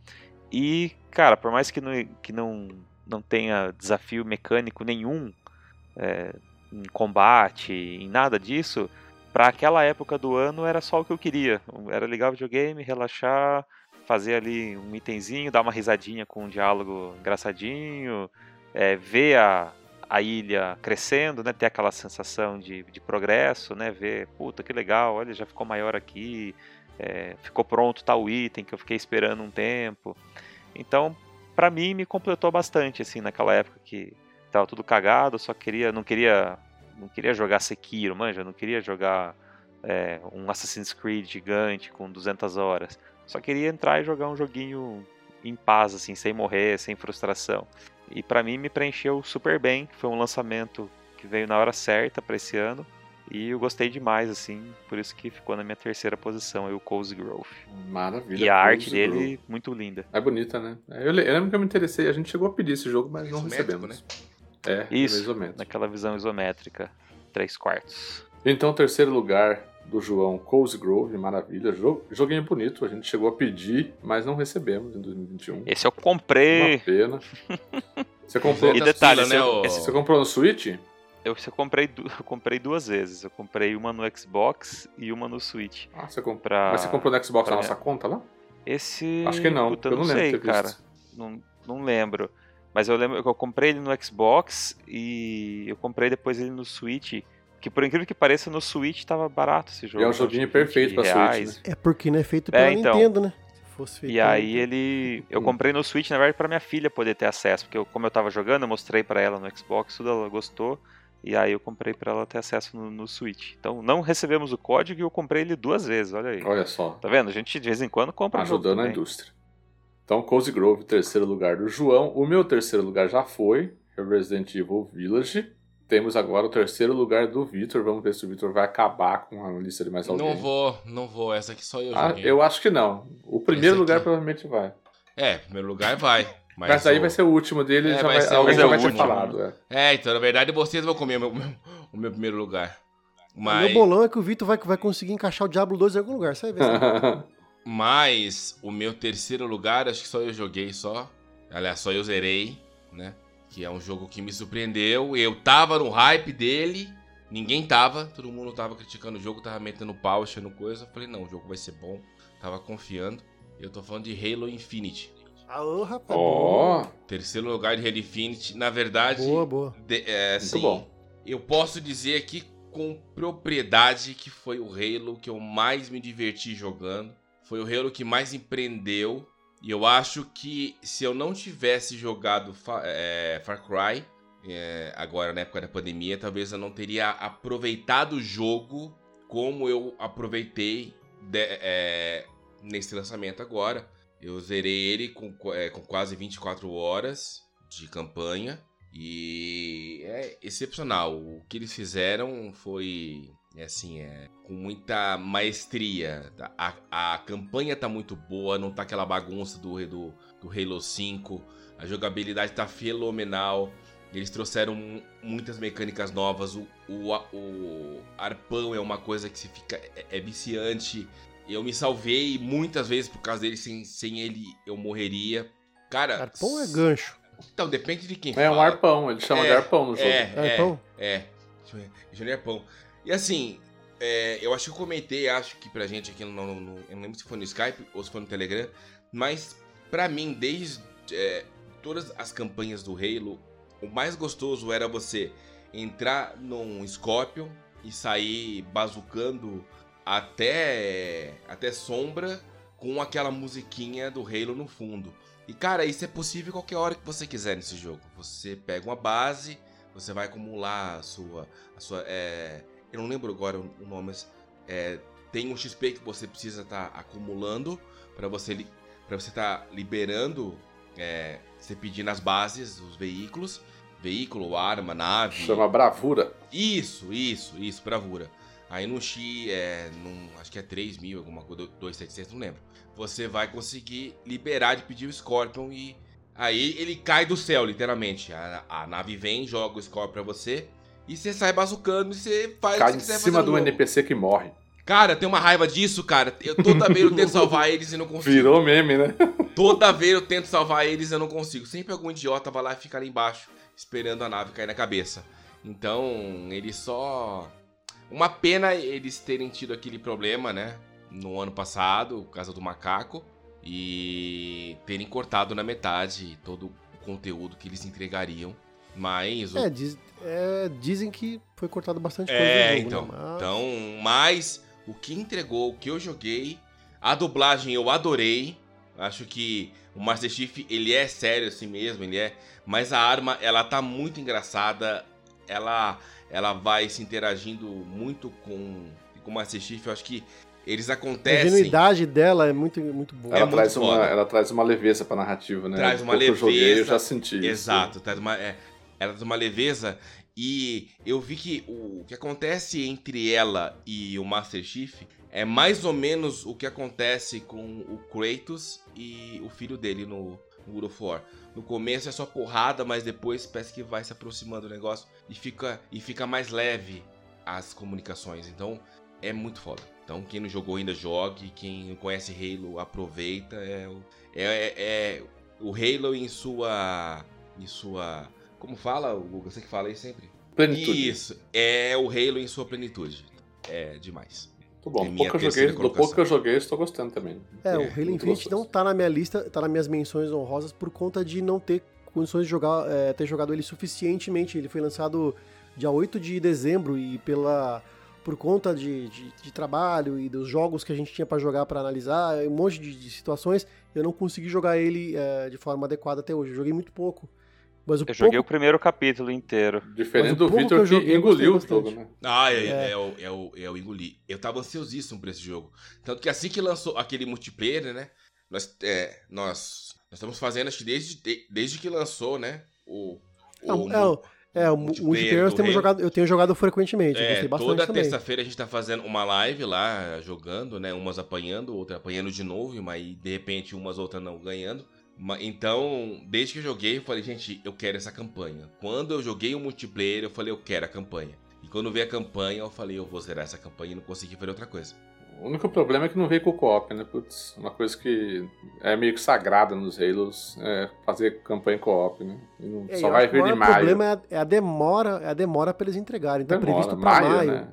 E, cara, por mais que não, que não, não tenha desafio mecânico nenhum é, em combate, em nada disso, para aquela época do ano era só o que eu queria. Era ligar o videogame, relaxar, fazer ali um itemzinho, dar uma risadinha com um diálogo engraçadinho, é, ver a, a ilha crescendo, né? Ter aquela sensação de, de progresso, né? Ver, puta, que legal, olha, já ficou maior aqui, é, ficou pronto tal item que eu fiquei esperando um tempo. Então, para mim, me completou bastante, assim, naquela época que tava tudo cagado, só queria, não queria, não queria jogar Sekiro, manja, não queria jogar é, um Assassin's Creed gigante com 200 horas. Só queria entrar e jogar um joguinho em paz, assim, sem morrer, sem frustração. E para mim me preencheu super bem. Foi um lançamento que veio na hora certa para esse ano. E eu gostei demais, assim, por isso que ficou na minha terceira posição, aí o Cozy Grove. Maravilha. E a arte dele, Grove. muito linda. É bonita, né? Eu lembro que eu me interessei, a gente chegou a pedir esse jogo, mas não recebemos. Né? É, isso, naquela visão isométrica, três quartos. Então, terceiro lugar, do João Cozy Grove, maravilha. Joguinho bonito, a gente chegou a pedir, mas não recebemos em 2021. Esse eu comprei. Uma pena. Você comprou. e detalhe, né? Você, esse... você comprou no Switch? Eu, eu, comprei, eu comprei duas vezes. Eu comprei uma no Xbox e uma no Switch. Ah, você comprou. Pra... Mas você comprou no Xbox pra... na nossa conta lá? Esse. Acho que não. Puta, eu não, não sei, cara. Não, não lembro. Mas eu lembro que eu comprei ele no Xbox e eu comprei depois ele no Switch. Que por incrível que pareça, no Switch tava barato esse jogo. E é um joguinho perfeito pra reais. Switch. Né? É porque não é feito pela é, então, Nintendo, né? Se fosse feito e aí ele. Eu comprei no Switch, na verdade, pra minha filha poder ter acesso. Porque eu, como eu tava jogando, eu mostrei para ela no Xbox, tudo ela gostou. E aí eu comprei para ela ter acesso no, no, Switch. Então não recebemos o código e eu comprei ele duas vezes, olha aí. Olha só. Tá vendo? A gente de vez em quando compra Ajudando a indústria. Então, Cozy Grove, terceiro lugar do João. O meu terceiro lugar já foi, é Resident Evil Village. Temos agora o terceiro lugar do Vitor. Vamos ver se o Vitor vai acabar com a lista de mais alguém. Não vou, não vou. Essa aqui só eu ah, joguei. Eu acho que não. O primeiro lugar provavelmente vai. É, primeiro lugar vai. Mas, mas aí o... vai ser o último dele é, já vai, vai alguém já vai ter falado. É. é. então, na verdade, vocês vão comer o meu, o meu primeiro lugar. Mas... O meu bolão é que o Vitor vai, vai conseguir encaixar o Diablo 2 em algum lugar, você vai ver. Mas o meu terceiro lugar, acho que só eu joguei só. Aliás, só eu zerei, né? que é um jogo que me surpreendeu. Eu tava no hype dele, ninguém tava, todo mundo tava criticando o jogo, tava metendo pau, achando coisa. Eu falei, não, o jogo vai ser bom, tava confiando. Eu tô falando de Halo Infinite. Alô, rapaz. Ó, oh. terceiro lugar de Halo Infinite. Na verdade, boa, boa. De, é, assim, Muito bom. Eu posso dizer aqui com propriedade que foi o Halo que eu mais me diverti jogando. Foi o Halo que mais empreendeu e eu acho que se eu não tivesse jogado Far, é, Far Cry, é, agora na época da pandemia, talvez eu não teria aproveitado o jogo como eu aproveitei de, é, nesse lançamento agora. Eu zerei ele com, é, com quase 24 horas de campanha. E é excepcional. O que eles fizeram foi é assim, é com muita maestria. A, a campanha tá muito boa, não tá aquela bagunça do, do, do Halo 5. A jogabilidade tá fenomenal. Eles trouxeram muitas mecânicas novas. O, o, o arpão é uma coisa que se fica. É, é, viciante. Eu me salvei muitas vezes por causa dele. Sem, sem ele eu morreria. Cara. Arpão é gancho. Então, depende de quem É fala. um arpão, ele chama é, de arpão no jogo. É, é, arpão? É. é. Arpão. E assim, é, eu acho que eu comentei, acho que pra gente aqui no, no, no, Eu não lembro se foi no Skype ou se foi no Telegram, mas pra mim, desde é, todas as campanhas do Halo, o mais gostoso era você entrar num Scorpion e sair bazucando até até sombra com aquela musiquinha do Halo no fundo. E cara, isso é possível qualquer hora que você quiser nesse jogo. Você pega uma base, você vai acumular a sua. A sua é, eu não lembro agora o nome, mas é, tem um XP que você precisa estar tá acumulando para você para você estar tá liberando, é, você pedir nas bases os veículos, veículo, arma, nave. Chama bravura. Isso, isso, isso, bravura. Aí no X, é, num, acho que é 3 mil, alguma coisa, 2,700, não lembro. Você vai conseguir liberar de pedir o Scorpion e aí ele cai do céu, literalmente. A, a nave vem, joga o Scorpion pra você e você sai bazucando e você faz cai o que você em cima do NPC que morre. Cara, tem uma raiva disso, cara. Eu toda vez eu tento salvar eles e não consigo. Virou meme, né? Toda vez eu tento salvar eles e eu não consigo. Sempre algum idiota vai lá e fica ali embaixo, esperando a nave cair na cabeça. Então, ele só uma pena eles terem tido aquele problema, né? No ano passado, por causa do macaco. E terem cortado na metade todo o conteúdo que eles entregariam. Mas. É, diz, é, dizem que foi cortado bastante coisa. É, jogo, então. Né? Mas... Então, mas o que entregou, o que eu joguei, a dublagem eu adorei. Acho que o Master Chief, ele é sério assim mesmo, ele é. Mas a arma, ela tá muito engraçada. Ela ela vai se interagindo muito com, com o Master Chief. Eu acho que eles acontecem. A genuidade dela é muito, muito boa. Ela, é traz, uma, ela traz uma leveza pra narrativa, né? Traz uma leveza. Eu joguei, eu já senti Exato, traz uma, é, ela traz uma leveza. E eu vi que o que acontece entre ela e o Master Chief é mais ou menos o que acontece com o Kratos e o filho dele no, no God of War. No começo é só porrada, mas depois parece que vai se aproximando do negócio e fica, e fica mais leve as comunicações. Então é muito foda. Então quem não jogou ainda jogue, quem conhece Halo aproveita. É, é, é, é o Halo em sua. em sua. Como fala, Guga? Você que fala aí sempre? Plenitude. Isso, é o Halo em sua plenitude. É demais. Muito bom. É pouco eu joguei, do pouco que eu joguei, estou gostando também. É, é o Halo Infinite não tá na minha lista, tá nas minhas menções honrosas por conta de não ter condições de jogar, é, ter jogado ele suficientemente. Ele foi lançado dia 8 de dezembro e pela por conta de, de, de trabalho e dos jogos que a gente tinha para jogar, para analisar, um monte de, de, situações, eu não consegui jogar ele é, de forma adequada até hoje. Eu joguei muito pouco. Mas eu pouco... joguei o primeiro capítulo inteiro. Diferente do Victor que, joguei, engoliu o jogo, né? Ah, é, é. É, o, é, o, é o engoli. Eu tava ansiosíssimo pra esse jogo. Tanto que assim que lançou aquele multiplayer, né? Nós, é, nós, nós estamos fazendo, acho que desde, desde que lançou, né? O, o, é, o, é, o multiplayer nós temos jogado, eu tenho jogado frequentemente. É, toda terça-feira a gente tá fazendo uma live lá, jogando, né? Umas apanhando, outra apanhando de novo, mas de repente umas outras não ganhando. Então, desde que eu joguei, eu falei, gente, eu quero essa campanha. Quando eu joguei o multiplayer, eu falei, eu quero a campanha. E quando veio a campanha, eu falei, eu vou zerar essa campanha e não consegui fazer outra coisa. O único problema é que não veio com o co-op, né? Putz, uma coisa que é meio que sagrada nos Halos é fazer campanha co-op, né? É, só vai vir de maio. O problema é a demora, é a demora para eles entregarem. Então demora, previsto para maio. maio né?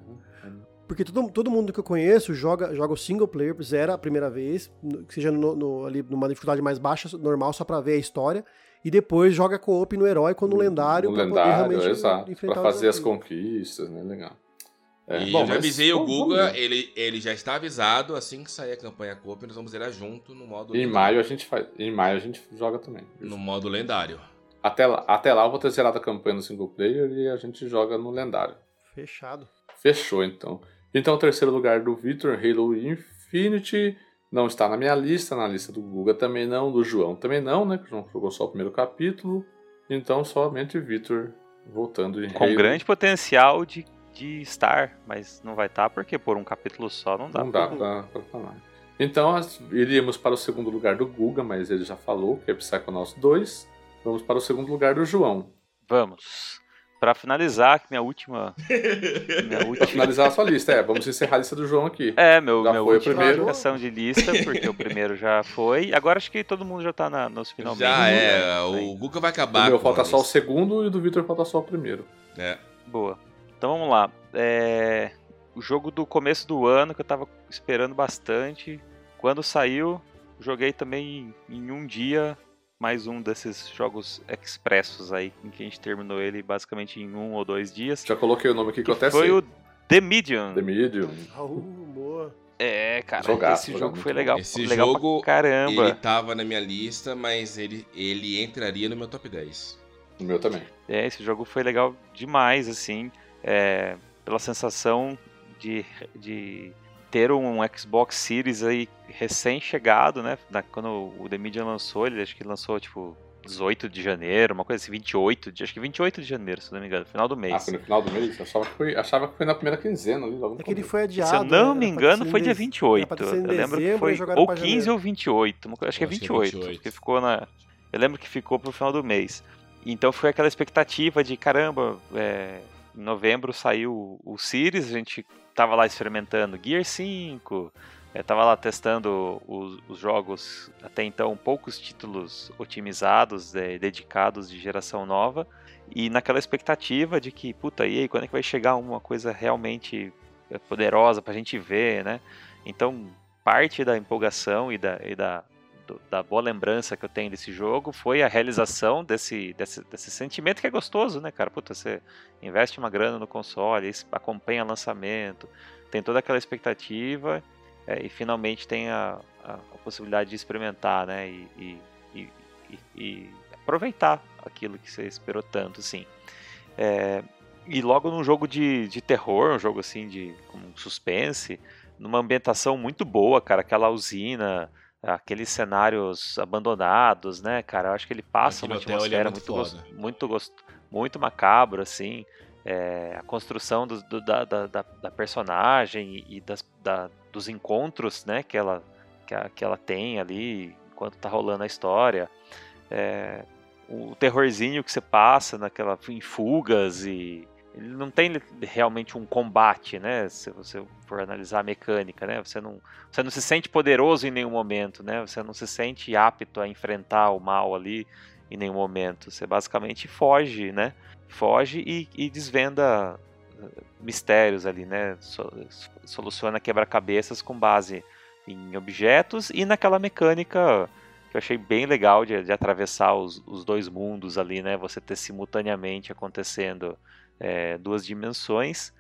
Porque todo, todo mundo que eu conheço joga, joga o single player, zera a primeira vez, seja no, no, ali numa dificuldade mais baixa, normal, só pra ver a história. E depois joga co-op no herói quando no lendário. No lendário, exato. Pra fazer as conquistas, né? Legal. É, e bom, eu já avisei o Guga, ele, ele já está avisado, assim que sair a campanha co-op, nós vamos zerar junto no modo Em maio a gente faz. Em maio a gente joga também. No modo lendário. Até lá, até lá eu vou ter zerado a campanha no single player e a gente joga no lendário. Fechado. Fechou então. Então, o terceiro lugar do Victor, Halo Infinity, não está na minha lista, na lista do Guga também não, do João também não, né? Que o João jogou só o primeiro capítulo. Então, somente Victor voltando em Com Halo. grande potencial de, de estar, mas não vai estar porque por um capítulo só não dá. Não dá pra, pra falar. Então, iríamos para o segundo lugar do Guga, mas ele já falou, que é Psychonauts 2. Vamos para o segundo lugar do João. Vamos. Pra finalizar, minha última. minha última... Pra finalizar a sua lista, é. Vamos encerrar a lista do João aqui. É, meu, já meu foi última primeiro. de lista, porque o primeiro já foi. Agora acho que todo mundo já tá na, nos finalmente. Já é, o Guga vai acabar. O meu falta só o segundo e o do Victor falta só o primeiro. É. Boa. Então vamos lá. É... O jogo do começo do ano que eu tava esperando bastante. Quando saiu, joguei também em um dia mais um desses jogos expressos aí, em que a gente terminou ele basicamente em um ou dois dias. Já coloquei o nome aqui que, que eu até foi sei. o The Medium. The Medium. Uh, boa. É, cara, Jogaço, esse jogo foi legal. Esse legal jogo, caramba. ele tava na minha lista, mas ele, ele entraria no meu top 10. O meu também. É, esse jogo foi legal demais, assim, é, pela sensação de, de ter um Xbox Series aí recém-chegado, né? quando o The Medium lançou, ele acho que lançou, tipo, 18 de janeiro, uma coisa assim, 28 de, acho que 28 de janeiro, se não me engano, final do mês. Ah, foi no final do mês? Achava que foi, achava que foi na primeira quinzena ali, logo É que ele foi adiado. Se eu não me engano, foi dia 28. Eu lembro que foi ou 15 janeiro. ou 28, acho que é 28, que é 28. Porque ficou na Eu lembro que ficou pro final do mês. Então foi aquela expectativa de, caramba, é, em novembro saiu o Series, a gente tava lá experimentando Gear 5, eu tava lá testando os, os, jogos, até então poucos títulos otimizados, é, dedicados de geração nova, e naquela expectativa de que, puta, e aí, quando é que vai chegar uma coisa realmente é, poderosa pra gente ver, né? Então, parte da empolgação e da, e da, do, da boa lembrança que eu tenho desse jogo foi a realização desse, desse, desse sentimento que é gostoso, né, cara? Puta, você investe uma grana no console, acompanha lançamento, tem toda aquela expectativa é, e finalmente tem a, a, a, possibilidade de experimentar, né? E, e, e, e, aproveitar aquilo que você esperou tanto, assim. É, e logo num jogo de, de terror, um jogo assim de suspense, numa ambientação muito boa, cara, aquela usina, aqueles cenários abandonados, né, cara? Eu acho que ele passa Aquele uma é atmosfera é muito, muito, gost... muito, gost... muito macabro, assim. É, a construção do, do, da, da, da, personagem e das, da, dos encontros né, que, ela, que, a, que ela tem ali enquanto tá rolando a história. É, o terrorzinho que você passa naquela, em fugas e ele não tem realmente um combate, né? Se você for analisar a mecânica, né? Você não, você não se sente poderoso em nenhum momento, né? Você não se sente apto a enfrentar o mal ali em nenhum momento. Você basicamente foge, né? Foge e, e desvenda eh, mistérios ali, né? Soluciona quebra-cabeças com base em objetos e naquela mecânica que eu achei bem legal de, de atravessar os, os, dois mundos ali, né? Você ter simultaneamente acontecendo é, duas dimensões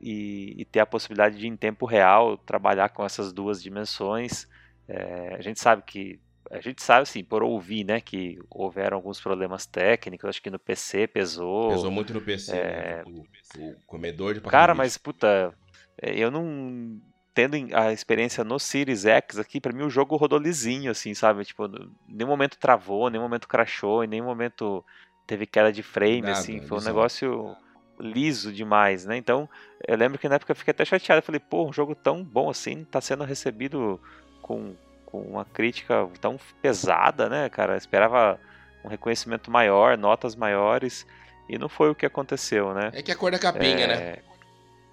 e, e, ter a possibilidade de, em tempo real, trabalhar com essas duas dimensões. É, a gente sabe que a gente sabe, assim, por ouvir, né, que houveram alguns problemas técnicos, acho que no PC pesou. Pesou muito no PC, é... né? o, o, comedor de Cara, mas, puta, é, eu não... Tendo a experiência no Series X aqui, para mim o jogo rodou lisinho, assim, sabe? Tipo, em nenhum momento travou, em nenhum momento crashou, em nenhum momento teve queda de frame, Nada, assim. Foi um negócio liso demais, né? Então, eu lembro que na época eu fiquei até chateado. Eu falei, pô, um jogo tão bom assim, tá sendo recebido com com uma crítica tão pesada, né, cara? Eu esperava um reconhecimento maior, notas maiores, e não foi o que aconteceu, né? É que a cor da capinha, né? é... né?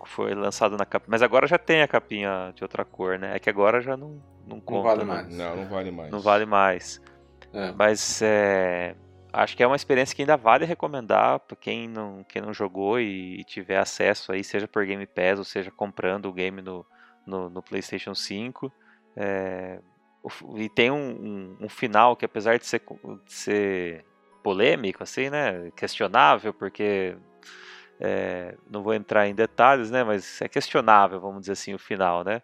Foi lançado na capinha. Mas agora já tem a capinha de outra cor, né? É que agora já não, não conta. Não vale mais. Não, não vale mais. Não vale mais. É. Mas é, acho que é uma experiência que ainda vale recomendar para quem não, quem não jogou e, tiver acesso aí, seja por Game Pass ou seja comprando o game no, no, no PlayStation 5. É, e tem um, um, um, final que apesar de ser, de ser polêmico, assim, né, questionável, porque é, não vou entrar em detalhes, né, mas é questionável, vamos dizer assim, o final, né,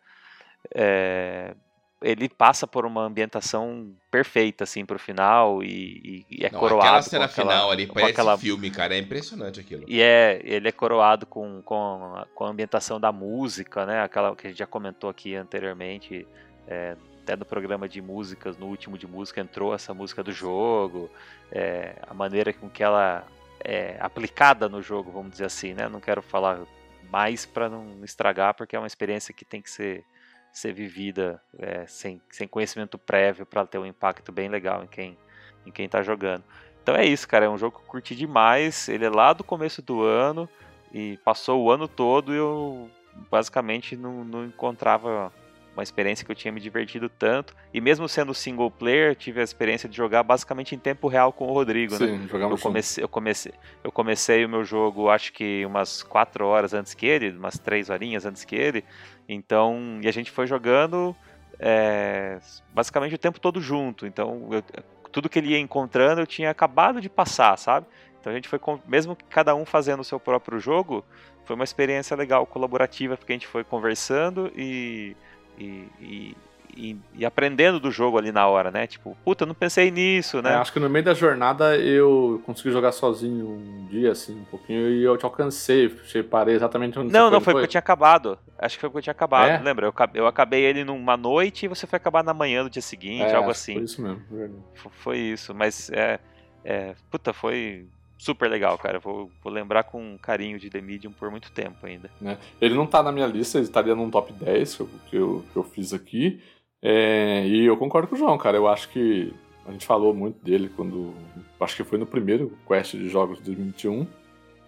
é, ele passa por uma ambientação perfeita, assim, pro final e, e é não, coroado aquela cena aquela, final ali parece aquela... filme, cara, é impressionante aquilo. E é, ele é coroado com, com, com a ambientação da música, né, aquela que a gente já comentou aqui anteriormente, é, até no programa de músicas, no último de música, entrou essa música do jogo, é, a maneira com que ela é aplicada no jogo, vamos dizer assim, né? Não quero falar mais para não estragar, porque é uma experiência que tem que ser, ser vivida é, sem, sem conhecimento prévio para ter um impacto bem legal em quem em quem está jogando. Então é isso, cara, é um jogo que eu curti demais, ele é lá do começo do ano e passou o ano todo e eu basicamente não, não encontrava uma experiência que eu tinha me divertido tanto. E mesmo sendo single player, tive a experiência de jogar basicamente em tempo real com o Rodrigo, Sim, né? Eu comecei, eu comecei, eu comecei o meu jogo, acho que umas 4 horas antes que ele, umas 3 horinhas antes que ele. Então, e a gente foi jogando é, basicamente o tempo todo junto. Então, eu, tudo que ele ia encontrando eu tinha acabado de passar, sabe? Então a gente foi, mesmo que cada um fazendo o seu próprio jogo, foi uma experiência legal, colaborativa, porque a gente foi conversando e e, e, e, e, aprendendo do jogo ali na hora, né? Tipo, puta, não pensei nisso, né? É, acho que no meio da jornada eu consegui jogar sozinho um dia, assim, um pouquinho, e eu te alcancei, parei exatamente onde Não, não, foi, foi porque eu tinha acabado. Acho que foi porque eu tinha acabado, é? lembra? Eu, eu acabei ele numa noite e você foi acabar na manhã do dia seguinte, é, algo assim. Foi isso mesmo, verdade. Foi isso, mas é, é. Puta, foi super legal, cara. Vou, vou lembrar com carinho de The Medium por muito tempo ainda. É. Ele não tá na minha lista, ele estaria num top 10 que eu, que eu, que eu fiz aqui. É, e eu concordo com o João, cara. Eu acho que a gente falou muito dele quando. Acho que foi no primeiro Quest de Jogos de 2021,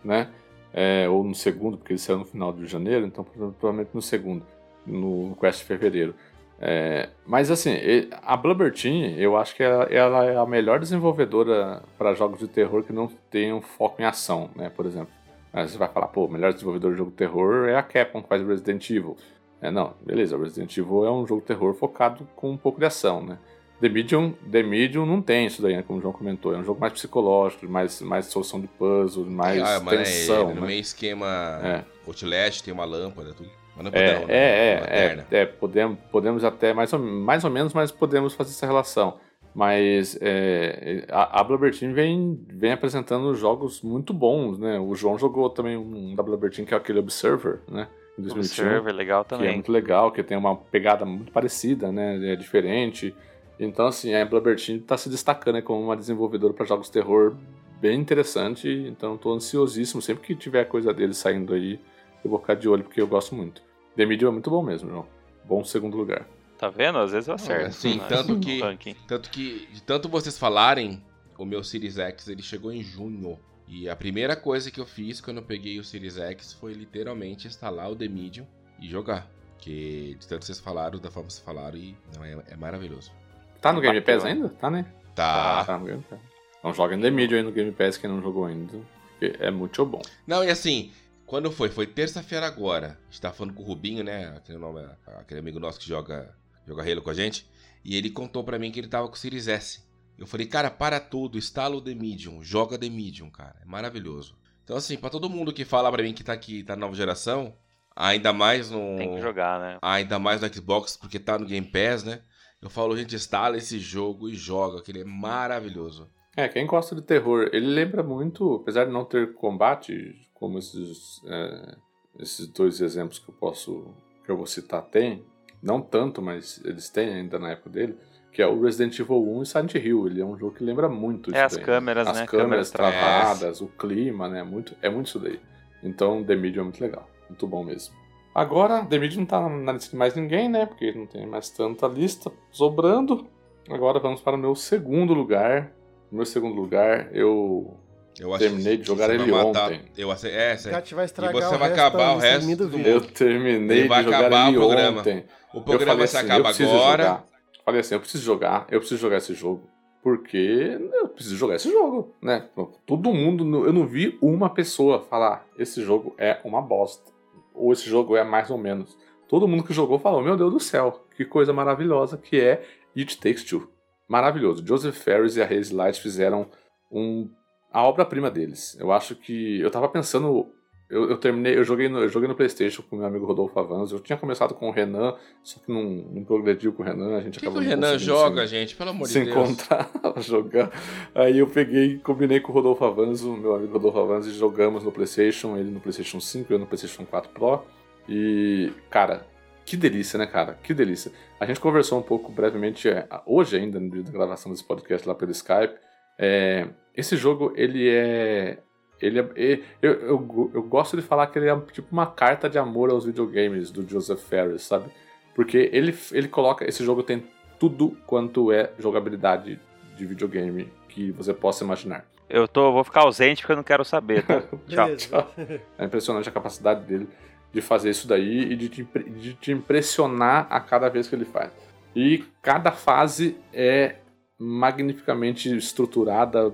né? É, ou no segundo, porque ele saiu no final de janeiro, então provavelmente no segundo, no Quest de fevereiro. É, mas assim, a Blubber Team, eu acho que ela, ela é a melhor desenvolvedora para jogos de terror que não tenham foco em ação, né? Por exemplo. Aí você vai falar, pô, o melhor desenvolvedor de jogo de terror é a Capcom que faz Resident Evil. É, não, beleza, Resident Evil é um jogo de terror focado com um pouco de ação, né? The Medium, The Medium não tem isso daí, né, como o João comentou. É um jogo mais psicológico, mais, mais solução de puzzle, mais ah, tensão. É, no né? meio esquema é. Outlast, tem uma lâmpada, tudo. Mas não é, é, né? é, é, é, podemos, podemos até, mais ou, mais ou menos, mas podemos fazer essa relação. Mas é, a, a Blubber Team vem, vem apresentando jogos muito bons, né? O João jogou também um da Blubber Team, que é aquele Observer, né? Em 2021, Observer, legal também. Que é muito legal, que tem uma pegada muito parecida, né? É diferente. Então, assim, a Blubber Team está se destacando como uma desenvolvedora para jogos de terror bem interessante. Então, estou ansiosíssimo. Sempre que tiver coisa deles saindo aí, eu vou ficar de olho, porque eu gosto muito. The Medium é muito bom mesmo, João. Bom segundo lugar. Tá vendo? Às vezes eu acerto. É, sim, né? tanto que, tanto que, de tanto vocês falarem, o meu Series X ele chegou em junho. E a primeira coisa que eu fiz quando eu peguei o Series X foi literalmente instalar o The Medium e jogar. Que de tanto vocês falaram, da forma que vocês falaram, e não, é, é maravilhoso. Tá no Game Pass ainda? Tá, né? Tá. Tá, tá no Game Pass. Então joga em The Medium aí no Game Pass quem não jogou ainda. é muito bom. Não, e assim, quando foi? Foi terça-feira agora. A gente tava falando com o Rubinho, né? Aquele, nome, aquele amigo nosso que joga, joga Halo com a gente. E ele contou para mim que ele tava com o Series S. Eu falei, cara, para tudo, instala o The Medium, joga The Medium, cara. É maravilhoso. Então, assim, para todo mundo que fala para mim que tá aqui, tá na nova geração, ainda mais no. Tem que jogar, né? Ainda mais no Xbox, porque tá no Game Pass, né? Eu falo, gente, instala esse jogo e joga, que ele é maravilhoso. É, quem gosta de terror, ele lembra muito, apesar de não ter combate, como esses, é, esses dois exemplos que eu posso que eu vou citar têm, não tanto, mas eles têm ainda na época dele, que é o Resident Evil 1 e Silent Hill. Ele é um jogo que lembra muito é, isso. É, as câmeras, as né? As câmeras, câmeras travadas, o clima, né? Muito, é muito isso daí. Então, The Medium é muito legal. Muito bom mesmo. Agora, The Medium não tá na lista de mais ninguém, né? Porque não tem mais tanta lista sobrando. Agora vamos para o meu segundo lugar. No meu segundo lugar, eu eu terminei de jogar ele ontem. Eu, é, é, vai estragar e você vai acabar o resto do Eu terminei de jogar ele ontem. O programa vai se assim, acaba agora. Jogar. Falei assim, eu preciso jogar, eu preciso jogar esse jogo. Porque eu preciso jogar esse jogo, né? Todo mundo, eu não vi uma pessoa falar, esse jogo é uma bosta. Ou esse jogo é mais ou menos. Todo mundo que jogou falou, meu Deus do céu, que coisa maravilhosa que é It Takes Two. Maravilhoso. Joseph Ferris e a Haze Light fizeram um a obra-prima deles. Eu acho que. Eu tava pensando. Eu, eu, terminei, eu joguei, no, eu joguei no Playstation com meu amigo Rodolfo Avanzo. Eu tinha começado com o Renan, só que não, não progrediu com o Renan. A gente que acabou que o Renan joga, se, gente? Pelo amor de Deus. Se encontrar, jogar. Aí eu peguei, combinei com o Rodolfo Avanzo, meu amigo Rodolfo Avanzo, e jogamos no Playstation, ele no Playstation 5, eu no Playstation 4 Pro. E, cara, que delícia, né, cara? Que delícia. A gente conversou um pouco brevemente é, hoje ainda, no dia da gravação desse podcast lá pelo Skype. É, esse jogo, ele é. Ele é, eu, eu, eu, gosto de falar que ele é tipo uma carta de amor aos videogames do Joseph Ferris, sabe? Porque ele, ele coloca. Esse jogo tem tudo quanto é jogabilidade de videogame que você possa imaginar. Eu tô, vou ficar ausente porque eu não quero saber, tá? tchau. tchau. É impressionante a capacidade dele de fazer isso daí e de te, de te impressionar a cada vez que ele faz. E cada fase é magnificamente estruturada,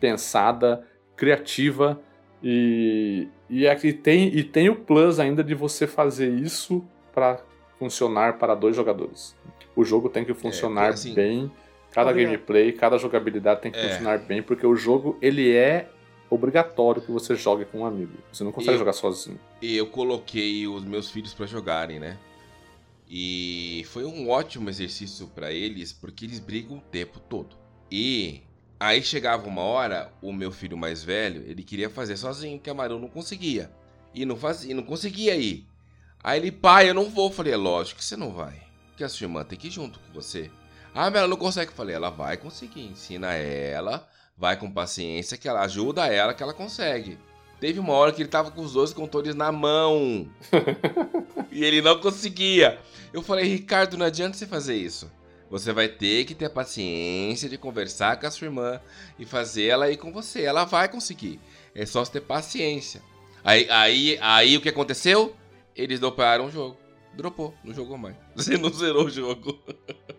pensada, criativa e, e, aqui é tem, e tem o plus ainda de você fazer isso para funcionar para dois jogadores. O jogo tem que funcionar é, assim, bem, cada gameplay, cada jogabilidade tem que é. funcionar bem, porque o jogo ele é obrigatório que você jogue com um amigo. Você não consegue jogar sozinho. E eu coloquei os meus filhos para jogarem, né? E foi um ótimo exercício para eles, porque eles brigam o tempo todo. E aí chegava uma hora, o meu filho mais velho, ele queria fazer sozinho, porque a Maru não conseguia. E não fazia, não conseguia ir. Aí ele, pai, eu não vou. Eu falei, é lógico que você não vai. Porque a sua irmã tem que ir junto com você. Ah, mas ela não consegue. Eu falei, ela vai conseguir. Ensina ela, vai com paciência, que ela ajuda ela, que ela consegue. Teve uma hora que ele tava com os dois controles na mão. e ele não conseguia. Eu falei, Ricardo, não adianta você fazer isso. Você vai ter que ter paciência de conversar com a sua irmã e fazer ela ir com você. Ela vai conseguir. É só você ter paciência. Aí, aí, aí o que aconteceu? Eles droparam o jogo. Dropou, não jogou mais. Você não zerou o jogo.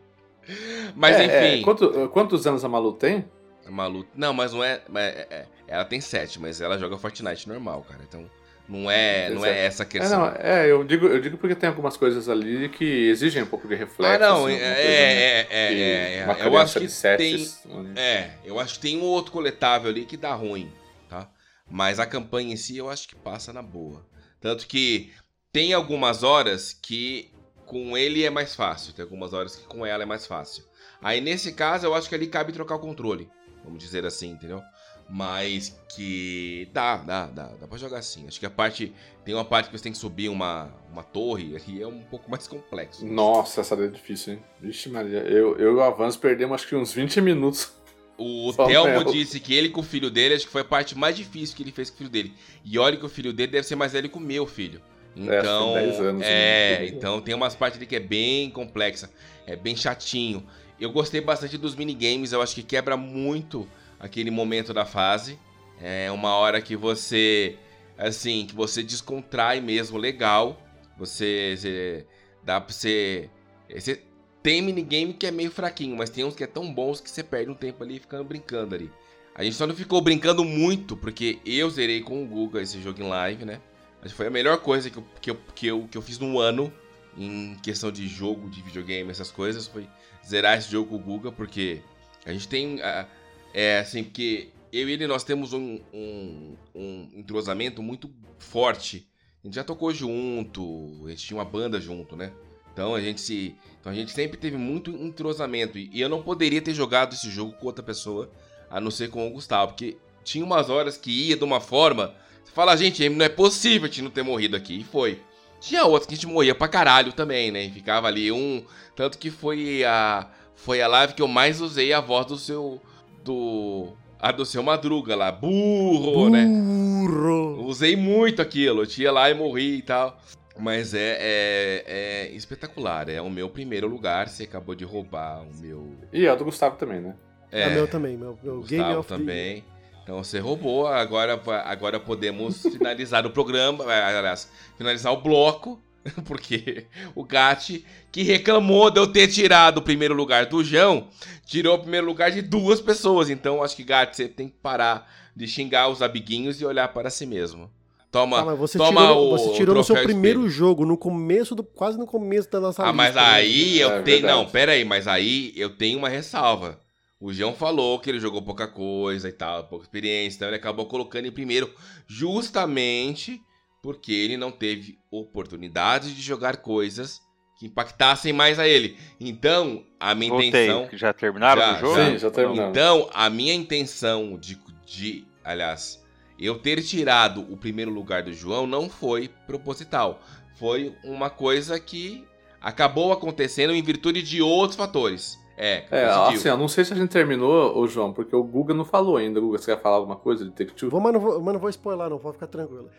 mas é, enfim. É, quanto, quantos anos a Malu tem? A Malu. Não, mas não é, é, é. Ela tem sete, mas ela joga Fortnite normal, cara. Então. Não é, não é essa questão. É, não, é, eu digo, eu digo porque tem algumas coisas ali que exigem um pouco de reflexo. Ah, não, assim, é, é, é, é, é, Eu acho que tem, é, eu acho que tem um outro coletável ali que dá ruim, tá? Mas a campanha em si eu acho que passa na boa. Tanto que tem algumas horas que com ele é mais fácil, tem algumas horas que com ela é mais fácil. Aí nesse caso eu acho que ali cabe trocar o controle, vamos dizer assim, entendeu? Mas que dá, dá, dá, dá pra jogar sim. Acho que a parte. Tem uma parte que você tem que subir uma, uma torre, e é um pouco mais complexo. Nossa, essa é difícil, hein? Vixe, Maria. Eu, eu e o Avanço perdemos acho que uns 20 minutos. O Telmo disse que ele com o filho dele, acho que foi a parte mais difícil que ele fez com o filho dele. E olha que o filho dele deve ser mais velho que o meu filho. É, então, é, anos, é né? então tem umas partes ali que é bem complexa, é bem chatinho. Eu gostei bastante dos minigames, eu acho que quebra muito aquele momento da fase. É uma hora que você, assim, que você descontrai mesmo legal. Você, você dá pra você, você tem minigame que é meio fraquinho, mas tem uns que é tão bons que você perde um tempo ali ficando brincando ali. A gente só não ficou brincando muito, porque eu zerei com o Guga esse jogo em live, né? Que foi a melhor coisa que eu, que eu, que eu, que eu fiz num ano em questão de jogo, de videogame, essas coisas. Foi zerar esse jogo com o Guga, porque a gente tem. A, é assim, porque eu e ele nós temos um, um, um entrosamento muito forte. A gente já tocou junto, a gente tinha uma banda junto, né? Então a gente se. Então a gente sempre teve muito entrosamento. E eu não poderia ter jogado esse jogo com outra pessoa, a não ser com o Gustavo. Porque tinha umas horas que ia de uma forma. Você fala, gente, não é possível a gente não ter morrido aqui. E foi. Tinha outras que a gente morria pra caralho também, né? E ficava ali um. Tanto que foi a. Foi a live que eu mais usei a voz do seu do. A do seu Madruga lá, burro, né? burro. né? Usei muito aquilo, eu tinha lá e morri e tal. Mas é, é, é, espetacular, é o meu primeiro lugar. Você acabou de roubar o meu. E é o do Gustavo também, né? É, é o meu também, meu, meu Gustavo Game of também. The... Então você roubou, agora, agora podemos finalizar o programa, aliás, finalizar o bloco Porque o Gatti, que reclamou de eu ter tirado o primeiro lugar do João, tirou o primeiro lugar de duas pessoas. Então acho que Gatti, você tem que parar de xingar os amiguinhos e olhar para si mesmo. Toma, ah, você toma tirou, o Você tirou no seu primeiro espelho. jogo, no começo do. quase no começo da nossa Ah, lista, mas né? aí né? eu é, tenho. Não, pera aí, mas aí eu tenho uma ressalva. O João falou que ele jogou pouca coisa e tal, pouca experiência, então ele acabou colocando em primeiro justamente porque ele não teve oportunidade de jogar coisas que impactassem mais a ele. Então, a minha Voltei. intenção. Já terminaram já, o jogo? Sim, já terminaram. Então, a minha intenção de, de. Aliás, eu ter tirado o primeiro lugar do João não foi proposital. Foi uma coisa que acabou acontecendo em virtude de outros fatores. É, é assim, eu não sei se a gente terminou, ô João, porque o Guga não falou ainda. Guga, você quer falar alguma coisa de Take Two? Vou, mas, não vou, mas não vou spoiler, não, pode ficar tranquilo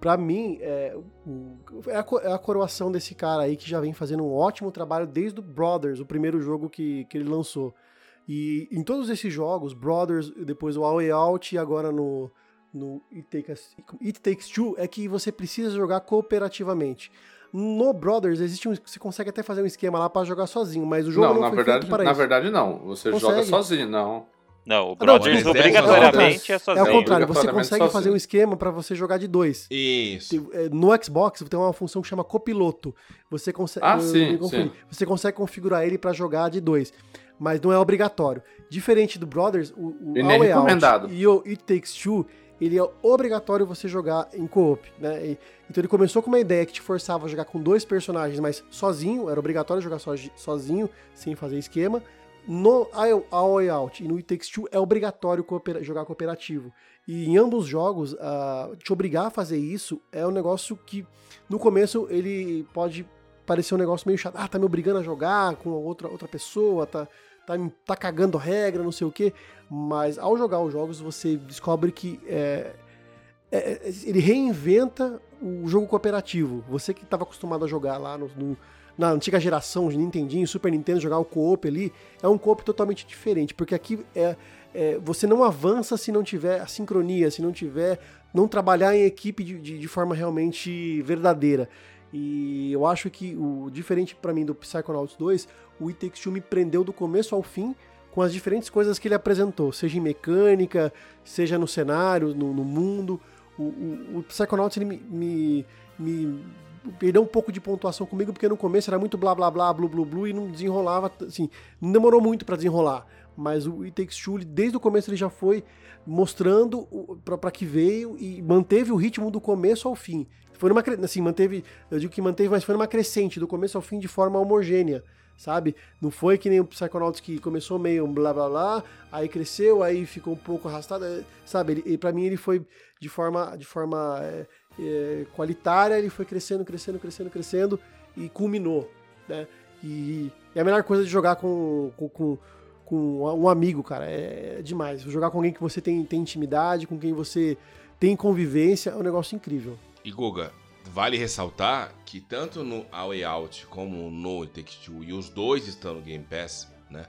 para mim, é, é, a, é, a, coroação desse cara aí que já vem fazendo um ótimo trabalho desde o Brothers, o primeiro jogo que, que ele lançou. E em todos esses jogos, Brothers, depois o All Way Out e agora no, no It, Takes, It Takes Two, é que você precisa jogar cooperativamente. No Brothers existe um, você consegue até fazer um esquema lá para jogar sozinho, mas o jogo não, não na foi verdade, para na isso. verdade não. Você consegue. joga sozinho, não. Não, o Brothers não, obrigatoriamente é, sozinho. É o contrário, você consegue sozinho. fazer um esquema para você jogar de dois. Isso. É, no Xbox tem uma função que chama copiloto. Você consegue, ah, sim, sim. Você consegue configurar ele para jogar de dois, mas não é obrigatório. Diferente do Brothers, o, o e All Way Out e o It Takes Two, ele é obrigatório você jogar em co-op, né? E, então ele começou com uma ideia que te forçava a jogar com dois personagens, mas sozinho, era obrigatório jogar so, sozinho, sem fazer esquema. No A Way Out e no It Takes Two é obrigatório cooper jogar cooperativo. E em ambos os jogos, uh, te obrigar a fazer isso é um negócio que, no começo, ele pode parecer um negócio meio chato. Ah, tá me obrigando a jogar com outra, outra pessoa, tá, tá, tá cagando regra, não sei o quê. Mas ao jogar os jogos, você descobre que é, é, é ele reinventa o jogo cooperativo. Você que estava acostumado a jogar lá no, no, na antiga geração de Nintendinho, Super Nintendo, jogar o co-op ali, é um co-op totalmente diferente, porque aqui é, é, você não avança se não tiver a sincronia, se não tiver, não trabalhar em equipe de, de, de forma realmente verdadeira. E eu acho que o diferente para mim do Psychonauts 2, o It Takes Two me prendeu do começo ao fim com as diferentes coisas que ele apresentou, seja em mecânica, seja no cenário, no, no mundo. O, o, o, Psychonauts ele me, me, me perdeu um pouco de pontuação comigo, porque no começo era muito blá blá blá, blu blu blu, e não desenrolava, assim, não demorou muito para desenrolar. Mas o It Takes Two, desde o começo ele já foi mostrando para que veio e manteve o ritmo do começo ao fim. Foi numa, assim, manteve, eu digo que manteve, mas foi numa crescente, do começo ao fim de forma homogênea sabe? Não foi que nem o Psychonauts que começou meio blá blá blá, aí cresceu, aí ficou um pouco arrastado, é, sabe? Ele, para mim ele foi de forma, de forma é, é, qualitária, ele foi crescendo, crescendo, crescendo, crescendo e culminou, né? E é a melhor coisa de jogar com, com, com, com um amigo, cara, é, é demais. Jogar com alguém que você tem, tem intimidade, com quem você tem convivência, é um negócio incrível. E Guga, Vale ressaltar que tanto no A Way Out como no Take Two, e os dois estão no Game Pass, né?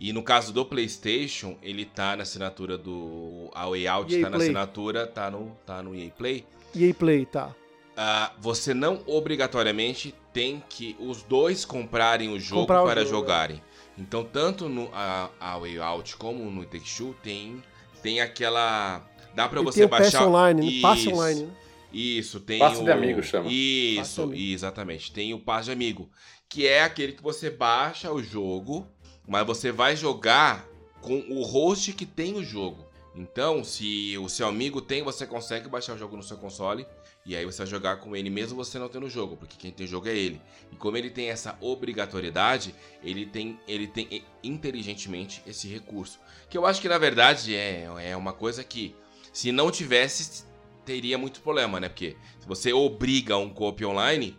E no caso do PlayStation, ele tá na assinatura do A Way Out, EA tá Play. na assinatura, tá no, tá no EA Play. EA Play, tá. Uh, você não obrigatoriamente tem que os dois comprarem o jogo Comprar para o jogo, jogarem. Então, tanto no A, A Way Out como no Take Two, tem, tem aquela. Dá para você baixar. Pass online, né? Passe online, né? Isso, tem passe o... de amigo chama. Isso, exatamente. Tem o passe de amigo, que é aquele que você baixa o jogo, mas você vai jogar com o host que tem o jogo. Então, se o seu amigo tem, você consegue baixar o jogo no seu console e aí você vai jogar com ele mesmo você não tendo o jogo, porque quem tem o jogo é ele. E como ele tem essa obrigatoriedade, ele tem, ele tem inteligentemente esse recurso. Que eu acho que na verdade é, é uma coisa que se não tivesse teria muito problema, né? Porque se você obriga um co-op online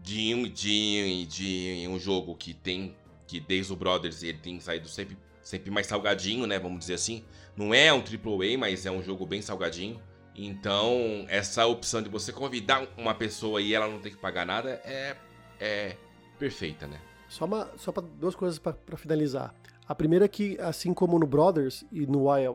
de um, de, de um jogo que tem, que desde o Brothers ele tem saído sempre, sempre mais salgadinho, né? Vamos dizer assim. Não é um AAA, mas é um jogo bem salgadinho. Então, essa opção de você convidar uma pessoa e ela não ter que pagar nada é, é perfeita, né? Só, uma, só pra, duas coisas para finalizar. A primeira é que, assim como no Brothers e no Way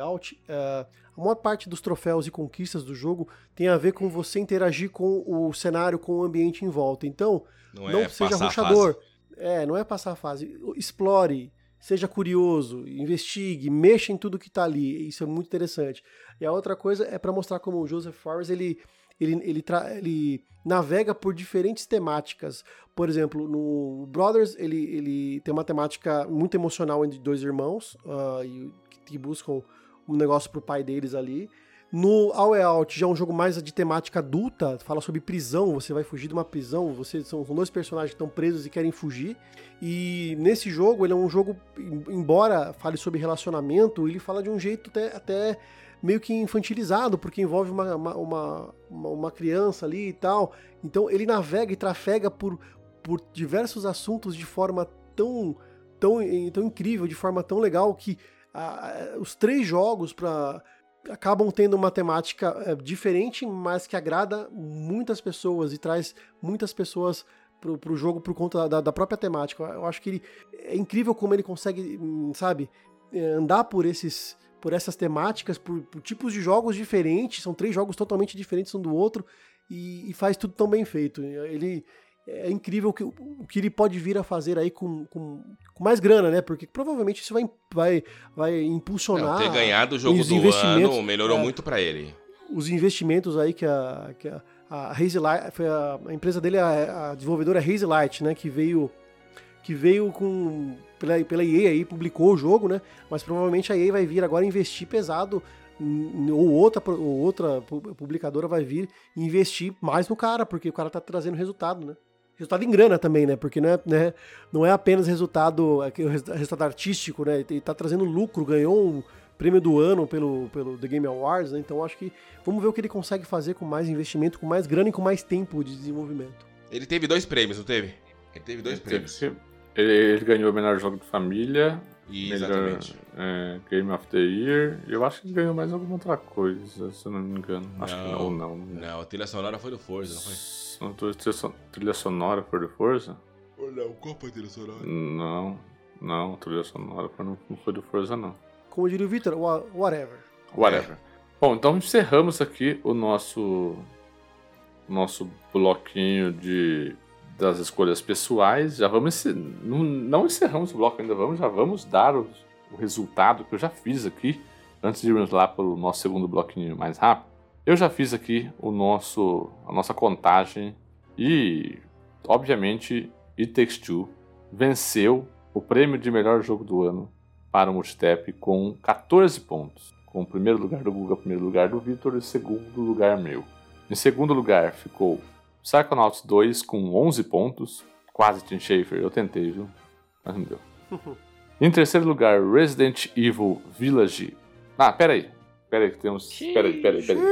Out, uh, a maior parte dos troféus e conquistas do jogo tem a ver com você interagir com o cenário, com o ambiente em volta. Então, não, não é seja ruxador. É, não é passar a fase. Explore, seja curioso, investigue, mexa em tudo que está ali. Isso é muito interessante. E a outra coisa é para mostrar como o Joseph Fares ele ele, ele, ele navega por diferentes temáticas. Por exemplo, no Brothers, ele, ele tem uma temática muito emocional entre dois irmãos uh, e, que buscam um negócio pro pai deles ali. No All Out já é um jogo mais de temática adulta, fala sobre prisão, você vai fugir de uma prisão, você são, dois personagens que estão presos e querem fugir. E nesse jogo, ele é um jogo, embora fale sobre relacionamento, ele fala de um jeito até, até meio que infantilizado, porque envolve uma, uma, uma, uma criança ali e tal. Então ele navega e trafega por, por diversos assuntos de forma tão, tão, tão incrível, de forma tão legal que os três jogos para acabam tendo uma temática é, diferente, mas que agrada muitas pessoas e traz muitas pessoas pro, pro jogo por conta da, da própria temática. Eu acho que ele é incrível como ele consegue, hum, sabe, é, andar por esses por essas temáticas, por, por, tipos de jogos diferentes, são três jogos totalmente diferentes um do outro, e, e faz tudo tão bem feito. Ele é incrível o que, o que ele pode vir a fazer aí com, com, com, mais grana, né? Porque provavelmente isso vai, vai, vai impulsionar. Não, ter ganhado o jogo do ano melhorou é, muito para ele. Os investimentos aí que a, que a, a Haze Light, foi a, a, empresa dele, a, a desenvolvedora Haze Light, né? Que veio, que veio com pela, pela EA aí, publicou o jogo, né? Mas provavelmente a EA vai vir agora investir pesado ou outra, ou outra publicadora vai vir investir mais no cara, porque o cara tá trazendo resultado, né? Resultado em grana também, né? Porque não é, né, não é apenas resultado, é resultado artístico, né? Ele tá trazendo lucro, ganhou um prêmio do ano pelo, pelo The Game Awards, né? Então acho que vamos ver o que ele consegue fazer com mais investimento, com mais grana e com mais tempo de desenvolvimento. Ele teve dois prêmios, não teve? Ele teve dois ele prêmios. Teve, ele, ele, ganhou o melhor jogo de família, Exatamente. Melhor, é, Game of the Year. Eu acho que ganhou mais alguma outra coisa, se eu não me engano. Não, acho que não, não. Não, a trilha sonora foi do Forza, não foi? A trilha sonora foi do Forza? Ou não, qual foi a trilha sonora? Não, não, a trilha sonora foi, não, não foi do Forza, não. Como diria o Victor, whatever. Whatever. É. Bom, então encerramos aqui o nosso nosso bloquinho de das escolhas pessoais. Já vamos. Não, encerramos o bloco ainda, vamos, já vamos dar o, o resultado que eu já fiz aqui. Antes de irmos lá para o nosso segundo bloquinho mais rápido, eu já fiz aqui o nosso, a nossa contagem e, obviamente, It Takes Two venceu o prêmio de melhor jogo do ano para o Multitap com 14 pontos. Com o primeiro lugar do Guga, primeiro lugar do Vitor e segundo lugar meu. Em segundo lugar ficou Psychonauts 2 com 11 pontos. Quase Tim Schafer, eu tentei, viu? Mas não deu. em terceiro lugar, Resident Evil Village. Ah, peraí. Peraí, que temos. Peraí, peraí, peraí.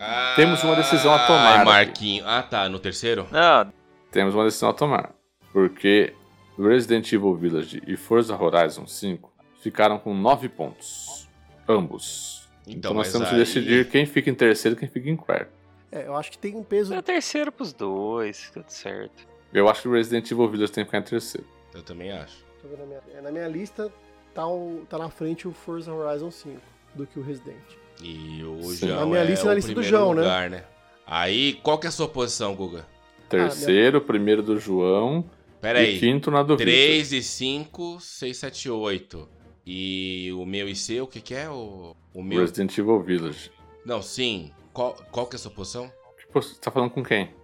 Ah, temos uma decisão a tomar. Ai, Marquinho. Aqui. Ah, tá. No terceiro? Não. Temos uma decisão a tomar. Porque Resident Evil Village e Forza Horizon 5 ficaram com 9 pontos. Ambos. Então, então nós temos aí... que decidir quem fica em terceiro e quem fica em quarto. É, eu acho que tem um peso. É terceiro pros dois, tudo certo. Eu acho que o Resident Evil Village tem que ficar em terceiro. Eu também acho. Na minha, é, na minha lista tá, o, tá na frente o Forza Horizon 5 do que o Resident. E o João. Na minha lista é na lista do João, né? lugar, né? né? Aí, qual que é a sua posição, Guga? Terceiro, ah, minha... primeiro do João. Pera aí. E quinto na do 3 e 5, 6, 7, 8. E o meu e seu, o que, que é? O, o meu. Resident Evil Village. Não, sim. Qual, qual que é a sua posição? Tipo, você tá falando com quem?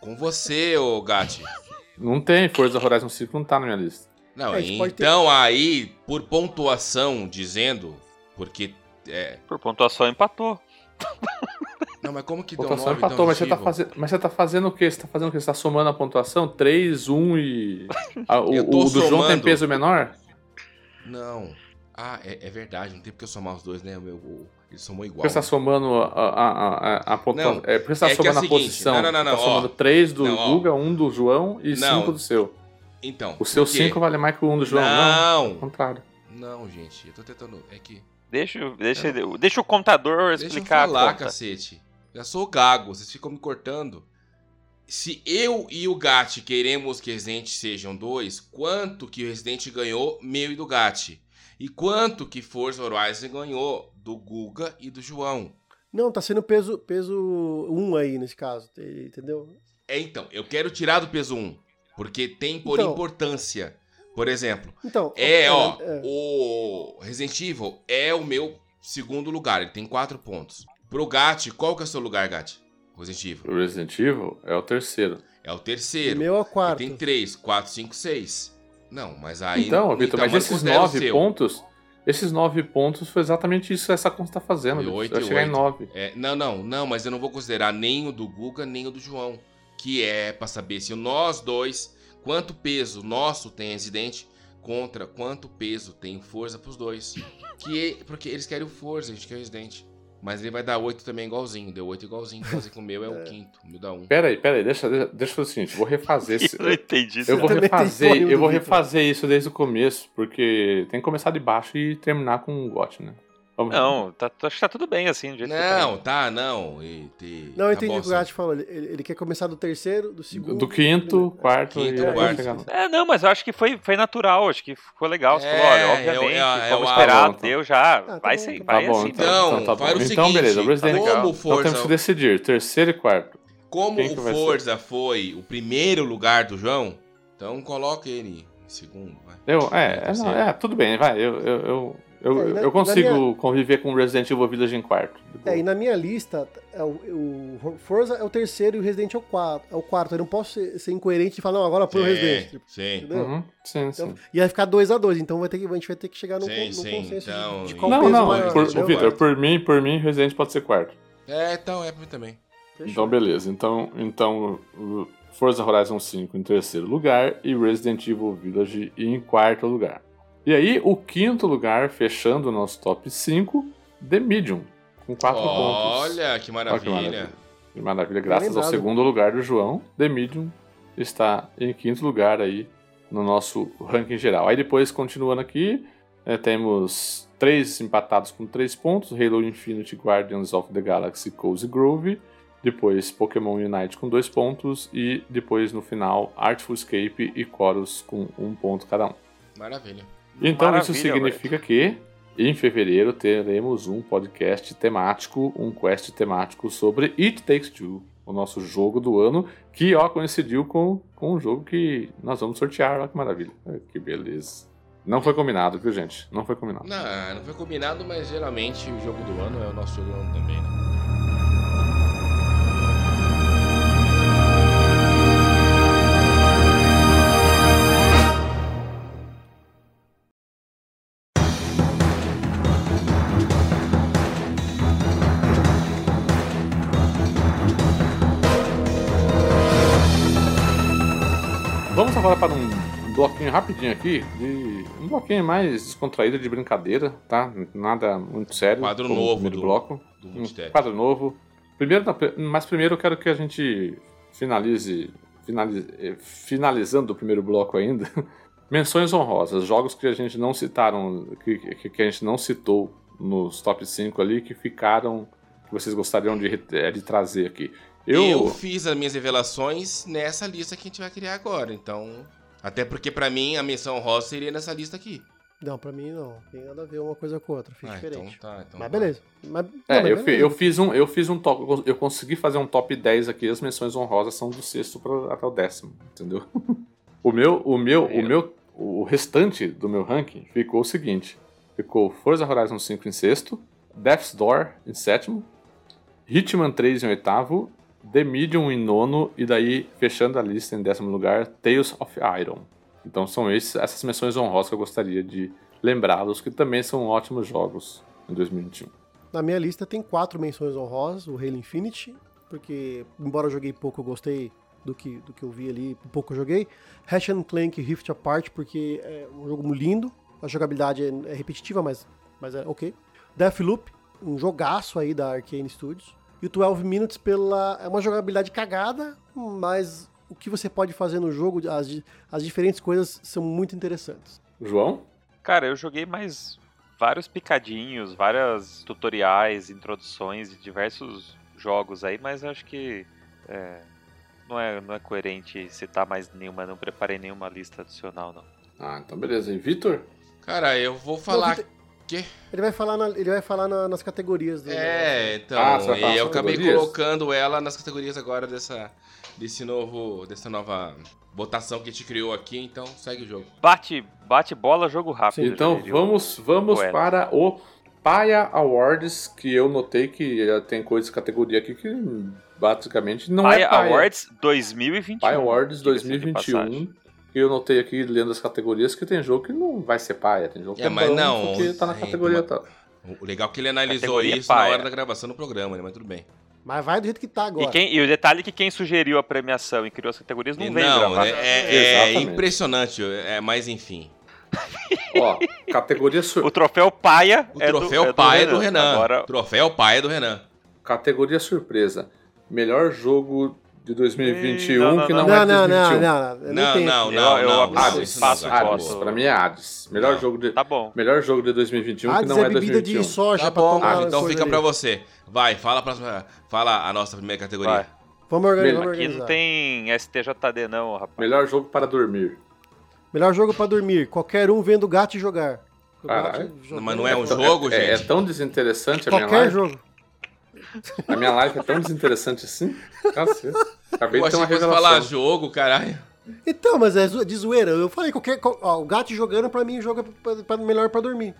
Com você, ô Gatti. Não tem, Forza Horizon 5 não tá na minha lista. Não, é, então ter... aí, por pontuação, dizendo, porque. É... Por pontuação empatou. Não, mas como que pontuação deu 9 empatou, mas você, tá fazendo, mas você tá fazendo o quê? Você tá fazendo o quê? Você tá somando a pontuação? 3, 1 e. A, o, o do. João tem peso menor? Não. Ah, é, é, verdade, não tem porque eu somar os dois, né? O meu, o, ele somou igual. Porque você tá somando a, a, a, a pontuação. É porque você tá é somando é a seguinte, posição. Não, não, não. não tá somando 3 do não, Guga, 1 um do João e 5 do seu. Então. O seu 5 vale mais que o 1 um do João. Não. Não, contrário. Não, gente. Eu tô tentando. É que. Deixa, deixa, é. deixa o contador explicar. Deixa eu falar, cacete. Já sou gago, vocês ficam me cortando. Se eu e o Gat queremos que Resident sejam dois, quanto que o Resident ganhou meu e do Gat? E quanto que Forza Horizon ganhou do Guga e do João? Não, tá sendo peso peso 1 um aí nesse caso, entendeu? É, então, eu quero tirar do peso 1, um, porque tem por então, importância. Por exemplo, então, é, é ó, é. o Resident Evil é o meu segundo lugar, ele tem 4 pontos. Pro Gat, qual que é o seu lugar, Gat? Resident Evil. O Resident Evil é o terceiro. É o terceiro. O meu é o quarto. Ele tem 3, 4, 5, 6. Não, mas aí. Então, Vitor, então, mas esses nove pontos. Esses nove pontos foi exatamente isso que essa conta está fazendo. Foi 8 vai chegar 8. em nove. É, não, não, não, mas eu não vou considerar nem o do Guga, nem o do João. Que é para saber se nós dois, quanto peso nosso tem Resident contra quanto peso tem Forza pros dois. Que, porque eles querem o Forza, a gente quer o Resident. Mas ele vai dar 8 também igualzinho. Deu 8 igualzinho. Fazer com o meu é o é. quinto. O meu dá 1. Pera aí, pera aí. Deixa, deixa, deixa eu fazer o seguinte. Vou refazer esse... Eu não entendi isso. Eu vou refazer, eu vou refazer isso desde o começo. Porque tem que começar de baixo e terminar com o GOT, né? Vamos não, tá, acho que tá tudo bem assim. Do não, tá, não. E, te, não, eu tá entendi o que o Gat falou. Ele, ele, quer começar do terceiro, do segundo. Do quinto, quarto quinto, e quarto. É, não, mas eu acho que foi, foi natural, acho que ficou legal. Você é, falou, olha, obviamente, eu, eu, como eu, esperado, tá deu já. Ah, tá vai ser, tá vai bom, assim. Então, então, tá bom. então, então beleza, o Resident tá como Forza, então temos que decidir, terceiro e quarto. Como Quem o Forza foi o primeiro lugar do João, então coloca ele em segundo. Vai. Eu, é, é, não, é, tudo bem, vai, eu, eu, eu Eu, É, na- eu consigo minha- conviver com Resident Evil Village em quarto. É, e na minha lista, é o, o Forza é o terceiro e o Resident é o quarto. É o quarto. Eu não posso ser, ser incoerente e falar, não, agora põe o Resident. Sim, sim. Entendeu? Uhum, sim, sim. Então, e vai ficar 2x2, então vai ter que, a gente vai ter que chegar no, Sim, no sim, consenso então, de, de qual Não, peso não, maior. por? Vitor, por mim, por mim, Resident pode ser quarto. É, então é pra mim também. Fechou. Então, beleza. Então, então Forza Horizon 5 em terceiro lugar e Resident Evil Village em quarto lugar. E aí, o quinto lugar, fechando o nosso top 5, The Medium, com quatro pontos. Olha, que Olha que maravilha. Que maravilha. Graças ao segundo lugar do João, The Medium está em quinto lugar aí no nosso ranking geral. Aí depois, continuando aqui, eh, temos três empatados com três pontos: Halo Infinite, Guardians of the Galaxy, Cozy Grove. Depois Pokémon Unite com dois pontos. E depois, no final, Artful Escape e Chorus com um ponto cada um. Maravilha. Então Maravilha, isso significa que em fevereiro teremos um podcast temático, um quest temático sobre It Takes Two, o nosso jogo do ano, que ó, coincidiu com, com um jogo que nós vamos sortear, olha que maravilha. Que beleza. Não foi combinado, viu gente? Não foi combinado. Não, não foi combinado, mas geralmente o jogo do ano é o nosso jogo do ano também, né? Rapidinho aqui, de um bloquinho mais descontraído de brincadeira, tá? Nada muito sério. Quadro novo primeiro do- bloco. Do Um quadro novo. Primeiro, mas primeiro eu quero que a gente finalize, finalize, eh, finalizando o primeiro bloco ainda, menções honrosas, jogos que a gente não citaram, que, que, a gente não citou nos top 5 ali, que ficaram, que vocês gostariam de, eh, de trazer aqui. Eu... Eu, fiz as minhas revelações nessa lista que a gente vai criar agora, então... Até porque pra mim a menção rosa seria nessa lista aqui. Não, pra mim não. Tem nada a ver uma coisa com a outra. Fiz Ah, diferente. então tá, então mas vai. beleza. Mas, É, não, mas eu, fi- beleza. eu fiz um, eu fiz um top, eu consegui fazer um top 10 aqui, as menções honrosas são do sexto pra, até o décimo, entendeu? o meu, o meu, o meu, o restante do meu ranking ficou o seguinte: ficou Forza Horizon 5 em sexto, Death's Door em sétimo, Hitman 3 em oitavo, The Medium em nono e daí fechando a lista em décimo lugar, Tales of Iron. Então são esses, essas menções honrosas que eu gostaria de lembrá-los, que também são ótimos jogos em 2021. Na minha lista tem quatro menções honrosas, o Halo Infinite, porque, embora eu joguei pouco, eu gostei do que, do que eu vi ali, pouco eu joguei. And Clank Rift Apart, porque é um jogo lindo, a jogabilidade é, é repetitiva, mas, mas é ok. Deathloop, um jogaço aí da Arcane Studios. E o 12 Minutes pela... é uma jogabilidade cagada, mas o que você pode fazer no jogo, as, as diferentes coisas são muito interessantes. João? Cara, eu joguei mais vários picadinhos, várias tutoriais, introduções de diversos jogos aí, mas eu acho que é, não, é, não é coerente citar mais nenhuma, não preparei nenhuma lista adicional, não. Ah, então beleza. E Vitor? Cara, eu vou falar... Vitor- que? Ele vai falar, na- ele vai falar na- nas categorias do É, então, Ah, e eu acabei categorias? colocando ela nas categorias agora dessa, desse novo, dessa nova votação que a gente criou aqui, então segue o jogo. Bate, bate bola, jogo rápido. Então já diria vamos, vamos para o Paia Awards, que eu notei que tem coisa de categoria aqui que basicamente não Paia é Paia. Awards 2021. Paia Awards diga-se de 2021. E eu notei aqui, lendo as categorias, que tem jogo que não vai ser paia. Tem jogo que É, é, mas bom não, porque tá na é, categoria uma- tal. O legal é que ele analisou Categoria isso na paia. hora da gravação do programa, né? Mas tudo bem. Mas vai do jeito que tá agora. E, quem- e o detalhe é que quem sugeriu a premiação e criou as categorias não E veio não, gravar. é, é- é impressionante, é, mas enfim. Ó, categoria, sur- O troféu paia O é do- troféu é do paia é do Renan. Agora, Troféu paia do Renan. categoria surpresa. Melhor jogo de 2021 Não, não, que não. não, é Não, não, 2021. não, não, Não, tenho não, aqui. não, Eu- eu não, não, Hades, não espaço, vai, Hades, pra mim é Hades. Melhor Não. jogo de tá bom. melhor jogo de 2021 que Hades não é é bebida 2021. de soja Tá pra bom, tomar então fica ali. pra você. Vai, fala a próxima, fala a nossa primeira categoria. Vai. Vamos organizar, Aqui organizar. não tem STJD não, rapaz. Melhor jogo para dormir. Melhor jogo pra dormir. Qualquer um vendo o gato jogar. Caralho. gato jogando. Mas não é um jogo, é, é gente? tão desinteressante a minha Qualquer live. jogo. A minha live é tão desinteressante assim. Acabei Eu de ter uma que revelação. falar jogo, caralho. Então, mas é de zoeira. Eu falei, qualquer, qual- ó, o gato jogando pra mim joga pra, pra- melhor pra dormir.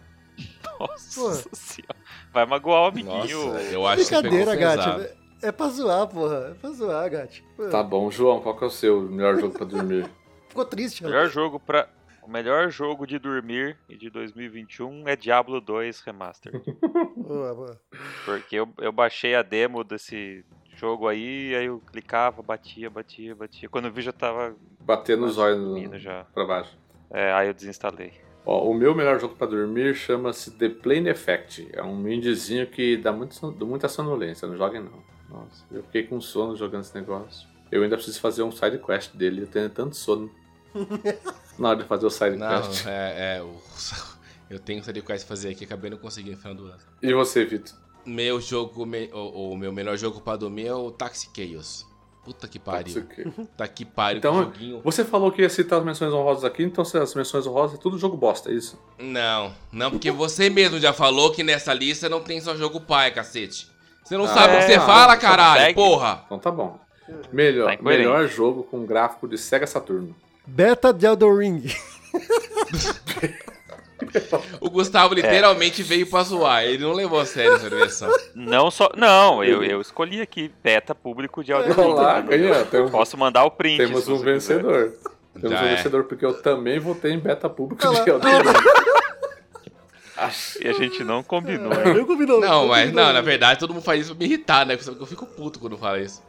Nossa Porra. senhora. Vai magoar o amiguinho. Nossa, eu acho Brincadeira, Gatti. É pra zoar, porra. É pra zoar, Gatti. Tá bom, João, qual que é o seu melhor jogo pra dormir? Ficou triste, O melhor jogo pra. O melhor jogo de dormir de 2021 é Diablo 2 Remaster. boa, boa. Porque eu, eu baixei a demo desse jogo aí, aí eu clicava, batia, batia, batia. Quando eu vi já tava. Batendo os olhos já. pra baixo. É, aí eu desinstalei. Ó, o meu melhor jogo para dormir chama-se The Plane Effect. É um indiezinho que dá, muito, muita sonolência, não joguem não. Nossa, eu fiquei com sono jogando esse negócio. Eu ainda preciso fazer um side quest dele, eu tenho tanto sono. Na hora de fazer o side não, quest. É, é o, eu tenho side quest fazer aqui, acabei não conseguindo no final do ano. E você, Vitor? Meu jogo, me, o, o, meu melhor jogo para dormir é o Taxi Chaos. Puta que pariu. Tá que pariu, então, joguinho. Você falou que ia citar as menções honrosas aqui, então as menções honrosas é tudo jogo bosta, é isso? Não, não, porque você mesmo já falou que nessa lista não tem só jogo pai, cacete. Você não ah, sabe o que você fala, caralho, porra. Então tá bom. Melhor, tá melhor jogo com gráfico de Sega Saturno. Beta de Elden Ring. O Gustavo literalmente é. veio pra zoar. Ele não levou a sério essa versão. Não só. Não, eu, eu escolhi aqui beta público de Elden Ring. Lá, ganha, tem um, Posso mandar o print. Temos um vencedor. Quiser. Temos Já um é. vencedor, porque eu também votei em beta público de Elden Ring. E a gente não combinou. É, não combinou. Não, mas não, na verdade todo mundo faz isso pra me irritar, né? Porque eu fico puto quando fala isso.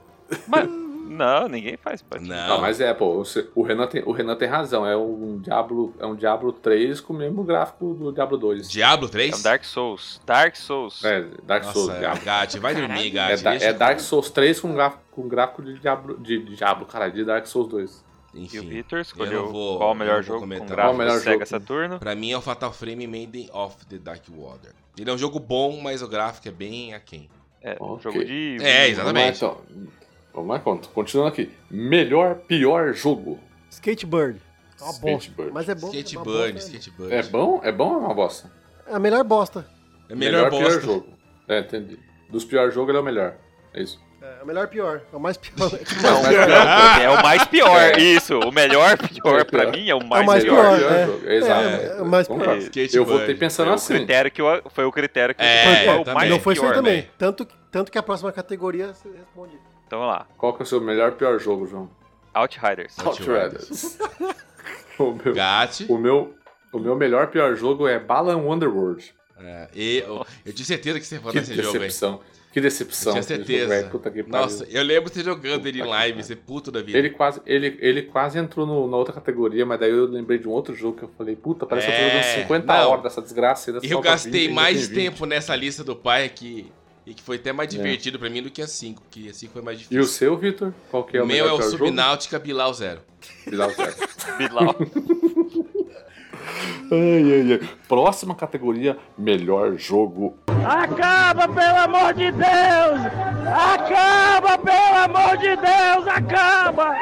Mas, não, ninguém faz parte. Não. não, mas é, pô, o Renan, tem, o Renan tem razão. É um Diablo, é um Diablo 3 com o mesmo gráfico do Diablo 2. Diablo 3? É um Dark Souls. Dark Souls. É, Dark Nossa, Souls. É, Gat, vai dormir, Gat. É, é Dark Souls 3 com gráfico, com gráfico de Diablo, de, de Diablo, cara, de Dark Souls 2. Enfim, e o Peter escolheu vou, qual o melhor jogo com gráfico qual o melhor Sega jogo? Saturno. Pra mim é o Fatal Frame Maiden of the Dark Water. Ele é um jogo bom, mas o gráfico é bem aquém. É, um okay. jogo de... É, exatamente. Lá, então. Vamos lá, conta. Continuando aqui. Melhor, pior jogo. Skatebird. É uma Skatebird. Mas é bom. Skatebird, é Skatebird. É bom? É bom ou é uma bosta? É a melhor bosta. É melhor, melhor bosta. pior jogo. É, entendi. Dos piores jogos ele é o melhor. É isso. É, o melhor pior. É o mais pior. Não, o mais pior, é o mais pior. É. Isso. O melhor pior é pra mim é o mais, é o mais pior. pior é. Exato. É, o mais pior. Eu votei pensando foi assim. O critério que eu, foi o critério que é, foi o mais Não foi isso também. Tanto, tanto que a próxima categoria responde. Então vamos lá. Qual que é o seu melhor pior jogo, João? Outriders. Outriders. o, meu, o, meu, o meu melhor pior jogo é Balan Wonderworld. É, e eu, eu tinha certeza que você ia falar desse jogo, velho. Que decepção. Eu tinha certeza. Jogo, Puta que Nossa, eu lembro você jogando Puta ele em live, você puto da vida. Ele quase, ele, ele quase entrou no, na outra categoria, mas daí eu lembrei de um outro jogo que eu falei, puta, parece é, que eu tô jogando 50 é, não. horas dessa desgraça. E eu gastei mais tempo nessa lista do pai que e que foi até mais é. divertido é. pra mim do que a 5, que a 5 foi mais difícil. E o seu, Vitor? Qual que é o, o meu é o Subnáutica Bilal Zero. Bilal Zero. Bilal. ai, ai, ai. Próxima categoria, melhor jogo. Acaba, pelo amor de Deus! Acaba, pelo amor de Deus! Acaba!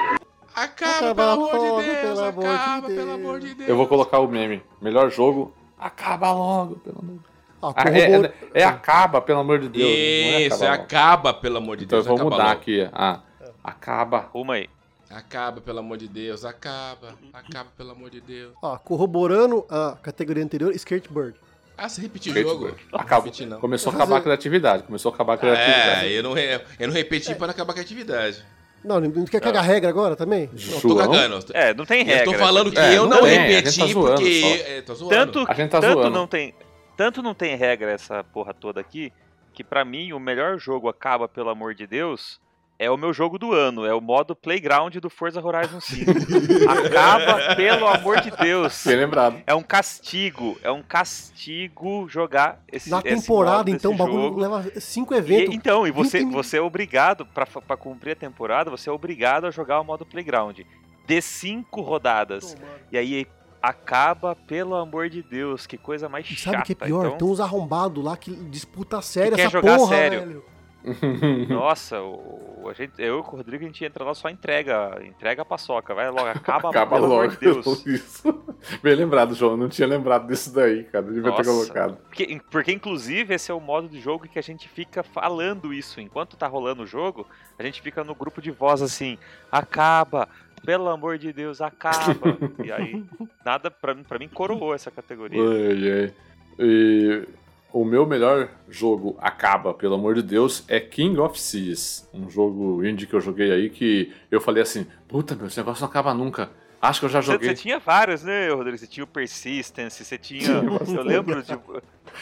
Acaba, acaba pelo amor de Deus! Pelo acaba, de pelo amor de Deus! Eu vou colocar o meme. Melhor jogo, acaba logo, pelo amor de Deus. Ah, é, é, é, acaba, pelo amor de Deus. Isso, é acaba, é acaba pelo amor de então Deus. Então eu vou mudar logo. aqui. Ah, acaba. Uma aí. Acaba, pelo amor de Deus. Acaba. Acaba, pelo amor de Deus. Ó, corroborando a categoria anterior, Skatebird. Ah, você repetiu o jogo? Acaba. não. Começou a acabar a criatividade. Começou a acabar a criatividade. É, eu não, eu não repeti é. para não acabar a criatividade. Não, não quer cagar regra agora também? Não, tô cagando. É, não tem regra. Eu tô falando que é, eu não, não repeti tá zoando, porque. É, tô zoando. Tanto, a gente tá tanto zoando. não tem tanto não tem regra essa porra toda aqui, que para mim o melhor jogo acaba, pelo amor de Deus, é o meu jogo do ano, é o modo Playground do Forza Horizon 5. acaba, pelo amor de Deus. Bem lembrado. É um castigo, é um castigo jogar esse Na temporada, esse então, o bagulho leva cinco eventos. E, então, e você, você é obrigado, para cumprir a temporada, você é obrigado a jogar o modo Playground. De cinco rodadas. e aí acaba, pelo amor de Deus, que coisa mais chata. Sabe o que é pior? Então... Tem uns arrombados lá que disputa sério essa jogar porra, sério. velho. Nossa, o, a gente, eu e o Rodrigo a gente entra lá só entrega, entrega a paçoca, vai logo, acaba, acaba pelo logo. amor de Deus. Isso. Bem lembrado, João, não tinha lembrado disso daí, cara, devia Nossa, ter colocado. Porque, porque, inclusive, esse é o modo de jogo que a gente fica falando isso. Enquanto tá rolando o jogo, a gente fica no grupo de voz assim, acaba, pelo amor de Deus, acaba. e aí, nada pra, pra mim coroou essa categoria. Ai, ai. E o meu melhor jogo acaba, pelo amor de Deus, é King of Seas. Um jogo indie que eu joguei aí que eu falei assim: puta, meu, esse negócio não acaba nunca. Acho que eu já joguei. Você, você tinha vários, né, Rodrigo? Você tinha o Persistence, você tinha. eu lembro de.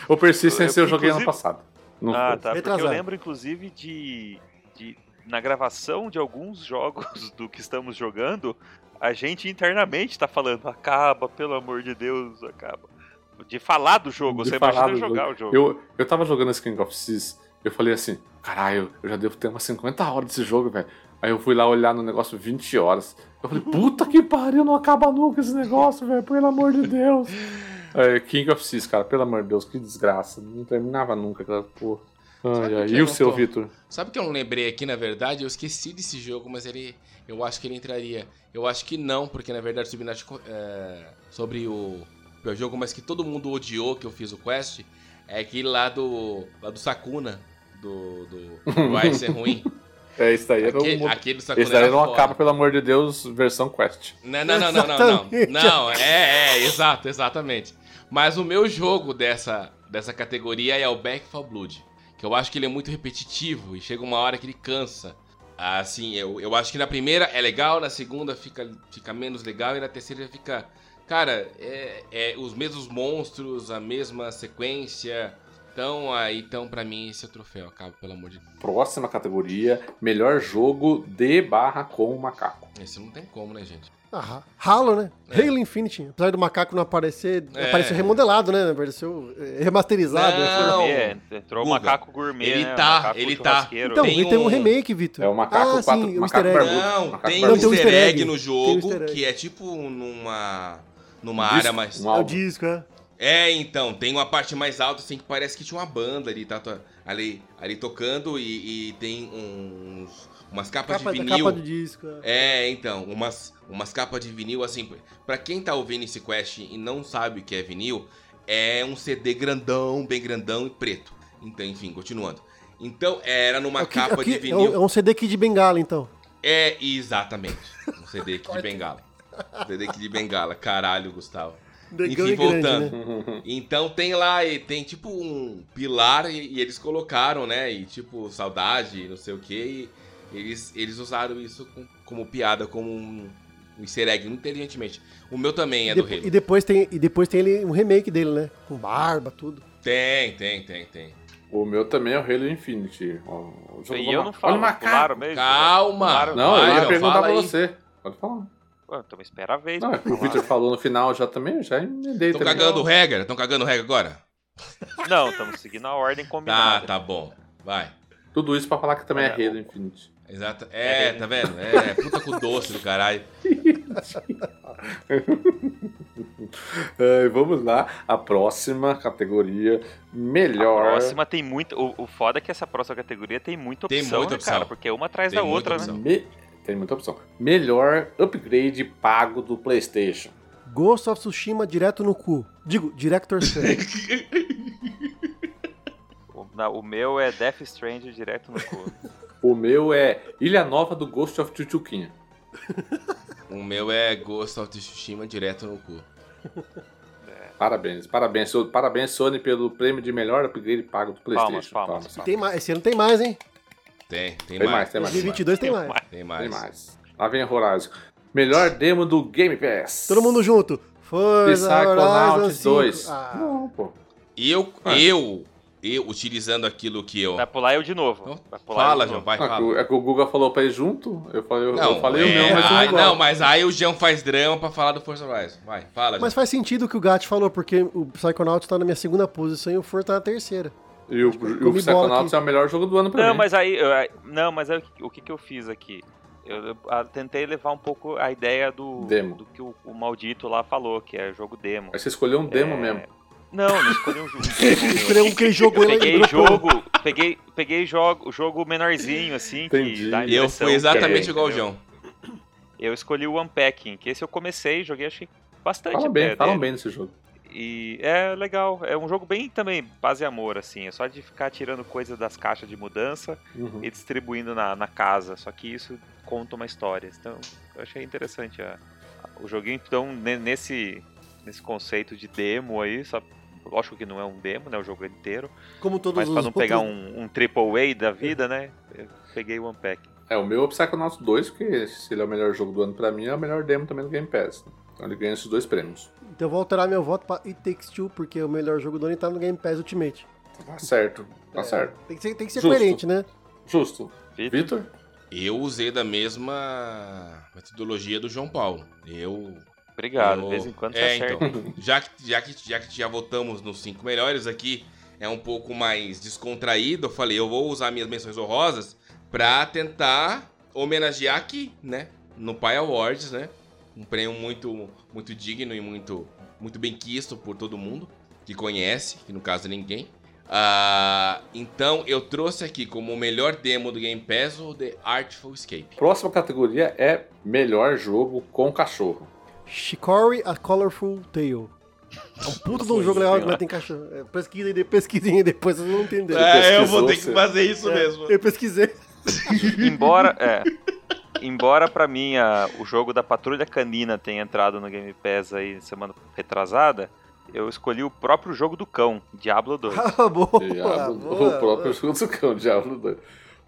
O Persistence eu, eu joguei ano passado. Não ah, foi. tá. Porque eu lembro, inclusive, de, de. Na gravação de alguns jogos do que estamos jogando, a gente internamente tá falando: acaba, pelo amor de Deus, acaba de falar do jogo, de você imagina jogar jogo. o jogo. Eu, eu tava jogando esse King of Seas, eu falei assim, caralho, eu já devo ter umas 50 horas desse jogo, velho. Aí eu fui lá olhar no negócio 20 horas. Eu falei, puta que pariu, não acaba nunca esse negócio, velho, pelo amor de Deus. É, King of Seas, cara, pelo amor de Deus, que desgraça. Não terminava nunca aquela porra. Ai, ai. E o seu, tô... Vitor? Sabe que eu não lembrei aqui, na verdade? Eu esqueci desse jogo, mas ele. Eu acho que ele entraria. Eu acho que não, porque na verdade o Subnautica é, sobre o o jogo, mas que todo mundo odiou que eu fiz o quest, é aquele lá do. lá do Sakuna, do. do, do Ice é ruim. É, isso daí aquele, não. Aquele do Sakuna esse daí não acaba, pelo amor de Deus, versão quest. Não, não, não, não, não, não. Não, é, é, exato, exatamente. Mas o meu jogo dessa, dessa categoria é o Back for Blood. Que eu acho que ele é muito repetitivo e chega uma hora que ele cansa. Assim, eu, eu acho que na primeira é legal, na segunda fica, fica menos legal e na terceira fica Cara, é, é, os mesmos monstros, a mesma sequência. Então, aí, então, pra mim, esse é o troféu. Acaba, pelo amor de Deus. Próxima categoria: melhor jogo de barra com macaco. Esse não tem como, né, gente? Ah, Halo, né? É. Halo Infinity. Apesar do macaco não aparecer, é. apareceu remodelado, né? Apareceu é, remasterizado. Não, é, entrou o macaco gourmet. Ele né? tá, ele tá. Então, tem ele um... tem um remake, Vitor. É o macaco ah, 4, sim, macaco barbudo. Não, tem um easter egg no jogo que é tipo numa numa um área mais. Um é o disco, é. É, então, tem uma parte mais alta, assim, que parece que tinha uma banda ali, tá, ali, ali tocando e, e tem uns, umas capas capa, de vinil. Capa de disco. É. é, então, umas, umas capas de vinil, assim, pra quem tá ouvindo esse quest e não sabe o que é vinil, é um CD grandão, bem grandão e preto. Então, enfim, continuando. Então, era numa aqui, capa aqui, de vinil. É um CD aqui de bengala, então. É, exatamente. Um CD aqui de bengala. Dedek de Bengala, caralho, Gustavo. Enfim, é voltando. Grande, né? Então tem lá, tem tipo um pilar e, e, eles colocaram, né? E tipo, saudade, não sei o que. eles, eles usaram isso com, como piada, como um, um easter egg, inteligentemente. O meu também é e do Halo. E depois tem, e depois tem ele, um remake dele, né? Com barba, tudo. Tem, tem, tem, tem. O meu também é o Halo Infinity. O jogo e eu não falo, Olha, claro mesmo. Calma! Não, eu ia perguntar pra você. Pode falar. então espera a vez. Não, é o Victor falou no final já também, já emendei Estão cagando regra? Estão cagando regra agora? Não, estamos seguindo a ordem combinada. Tá, tá bom. Vai. Tudo isso pra falar que também é, é Halo Infinite. Exato. É, é tá vendo? É, puta com doce do caralho. é, vamos lá, a próxima categoria, melhor. A próxima tem muito. O, o foda é que essa próxima categoria tem muita opção, tem muita né, opção. cara? Porque uma atrás tem da outra, né? Me... Tem muita opção. Melhor upgrade pago do PlayStation. Ghost of Tsushima direto no cu. Digo, Director's Cut. o, o meu é Death Stranding direto no cu. O meu é Ilha Nova do Ghost of Tsushima. o meu é Ghost of Tsushima direto no cu. É. Parabéns, parabéns, parabéns Sony pelo prêmio de melhor upgrade pago do PlayStation. Palmas, palmas, palmas. Tem mais, esse ano tem mais, hein? Tem, tem, tem mais. mais. Tem mais, 2022 tem mais. Tem mais. Tem mais. Lá vem Horizon. Melhor demo do Game Pass. Todo mundo junto. Forza Psychonauts 2. Ah. Não, pô. Eu, ah. eu, eu, utilizando aquilo que eu... Vai pular eu de novo. fala, João, vai, fala. É que o Google falou pra ir junto, eu falei, não, eu falei é, o meu, mas ai, Não, mas aí o João faz drama pra falar do Forza Horizon. Vai, fala, Mas faz sentido o que o Gat falou, porque o Psychonauts tá na minha segunda posição e o Forza tá na terceira. E o, o Psychonauts é o melhor jogo do ano pra não, mim. Mas aí, eu, não, mas aí o que, que eu fiz aqui? Eu, eu, eu, tentei levar um pouco a ideia do, demo. do que o, o, maldito lá falou, que é jogo demo. Aí você escolheu um demo é... mesmo. Não, não escolhi um jogo. escolheu um que jogou ele Peguei jogo, peguei, peguei jogo, jogo menorzinho, assim, Entendi. que dá Eu fui exatamente é, igual o João. Eu escolhi o Unpacking, que esse eu comecei, joguei, achei bastante. Fala bem, falam bem desse jogo. E é legal, é um jogo bem também base amor, assim. É só de ficar tirando coisa das caixas de mudança uhum. e distribuindo na, na casa. Só que isso conta uma história. Então, eu achei interessante a, a, o joguinho. Então, nesse, nesse conceito de demo aí, só Lógico que não é um demo, né? O jogo é inteiro. Como todos Mas os pra não pegar um, um Triple A da vida, né? Eu peguei o Unpack. É, o meu é o Psychonauts 2, porque se ele é o melhor jogo do ano pra mim, é o melhor demo também do Game Pass. Então ele ganha esses dois prêmios. Então eu vou alterar meu voto pra It Takes Two, porque o melhor jogo do ano tá no Game Pass Ultimate. Tá certo, tá certo. Tem que ser, tem que ser Justo. coerente, né? Justo. Vitor? Eu usei da mesma metodologia do João Paulo. Eu. Obrigado, eu- de vez em quando você é, acerta. então. Já que, já, que, já que já votamos nos cinco melhores aqui, é um pouco mais descontraído. Eu falei, eu vou usar minhas menções honrosas pra tentar homenagear aqui, né? No Pai Awards, né? Um prêmio muito, muito digno e muito, muito bem quisto por todo mundo que conhece, que no caso é ninguém. Ah, então eu trouxe aqui como o melhor demo do Game Pass o The Artful Escape. Próxima categoria é melhor jogo com cachorro. Shikori A Colorful Tale. É um puto de um jogo legal que vai ter cachorro. É, pesquisem, de- pesquisem depois, vocês vão entender. É, eu vou ter que fazer isso É, Eu pesquisei. embora, é, embora pra mim a- o jogo da Patrulha Canina tenha entrado no Game Pass aí semana retrasada, eu escolhi o próprio jogo do cão, Diablo 2. Ah, boa, Diablo, boa. o próprio jogo do cão, Diablo 2.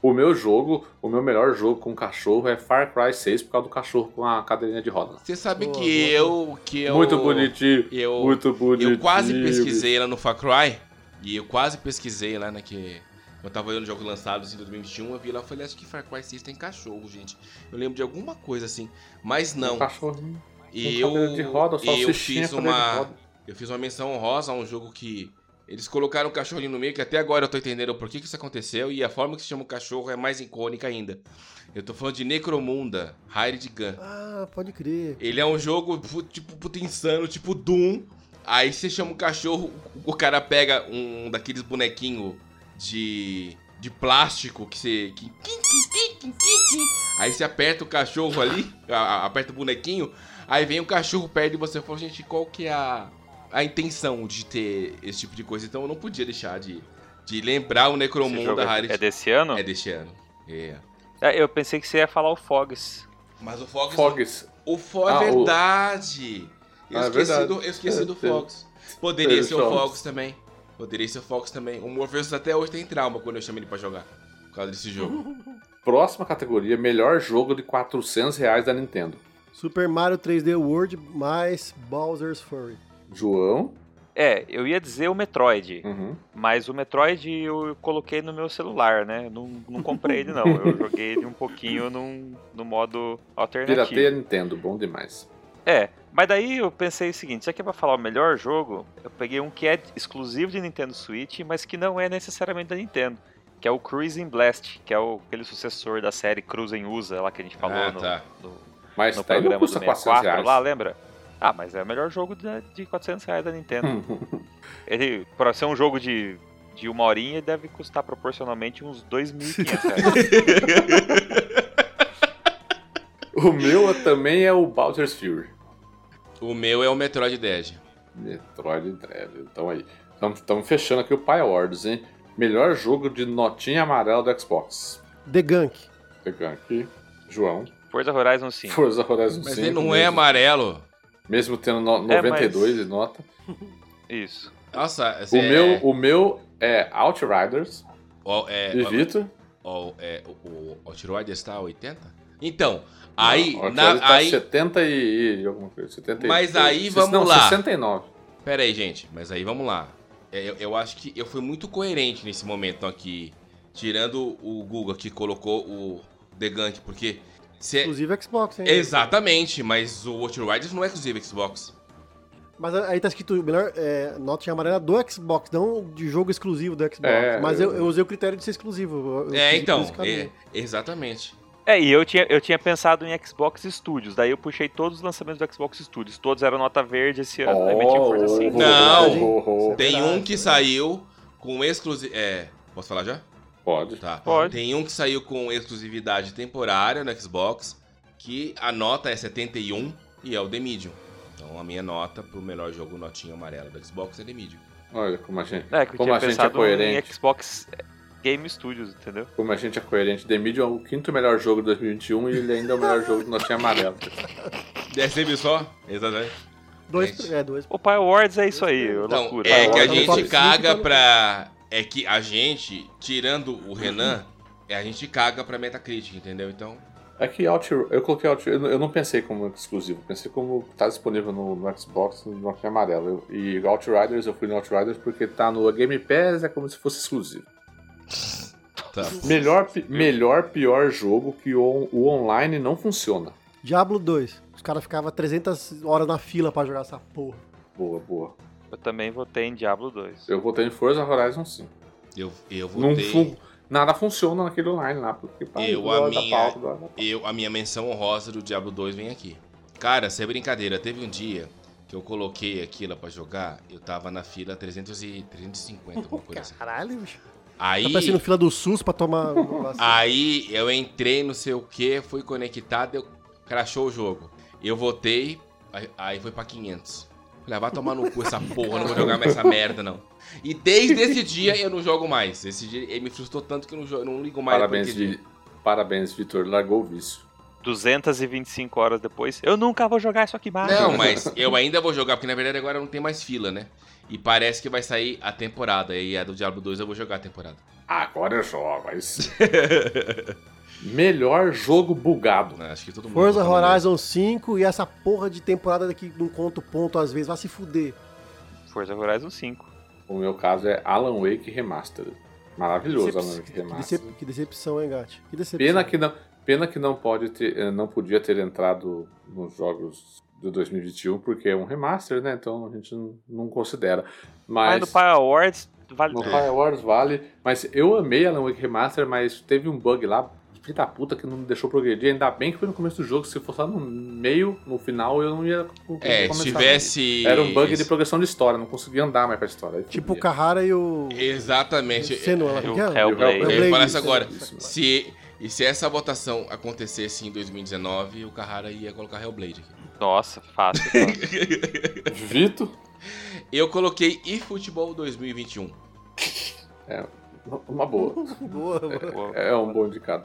O meu jogo, o meu melhor jogo com cachorro é Far Cry 6 por causa do cachorro com a cadeirinha de roda. Você sabe Boa, que boa. eu que eu Muito bonitinho. Eu muito bonitinho. eu quase pesquisei lá no Far Cry e eu quase pesquisei lá né que eu tava olhando jogos lançados em 2021, eu vi lá, eu falei, acho que Far Cry 6 tem cachorro, gente. Eu lembro de alguma coisa assim, mas não. Um cachorrinho. E eu cadeira de roda, eu fiz uma eu fiz uma menção honrosa a um jogo que eles colocaram o cachorrinho no meio, que até agora eu tô entendendo por que, que isso aconteceu, e a forma que se chama o cachorro é mais icônica ainda. Eu tô falando de Necromunda, Hired Gun. Ah, pode crer. Ele é um jogo tipo puta insano, tipo Doom. Aí você chama o cachorro, o cara pega um daqueles bonequinhos de, de plástico que você. Que, aí você aperta o cachorro ali, aperta o bonequinho, aí vem o cachorro perto de você e fala, gente, qual que é a, a intenção de ter esse tipo de coisa? Então eu não podia deixar de, de lembrar o Esse Necromunda jogo é, é desse ano? É deste ano. É. É, eu pensei que você ia falar o Fogs. Mas o Fox Fogs. O Fo Ah, é o- verdade. Eu, Ah, é esqueci verdade. do, eu esqueci É, do Fox. Poderia teve ser o. Fox também. Poderia ser o Fox também. O Morpheus até hoje tem trauma quando eu chamo ele pra jogar. Por causa desse jogo. Próxima categoria, melhor jogo de 400 reais da Nintendo. Super Mario 3D World mais Bowser's Fury. João. É, eu ia dizer o Metroid, Uhum. mas o Metroid eu coloquei no meu celular, né? Não, não comprei ele não, eu joguei ele um pouquinho num, no modo alternativo. Pirateia Nintendo, bom demais. É, mas daí eu pensei o seguinte, já que é pra falar o melhor jogo, eu peguei um que é exclusivo de Nintendo Switch, mas que não é necessariamente da Nintendo, que é o Cruising Blast, que é o, aquele sucessor da série Cruising USA, lá que a gente falou Ah, no, tá. no, Mas no tá programa do custa 400 64 reais. lá, lembra? Ah, mas é o melhor jogo de, de 400 reais da Nintendo. Ele, pra ser um jogo de, de uma horinha, ele deve custar proporcionalmente uns 2.500 reais. o meu também é o Bowser's Fury. O meu é o Metroid Dread. Metroid Dread. Então aí. Estamos fechando aqui o Pi Awards, hein? Melhor jogo de notinha amarela do Xbox. The Gunk. Pegando aqui. João. Forza Horizon 5. Forza Horizon Mas 5. ele não mesmo, é amarelo. Mesmo tendo no- É, 92 de nota. Isso. Nossa, O, é, meu, o meu é Outriders. ó, é, E Vitor? ó, é, o, o Outrider está a 80? Então, aí, Não, na, Outriders tá aí 70 e, e alguma coisa. 70 e- Mas aí, Não, vamos lá. 69. Pera aí, gente, mas aí vamos lá. É, Eu, eu acho que eu fui muito coerente nesse momento aqui. Tirando o Google que colocou o The Gunk, porque. Se é- Exclusivo Xbox, hein? Exatamente, mas o Outriders não é exclusivo Xbox. Mas aí tá escrito melhor é, notinha amarela do Xbox, não de jogo exclusivo do Xbox. É, Mas eu, eu- usei o critério de ser exclusivo. é, então, é, exatamente. É, e eu tinha, eu tinha pensado em Xbox Studios, daí eu puxei todos os lançamentos do Xbox Studios, todos eram nota verde esse ano, aí meti Forza 5. Não. oh, oh. Tem um que saiu com exclusividade. É. Posso falar já? Pode. Tá. Pode. Tem um que saiu com exclusividade temporária no Xbox, que a nota é 71 e é o The Medium. Então a minha nota pro melhor jogo notinha amarela do Xbox é The Medium. Olha como a gente, É, como a gente é pensado em coerente. Xbox Game Studios, entendeu? Como a gente é coerente. The Medium é o quinto melhor jogo de 2021 e ele ainda é o melhor jogo de notinha amarela. Viu só? Exatamente. Dois, Gente. é, dois. O Pai Awards é isso aí, Então, loucura. é que a top gente caga tá pra. É que a gente, tirando o Renan, é a gente caga pra Metacritic, entendeu? Então. É que Out, eu coloquei Out, eu não- pensei como exclusivo, pensei como tá disponível no, no Xbox, no Nokia amarelo. Eu- e Outriders, eu fui no Outriders porque tá no Game Pass, é como se fosse exclusivo. Tá. Melhor, pi- melhor pior jogo que o, o online não funciona. Diablo 2. Os caras ficavam 300 horas na fila pra jogar essa porra. Boa, boa. Eu também votei em Diablo 2. Eu votei em Forza Horizon 5. Eu, eu votei. fun- nada funciona naquele online lá, porque pá, Eu, a minha- pauta, da pauta. Eu, a minha menção honrosa do Diablo 2 vem aqui. Cara, sem brincadeira, teve um dia que eu coloquei aquilo pra jogar, eu tava na fila 300 e 350, alguma coisa assim. Caralho, bicho. Aí, Tá parecendo fila do SUS pra tomar. aí eu entrei, não sei o que, fui conectado, eu crashou o jogo. Eu votei, aí, aí foi pra 500. Falei, ah, vai tomar no cu essa porra, não vou jogar mais essa merda, não. E desde esse dia eu não jogo mais. Esse dia ele me frustrou tanto que eu não, jogo, não ligo mais Parabéns, Vi- Parabéns, Vitor. Largou o vício. 225 horas depois, eu nunca vou jogar isso aqui mais. Não, mas eu ainda vou jogar, porque na verdade agora não tem mais fila, né? E parece que vai sair a temporada. E a do Diablo 2 eu vou jogar a temporada. Agora eu jogo, mas. Melhor jogo bugado. Né? Acho que todo mundo. Forza Horizon 5 e essa porra de temporada daqui não conta ponto às vezes. Vai se fuder. Forza Horizon 5. O meu caso é Alan Wake Remastered. Maravilhoso Decep- Alan Wake que, Remastered. decep- que decepção, hein, Gatti? Que decepção. Pena que não, pena que não pode ter, eh, não podia ter entrado nos jogos de 2021 porque é um remaster, né? Então a gente não, não considera. Mas Mas no Pai Awards vale no tudo. Fire Wars vale. Mas eu amei Alan Wake Remaster, mas teve um bug lá, filho da puta, que não me deixou progredir. Ainda bem que foi no começo do jogo. Se fosse lá no meio, no final, eu não ia É, se tivesse. Era um bug de progressão de história, não conseguia andar mais pra história. Aí Tipo o. Carrara e o. Exatamente. Senua, É, o é? Hellblade. Eu ia Hellblade, falar isso, isso agora. isso. Se, e se essa votação acontecesse em 2019, o Carrara ia colocar Hellblade aqui. Nossa, fácil. Vito, Eu coloquei eFootball 2021. uma boa. Boa, boa. Pô, É um bom indicado.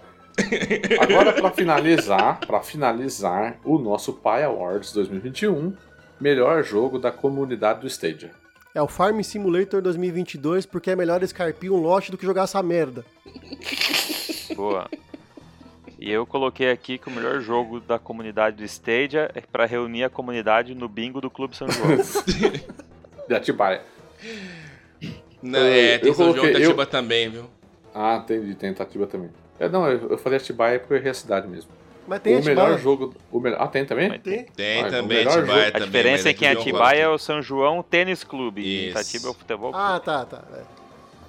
Agora, pra finalizar, para finalizar o nosso Pi Awards 2021, melhor jogo da comunidade do Stadia. É o Farm Simulator 2022 porque é melhor escarpir um lote do que jogar essa merda. Boa. E eu coloquei aqui que o melhor jogo da comunidade do Stadia é pra reunir a comunidade no bingo do Clube São João. De Atibaia. Não, Eu- é, tem eu São João coloquei- Itatiba também, viu? Ah, tem, tem Tatiba também. É, não, eu, eu falei Atibaia porque eu errei a cidade mesmo. Mas tem o melhor jogo. O melhor, ah, tem também? Mas Tem. Tem Ah, também, Atibaia jogo- A também. diferença mas é que em Atibaia é o São João Tênis Clube. E em Isso. Itatiba é o futebol. Ah, tá, tá. é.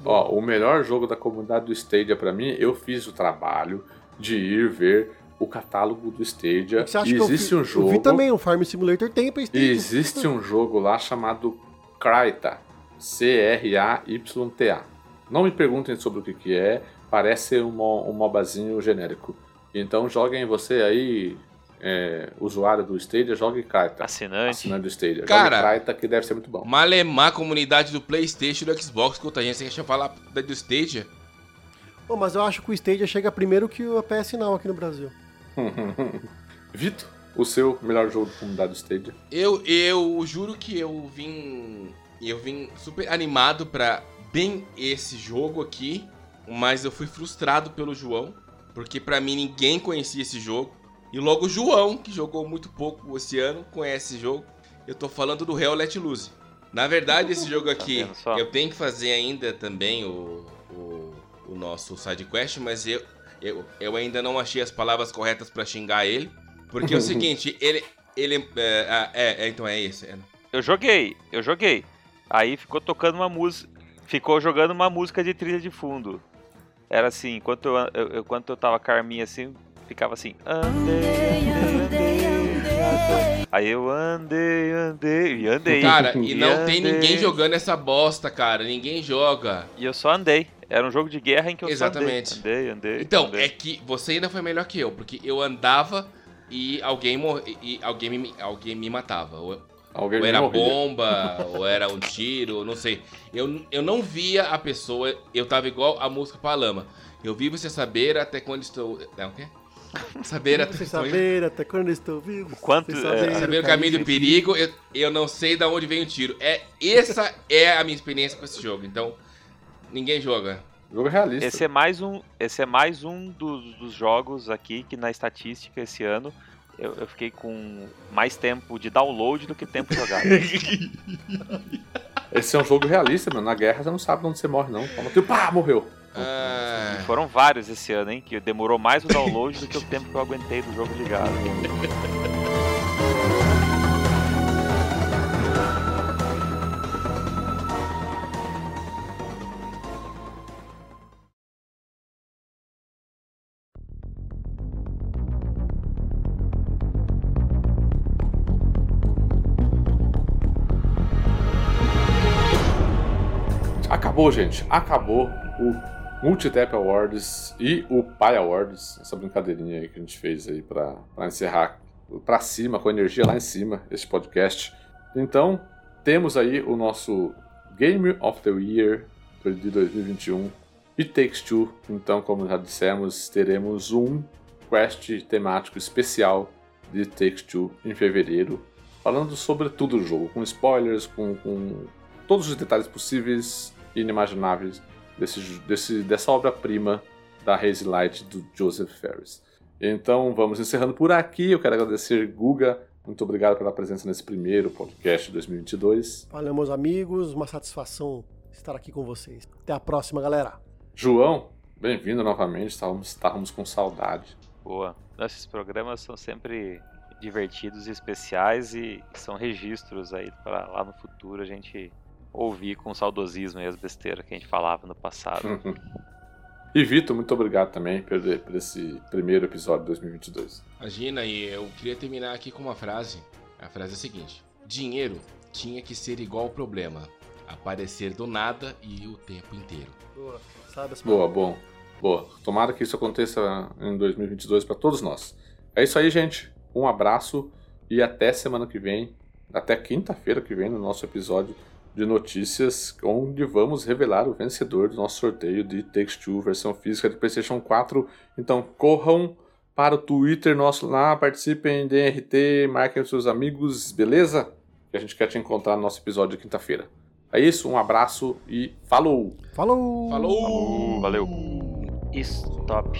Ó, o melhor jogo da comunidade do Stadia pra mim, eu fiz o trabalho de ir ver o catálogo do Stadia. Você acha E que eu existe vi? um jogo. Eu vi também, o Farm Simulator tem pra E Stadia. existe um jogo lá chamado Kraita. C-R-A-Y-T-A. Não me perguntem sobre o que, que é. Parece um, um mobazinho genérico. Então joguem você aí, é, usuário do Stadia, jogue Kraita. Assinante. Assinante do Stadia. Cara, jogue Kraita que deve ser muito bom. Malemar comunidade do Playstation e do Xbox, escuta a gente, você quer falar da do Stadia? Pô, mas eu acho que o Stadia chega primeiro que o PS Now aqui no Brasil. Vito, o seu melhor jogo da comunidade do Stadia. Eu, eu juro que eu vim. Eu vim super animado pra bem esse jogo aqui, mas eu fui frustrado pelo João, porque pra mim ninguém conhecia esse jogo. E logo o João, que jogou muito pouco esse ano, conhece esse jogo. Eu tô falando do Hell Let Loose. Na verdade, esse jogo aqui, só? eu tenho que fazer ainda também o, o, o nosso side quest, mas eu, eu, eu ainda não achei as palavras corretas pra xingar ele. Porque é o seguinte, ele. ele é, é, é, então é esse. é. Eu joguei, eu joguei. Aí ficou tocando uma música. Ficou jogando uma música de trilha de fundo. Era assim, enquanto eu, eu, eu- enquanto eu tava com a arminha assim, ficava assim. Andei, andei, andei. Aí eu andei, andei, e andei. Cara, e não tem ninguém jogando essa bosta, cara. Ninguém joga. E eu só andei. Era um jogo de guerra em que eu Exatamente. só andei. Andei, andei. Então, andei. é que você ainda foi melhor que eu, porque eu andava e alguém mor... e alguém me, alguém me matava. Ou, Alguém ou era morria. bomba, ou era um tiro, não sei. Eu, eu não via a pessoa, eu tava igual a música pra lama. Eu vi você saber até quando estou. É o quê? Saber até, Sem saber até quando estou vivo. Quanto- sem é, saber o caminho do perigo, eu, eu não sei de onde vem o tiro. É, essa é a minha experiência com esse jogo. Então, ninguém joga. Jogo realista. Esse é mais um, esse é mais um dos, dos jogos aqui que na estatística esse ano eu, eu fiquei com mais tempo de download do que tempo jogado. Esse é um jogo realista, mano. Na guerra você não sabe onde você morre, não. Toma tiro, pá, morreu. Ah, Foram vários esse ano, hein? Que demorou mais o download do que o tempo que eu aguentei do jogo ligado. Acabou, gente. Acabou o Multitap Awards e o Pi Awards. Essa brincadeirinha aí que a gente fez aí pra encerrar pra cima, com energia lá em cima, esse podcast. Então, temos aí o nosso Game of the Year de 2021 e Takes Two. Então, como já dissemos, teremos um quest temático especial de Takes Two em fevereiro, falando sobre tudo o jogo, com spoilers, com, com todos os detalhes possíveis inimagináveis desse, desse, dessa obra-prima da Haze Light do Joseph Ferris. Então vamos encerrando por aqui. Eu quero agradecer Guga. Muito obrigado pela presença nesse primeiro podcast de 2022. Valeu, meus amigos. Uma satisfação estar aqui com vocês. Até a próxima, galera. João, bem-vindo novamente. Estávamos, estávamos com saudade. Boa. Esses programas são sempre divertidos e especiais e são registros aí para lá no futuro a gente ouvir com saudosismo aí as besteiras que a gente falava no passado. E Vitor, muito obrigado também por, por esse primeiro episódio de 2022. imagina, e eu queria terminar aqui com uma frase. A frase é a seguinte: Dinheiro tinha que ser igual ao problema. Aparecer do nada e o tempo inteiro. Boa. Sabe as Boa, bom. Boa. Tomara que isso aconteça em 2022 para todos nós. É isso aí, gente. Um abraço e até semana que vem, até quinta-feira que vem, no nosso episódio de notícias, onde vamos revelar o vencedor do nosso sorteio de Takes Two versão física de PlayStation 4. Então corram para o Twitter nosso lá, participem, DRT, marquem os seus amigos, beleza? Que a gente quer te encontrar no nosso episódio de quinta-feira. É isso, um abraço e falou! Falou! Falou! Falou, valeu. Stop.